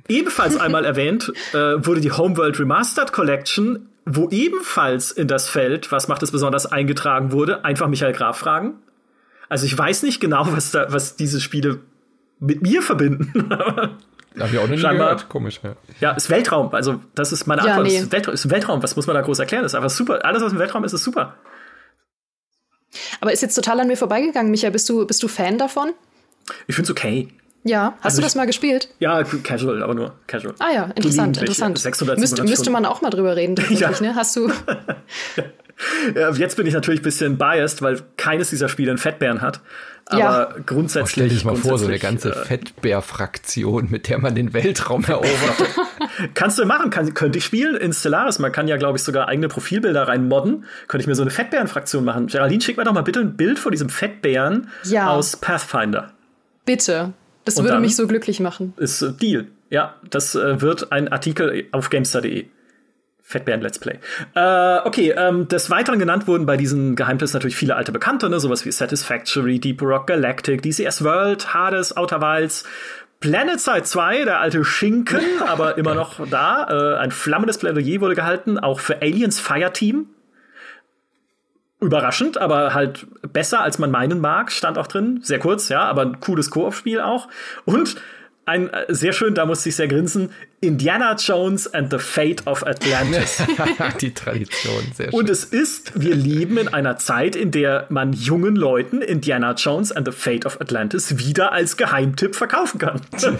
Speaker 1: ebenfalls einmal erwähnt äh, wurde die Homeworld Remastered Collection, wo ebenfalls in das Feld, was macht es besonders, eingetragen wurde, einfach Michael Graf fragen. Also ich weiß nicht genau, was da, was diese Spiele mit mir verbinden.
Speaker 3: Hab ich auch nie Scheinbar, gehört. Komisch, ja.
Speaker 1: Ja, ist Weltraum. Also, das ist meine Antwort. Ja, nee. ist, Weltraum, ist Weltraum. Was muss man da groß erklären? Das ist einfach super. Alles, was im Weltraum ist, ist super.
Speaker 2: Aber ist jetzt total an mir vorbeigegangen, Micha. Bist du, bist du Fan davon?
Speaker 1: Ich find's okay.
Speaker 2: Ja, hast also du das ich, mal gespielt?
Speaker 1: Ja, casual, aber nur casual.
Speaker 2: Ah ja, interessant, interessant. 600, Müsste, müsste man auch mal drüber reden, ja. ne? Hast du.
Speaker 1: Jetzt bin ich natürlich ein bisschen biased, weil keines dieser Spiele einen Fettbären hat. Aber ja. grundsätzlich. Oh,
Speaker 3: stell dir mal vor, so eine ganze äh, Fettbär-Fraktion, mit der man den Weltraum erobert.
Speaker 1: Kannst du machen, kann, könnte ich spielen in Stellaris. Man kann ja, glaube ich, sogar eigene Profilbilder reinmodden. Könnte ich mir so eine Fettbären-Fraktion machen. Geraldine, schick mir doch mal bitte ein Bild von diesem Fettbären ja. aus Pathfinder.
Speaker 2: Bitte. Das Und würde mich so glücklich machen.
Speaker 1: Ist äh, Deal. Ja, das äh, wird ein Artikel auf gamestar.de. Fettbären Let's Play. Äh, okay, ähm, des Weiteren genannt wurden bei diesen Geheimnissen natürlich viele alte Bekannte, ne? sowas wie Satisfactory, Deep Rock Galactic, DCS World, Hades, Outer Wilds, Planet Side 2, der alte Schinken, aber immer noch da. Äh, ein flammendes Plädoyer wurde gehalten, auch für Aliens Fireteam. Überraschend, aber halt besser als man meinen mag, stand auch drin. Sehr kurz, ja, aber ein cooles Koop-Spiel auch. Und ein äh, sehr schön, da musste ich sehr grinsen. Indiana Jones and the Fate of Atlantis.
Speaker 3: Die Tradition, sehr schön.
Speaker 1: Und es ist, wir leben in einer Zeit, in der man jungen Leuten Indiana Jones and the Fate of Atlantis wieder als Geheimtipp verkaufen kann.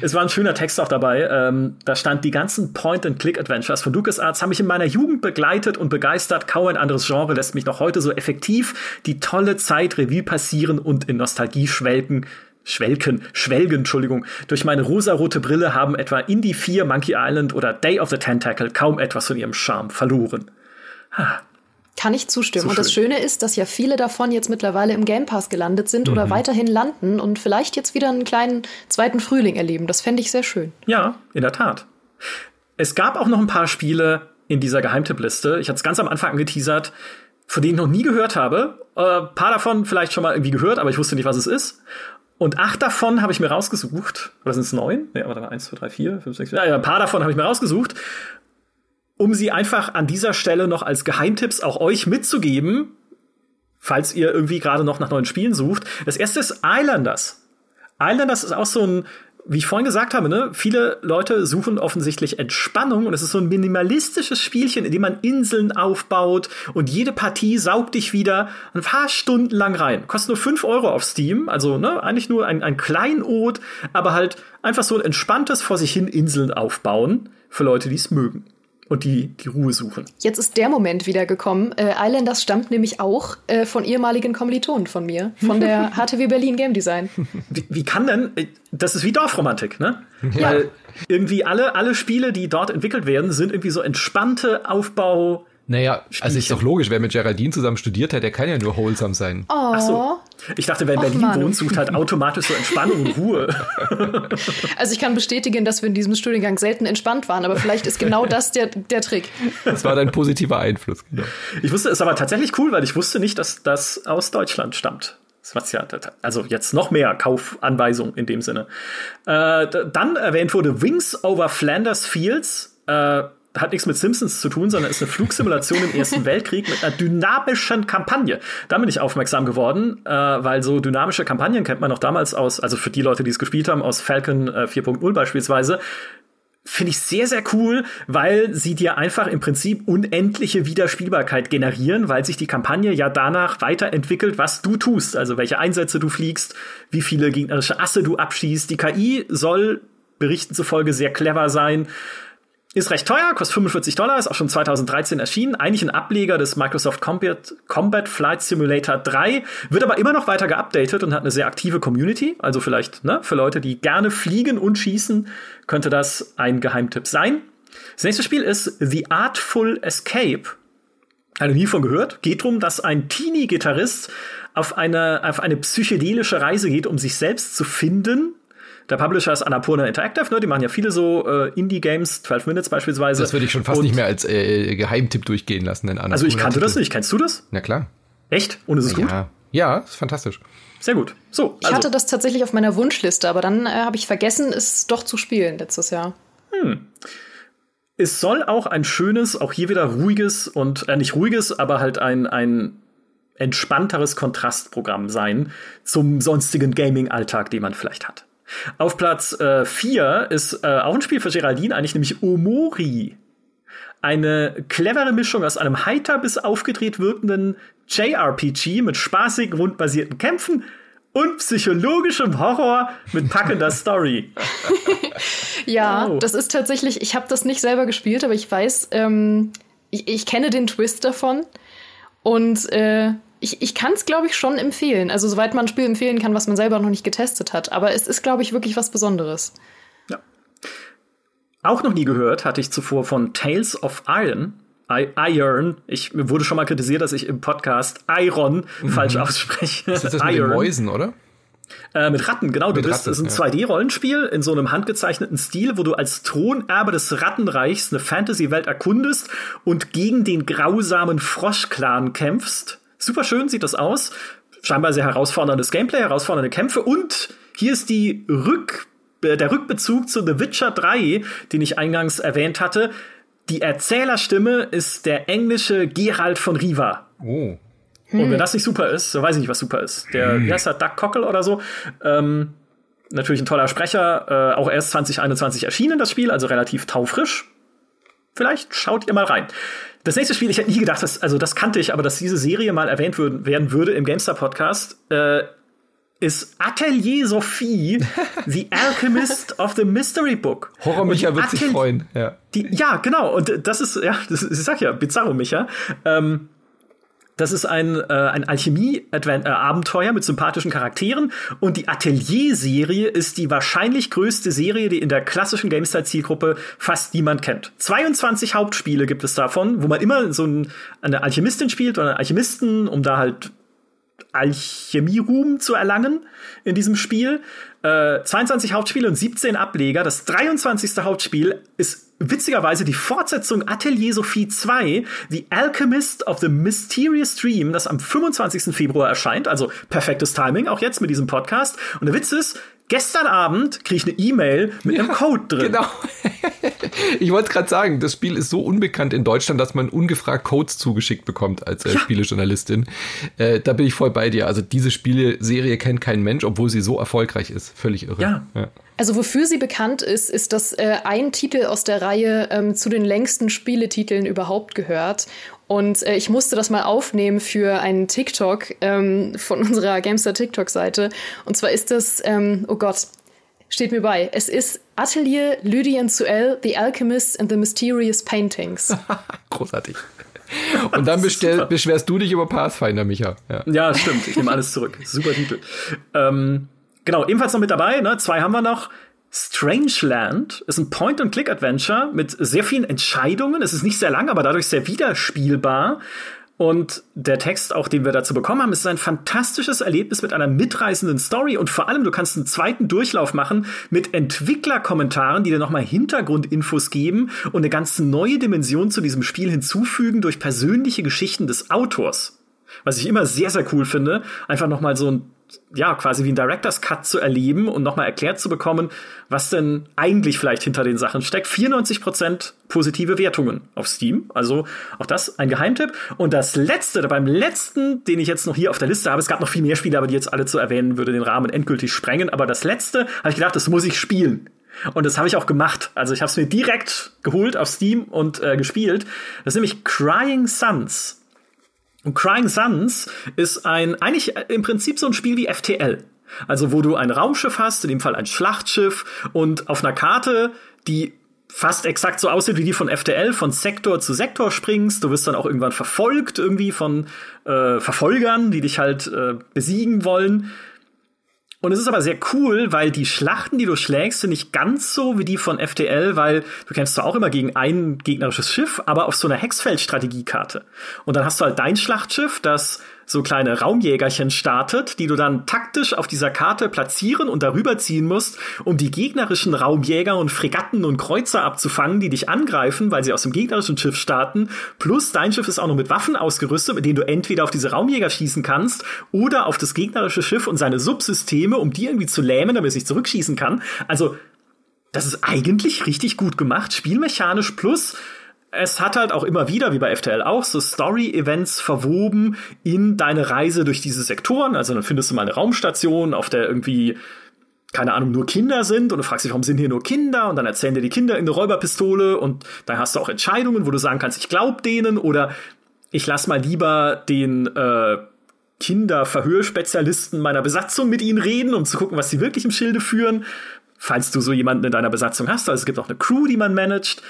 Speaker 1: es war ein schöner Text auch dabei. Ähm, da stand, die ganzen Point-and-Click-Adventures von LucasArts haben mich in meiner Jugend begleitet und begeistert. Kaum ein anderes Genre lässt mich noch heute so effektiv die tolle Zeit Revue passieren und in Nostalgie schwelgen Schwelken, Schwelgen, Entschuldigung. Durch meine rosarote Brille haben etwa Indie 4, Monkey Island oder Day of the Tentacle kaum etwas von ihrem Charme verloren.
Speaker 2: Ha. Kann ich zustimmen. So und das Schöne ist, dass ja viele davon jetzt mittlerweile im Game Pass gelandet sind mhm. oder weiterhin landen und vielleicht jetzt wieder einen kleinen zweiten Frühling erleben. Das fände ich sehr schön.
Speaker 1: Ja, in der Tat. Es gab auch noch ein paar Spiele in dieser Geheimtippliste. Ich hatte es ganz am Anfang angeteasert, von denen ich noch nie gehört habe. Ein äh, paar davon vielleicht schon mal irgendwie gehört, aber ich wusste nicht, was es ist. Und acht davon habe ich mir rausgesucht. Oder sind es neun? Ja, warte mal, eins, zwei, drei, vier, fünf, sechs, ja, ein paar davon habe ich mir rausgesucht, um sie einfach an dieser Stelle noch als Geheimtipps auch euch mitzugeben, falls ihr irgendwie gerade noch nach neuen Spielen sucht. Das erste ist Islanders. Islanders ist auch so ein wie ich vorhin gesagt habe, ne, viele Leute suchen offensichtlich Entspannung und es ist so ein minimalistisches Spielchen, in dem man Inseln aufbaut und jede Partie saugt dich wieder ein paar Stunden lang rein. Kostet nur fünf Euro auf Steam, also ne, eigentlich nur ein, ein Kleinod, aber halt einfach so ein entspanntes vor sich hin Inseln aufbauen für Leute, die es mögen und die die Ruhe suchen.
Speaker 2: Jetzt ist der Moment wieder gekommen. Äh, Islanders stammt nämlich auch äh, von ehemaligen Kommilitonen von mir, von der HTW Berlin Game Design.
Speaker 1: Wie, wie kann denn, äh, das ist wie Dorfromantik, ne? Ja. Weil irgendwie alle, alle Spiele, die dort entwickelt werden, sind irgendwie so entspannte Aufbau-
Speaker 3: naja, Spielchen. also ist doch logisch, wer mit Geraldine zusammen studiert hat, der kann ja nur wholesome sein.
Speaker 2: Oh. Ach so.
Speaker 1: Ich dachte, wer in Berlin Mann. wohnt, sucht halt automatisch so Entspannung und Ruhe.
Speaker 2: Also ich kann bestätigen, dass wir in diesem Studiengang selten entspannt waren, aber vielleicht ist genau das der, der Trick.
Speaker 3: Das war dein positiver Einfluss, genau.
Speaker 1: Ich wusste, es aber tatsächlich cool, weil ich wusste nicht, dass das aus Deutschland stammt. Was ja, also jetzt noch mehr Kaufanweisung in dem Sinne. Äh, dann erwähnt wurde Wings over Flanders Fields. Äh, hat nichts mit Simpsons zu tun, sondern ist eine Flugsimulation im Ersten Weltkrieg mit einer dynamischen Kampagne. Da bin ich aufmerksam geworden, äh, weil so dynamische Kampagnen kennt man noch damals aus, also für die Leute, die es gespielt haben, aus Falcon äh, 4.0 beispielsweise. Finde ich sehr, sehr cool, weil sie dir einfach im Prinzip unendliche Wiederspielbarkeit generieren, weil sich die Kampagne ja danach weiterentwickelt, was du tust. Also welche Einsätze du fliegst, wie viele gegnerische Asse du abschießt. Die KI soll Berichten zufolge sehr clever sein. Ist recht teuer, kostet 45 Dollar, ist auch schon 2013 erschienen. Eigentlich ein Ableger des Microsoft Combat, Flight Simulator 3, wird aber immer noch weiter geupdatet und hat eine sehr aktive Community. Also vielleicht ne, für Leute, die gerne fliegen und schießen, könnte das ein Geheimtipp sein. Das nächste Spiel ist The Artful Escape. Habe nie von gehört. Geht darum, dass ein Teenie-Gitarrist auf eine, auf eine psychedelische Reise geht, um sich selbst zu finden der Publisher ist Annapurna Interactive, ne? Die machen ja viele so äh, Indie-Games, 12 Minutes beispielsweise.
Speaker 3: Das würde ich schon fast Und, nicht mehr als äh, Geheimtipp durchgehen lassen.
Speaker 1: Annapurna also ich kannte das nicht. Kennst du das?
Speaker 3: Na klar.
Speaker 1: Echt? Und ist es
Speaker 3: ja.
Speaker 1: gut?
Speaker 3: Ja, ist fantastisch.
Speaker 1: Sehr gut. So,
Speaker 2: ich also. hatte das tatsächlich auf meiner Wunschliste, aber dann äh, habe ich vergessen, es doch zu spielen letztes Jahr. Hm.
Speaker 1: Es soll auch ein schönes, auch hier wieder ruhiges und äh, nicht ruhiges, aber halt ein, ein entspannteres Kontrastprogramm sein zum sonstigen Gaming-Alltag, den man vielleicht hat. Auf Platz 4 äh, ist äh, auch ein Spiel für Geraldine, eigentlich nämlich Omori. Eine clevere Mischung aus einem heiter bis aufgedreht wirkenden JRPG mit spaßig rundbasierten Kämpfen und psychologischem Horror mit packender Story.
Speaker 2: ja, oh. das ist tatsächlich, ich habe das nicht selber gespielt, aber ich weiß, ähm, ich, ich, kenne den Twist davon. Und äh, ich, ich kann es, glaube ich, schon empfehlen. Also, soweit man ein Spiel empfehlen kann, was man selber noch nicht getestet hat. Aber es ist, glaube ich, wirklich was Besonderes.
Speaker 1: Ja. Auch noch nie gehört hatte ich zuvor von Tales of Iron. I Iron. Ich wurde schon mal kritisiert, dass ich im Podcast Iron mhm. falsch ausspreche.
Speaker 3: Das ist das mit Iron. den Mäusen, oder?
Speaker 1: Äh, mit Ratten, genau. Mit du bist, es ist ein 2D-Rollenspiel in so einem handgezeichneten Stil, wo du als Thronerbe des Rattenreichs eine Fantasy-Welt erkundest und gegen den grausamen Frosch-Clan kämpfst. Super schön sieht das aus. Scheinbar sehr herausforderndes Gameplay, herausfordernde Kämpfe und hier ist die Rück, äh, der Rückbezug zu The Witcher 3, den ich eingangs erwähnt hatte. Die Erzählerstimme ist der englische Gerald von Riva.
Speaker 3: Oh.
Speaker 1: Hm. Und wenn das nicht super ist, so weiß ich nicht, was super ist. Der, hm. wie heißt der, Doug Cockle oder so. Ähm, natürlich ein toller Sprecher, äh, auch erst 2021 erschienen, das Spiel, also relativ taufrisch. Vielleicht schaut ihr mal rein. Das nächste Spiel, ich hätte nie gedacht, dass, also das kannte ich, aber dass diese Serie mal erwähnt würden, werden würde im GameStar-Podcast, äh, ist Atelier Sophie, The Alchemist of the Mystery Book.
Speaker 3: Horror Micha wird sich freuen, ja.
Speaker 1: Die, ja, genau. Und das ist, ja, das, ich sag ja, Bizarro Micha. Ähm, das ist ein, äh, ein Alchemie-Abenteuer mit sympathischen Charakteren und die Atelier-Serie ist die wahrscheinlich größte Serie, die in der klassischen GameStar-Zielgruppe fast niemand kennt. 22 Hauptspiele gibt es davon, wo man immer so ein, eine Alchemistin spielt oder einen Alchemisten, um da halt Alchemie-Ruhm zu erlangen in diesem Spiel. Äh, 22 Hauptspiele und 17 Ableger. Das 23. Hauptspiel ist witzigerweise die Fortsetzung Atelier Sophie 2, The Alchemist of the Mysterious Dream, das am 25. Februar erscheint. Also perfektes Timing, auch jetzt mit diesem Podcast. Und der Witz ist, Gestern Abend kriege ich eine E-Mail mit ja, einem Code drin. Genau.
Speaker 3: ich wollte gerade sagen, das Spiel ist so unbekannt in Deutschland, dass man ungefragt Codes zugeschickt bekommt als äh, ja. Spielejournalistin. Äh, da bin ich voll bei dir. Also diese Spieleserie kennt kein Mensch, obwohl sie so erfolgreich ist. Völlig irre.
Speaker 2: Ja. ja. Also wofür sie bekannt ist, ist, dass äh, ein Titel aus der Reihe ähm, zu den längsten Spieletiteln überhaupt gehört. Und äh, ich musste das mal aufnehmen für einen TikTok ähm, von unserer Gamester TikTok-Seite. Und zwar ist das, ähm, oh Gott, steht mir bei. Es ist Atelier Lydian Suel, The Alchemist and the Mysterious Paintings.
Speaker 3: Großartig. Und dann bestell, beschwerst du dich über Pathfinder, Micha.
Speaker 1: Ja, ja stimmt. Ich nehme alles zurück. Super Titel. Ähm, genau, ebenfalls noch mit dabei. Ne? Zwei haben wir noch. Strangeland ist ein Point-and-Click-Adventure mit sehr vielen Entscheidungen. Es ist nicht sehr lang, aber dadurch sehr wiederspielbar. Und der Text, auch den wir dazu bekommen haben, ist ein fantastisches Erlebnis mit einer mitreißenden Story und vor allem, du kannst einen zweiten Durchlauf machen mit Entwicklerkommentaren, die dir nochmal Hintergrundinfos geben und eine ganz neue Dimension zu diesem Spiel hinzufügen durch persönliche Geschichten des Autors. Was ich immer sehr, sehr cool finde, einfach nochmal so ein ja, quasi wie ein Director's Cut zu erleben und nochmal erklärt zu bekommen, was denn eigentlich vielleicht hinter den Sachen steckt. 94% positive Wertungen auf Steam. Also auch das ein Geheimtipp. Und das letzte, beim letzten, den ich jetzt noch hier auf der Liste habe, es gab noch viel mehr Spiele, aber die jetzt alle zu erwähnen, würde den Rahmen endgültig sprengen. Aber das letzte habe ich gedacht, das muss ich spielen. Und das habe ich auch gemacht. Also ich habe es mir direkt geholt auf Steam und äh, gespielt. Das ist nämlich Crying Suns. Und Crying Suns ist ein, eigentlich im Prinzip so ein Spiel wie FTL. Also wo du ein Raumschiff hast, in dem Fall ein Schlachtschiff und auf einer Karte, die fast exakt so aussieht wie die von FTL, von Sektor zu Sektor springst. Du wirst dann auch irgendwann verfolgt irgendwie von äh, Verfolgern, die dich halt äh, besiegen wollen. Und es ist aber sehr cool, weil die Schlachten, die du schlägst, sind nicht ganz so wie die von FTL, weil du kämpfst zwar auch immer gegen ein gegnerisches Schiff, aber auf so einer Hexfeld-Strategiekarte. Und dann hast du halt dein Schlachtschiff, das so kleine Raumjägerchen startet, die du dann taktisch auf dieser Karte platzieren und darüber ziehen musst, um die gegnerischen Raumjäger und Fregatten und Kreuzer abzufangen, die dich angreifen, weil sie aus dem gegnerischen Schiff starten. Plus dein Schiff ist auch noch mit Waffen ausgerüstet, mit denen du entweder auf diese Raumjäger schießen kannst oder auf das gegnerische Schiff und seine Subsysteme, um die irgendwie zu lähmen, damit es sich zurückschießen kann. Also, das ist eigentlich richtig gut gemacht, spielmechanisch plus es hat halt auch immer wieder, wie bei FTL auch, so Story-Events verwoben in deine Reise durch diese Sektoren. Also dann findest du mal eine Raumstation, auf der irgendwie keine Ahnung, nur Kinder sind und du fragst dich, warum sind hier nur Kinder und dann erzählen dir die Kinder in eine Räuberpistole und dann hast du auch Entscheidungen, wo du sagen kannst, ich glaub denen oder ich lass mal lieber den äh, Kinderverhörspezialisten meiner Besatzung mit ihnen reden, um zu gucken, was sie wirklich im Schilde führen, falls du so jemanden in deiner Besatzung hast. Also es gibt auch eine Crew, die man managt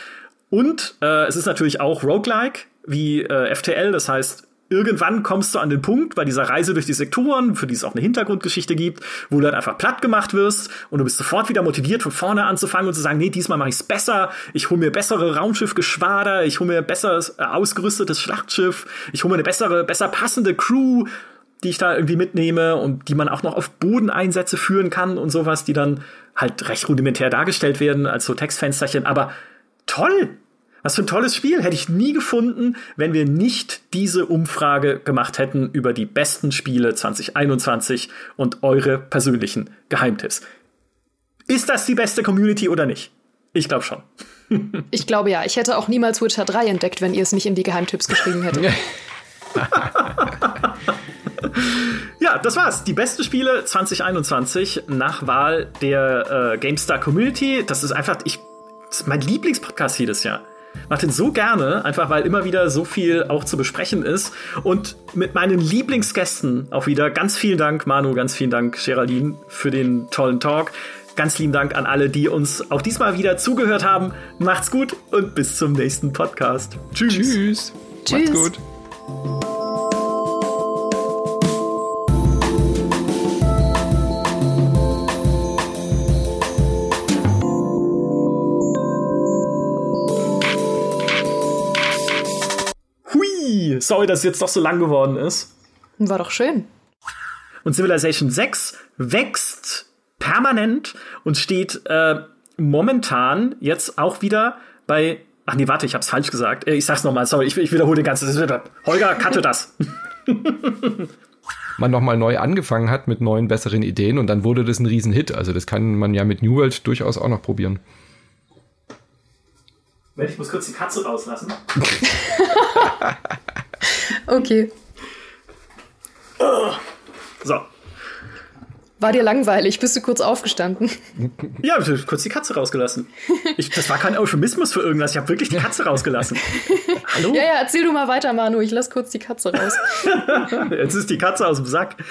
Speaker 1: und äh, es ist natürlich auch roguelike wie äh, FTL, das heißt, irgendwann kommst du an den Punkt bei dieser Reise durch die Sektoren, für die es auch eine Hintergrundgeschichte gibt, wo du dann einfach platt gemacht wirst und du bist sofort wieder motiviert, von vorne anzufangen und zu sagen, nee, diesmal mache ich's besser, ich hole mir bessere Raumschiffgeschwader, ich hole mir besseres äh, ausgerüstetes Schlachtschiff, ich hole mir eine bessere, besser passende Crew, die ich da irgendwie mitnehme und die man auch noch auf Bodeneinsätze führen kann und sowas, die dann halt recht rudimentär dargestellt werden als so Textfensterchen, aber toll! Was für ein tolles Spiel. Hätte ich nie gefunden, wenn wir nicht diese Umfrage gemacht hätten über die besten Spiele 2021 und eure persönlichen Geheimtipps. Ist das die beste Community oder nicht? Ich glaube schon.
Speaker 2: ich glaube ja. Ich hätte auch niemals Witcher 3 entdeckt, wenn ihr es nicht in die Geheimtipps geschrieben hättet.
Speaker 1: ja, das war's. Die besten Spiele 2021 nach Wahl der äh, GameStar Community. Das ist einfach, ich das ist mein Lieblingspodcast jedes Jahr. Mach den so gerne, einfach weil immer wieder so viel auch zu besprechen ist. Und mit meinen Lieblingsgästen auch wieder. Ganz vielen Dank, Manu, ganz vielen Dank, Geraldine, für den tollen Talk. Ganz lieben Dank an alle, die uns auch diesmal wieder zugehört haben. Macht's gut und bis zum nächsten Podcast.
Speaker 3: Tschüss. Tschüss.
Speaker 2: Macht's gut.
Speaker 1: sorry, dass es jetzt doch so lang geworden ist.
Speaker 2: War doch schön.
Speaker 1: Und Civilization 6 wächst permanent und steht äh, momentan jetzt auch wieder bei. Ach nee, warte, ich hab's falsch gesagt. Äh, ich sag's nochmal, sorry, ich, ich wiederhole den ganzen. Holger, cutte das.
Speaker 3: man nochmal neu angefangen hat mit neuen, besseren Ideen und dann wurde das ein Riesenhit. Also das kann man ja mit New World durchaus auch noch probieren.
Speaker 1: Ich muss kurz die Katze rauslassen.
Speaker 2: okay.
Speaker 1: So.
Speaker 2: War dir langweilig? Bist du kurz aufgestanden?
Speaker 1: Ja, ich habe kurz die Katze rausgelassen. Ich, das war kein Euphemismus für irgendwas. Ich habe wirklich die Katze rausgelassen.
Speaker 2: Hallo? Ja, ja, erzähl du mal weiter, Manu. Ich lass kurz die Katze raus.
Speaker 1: Jetzt ist die Katze aus dem Sack.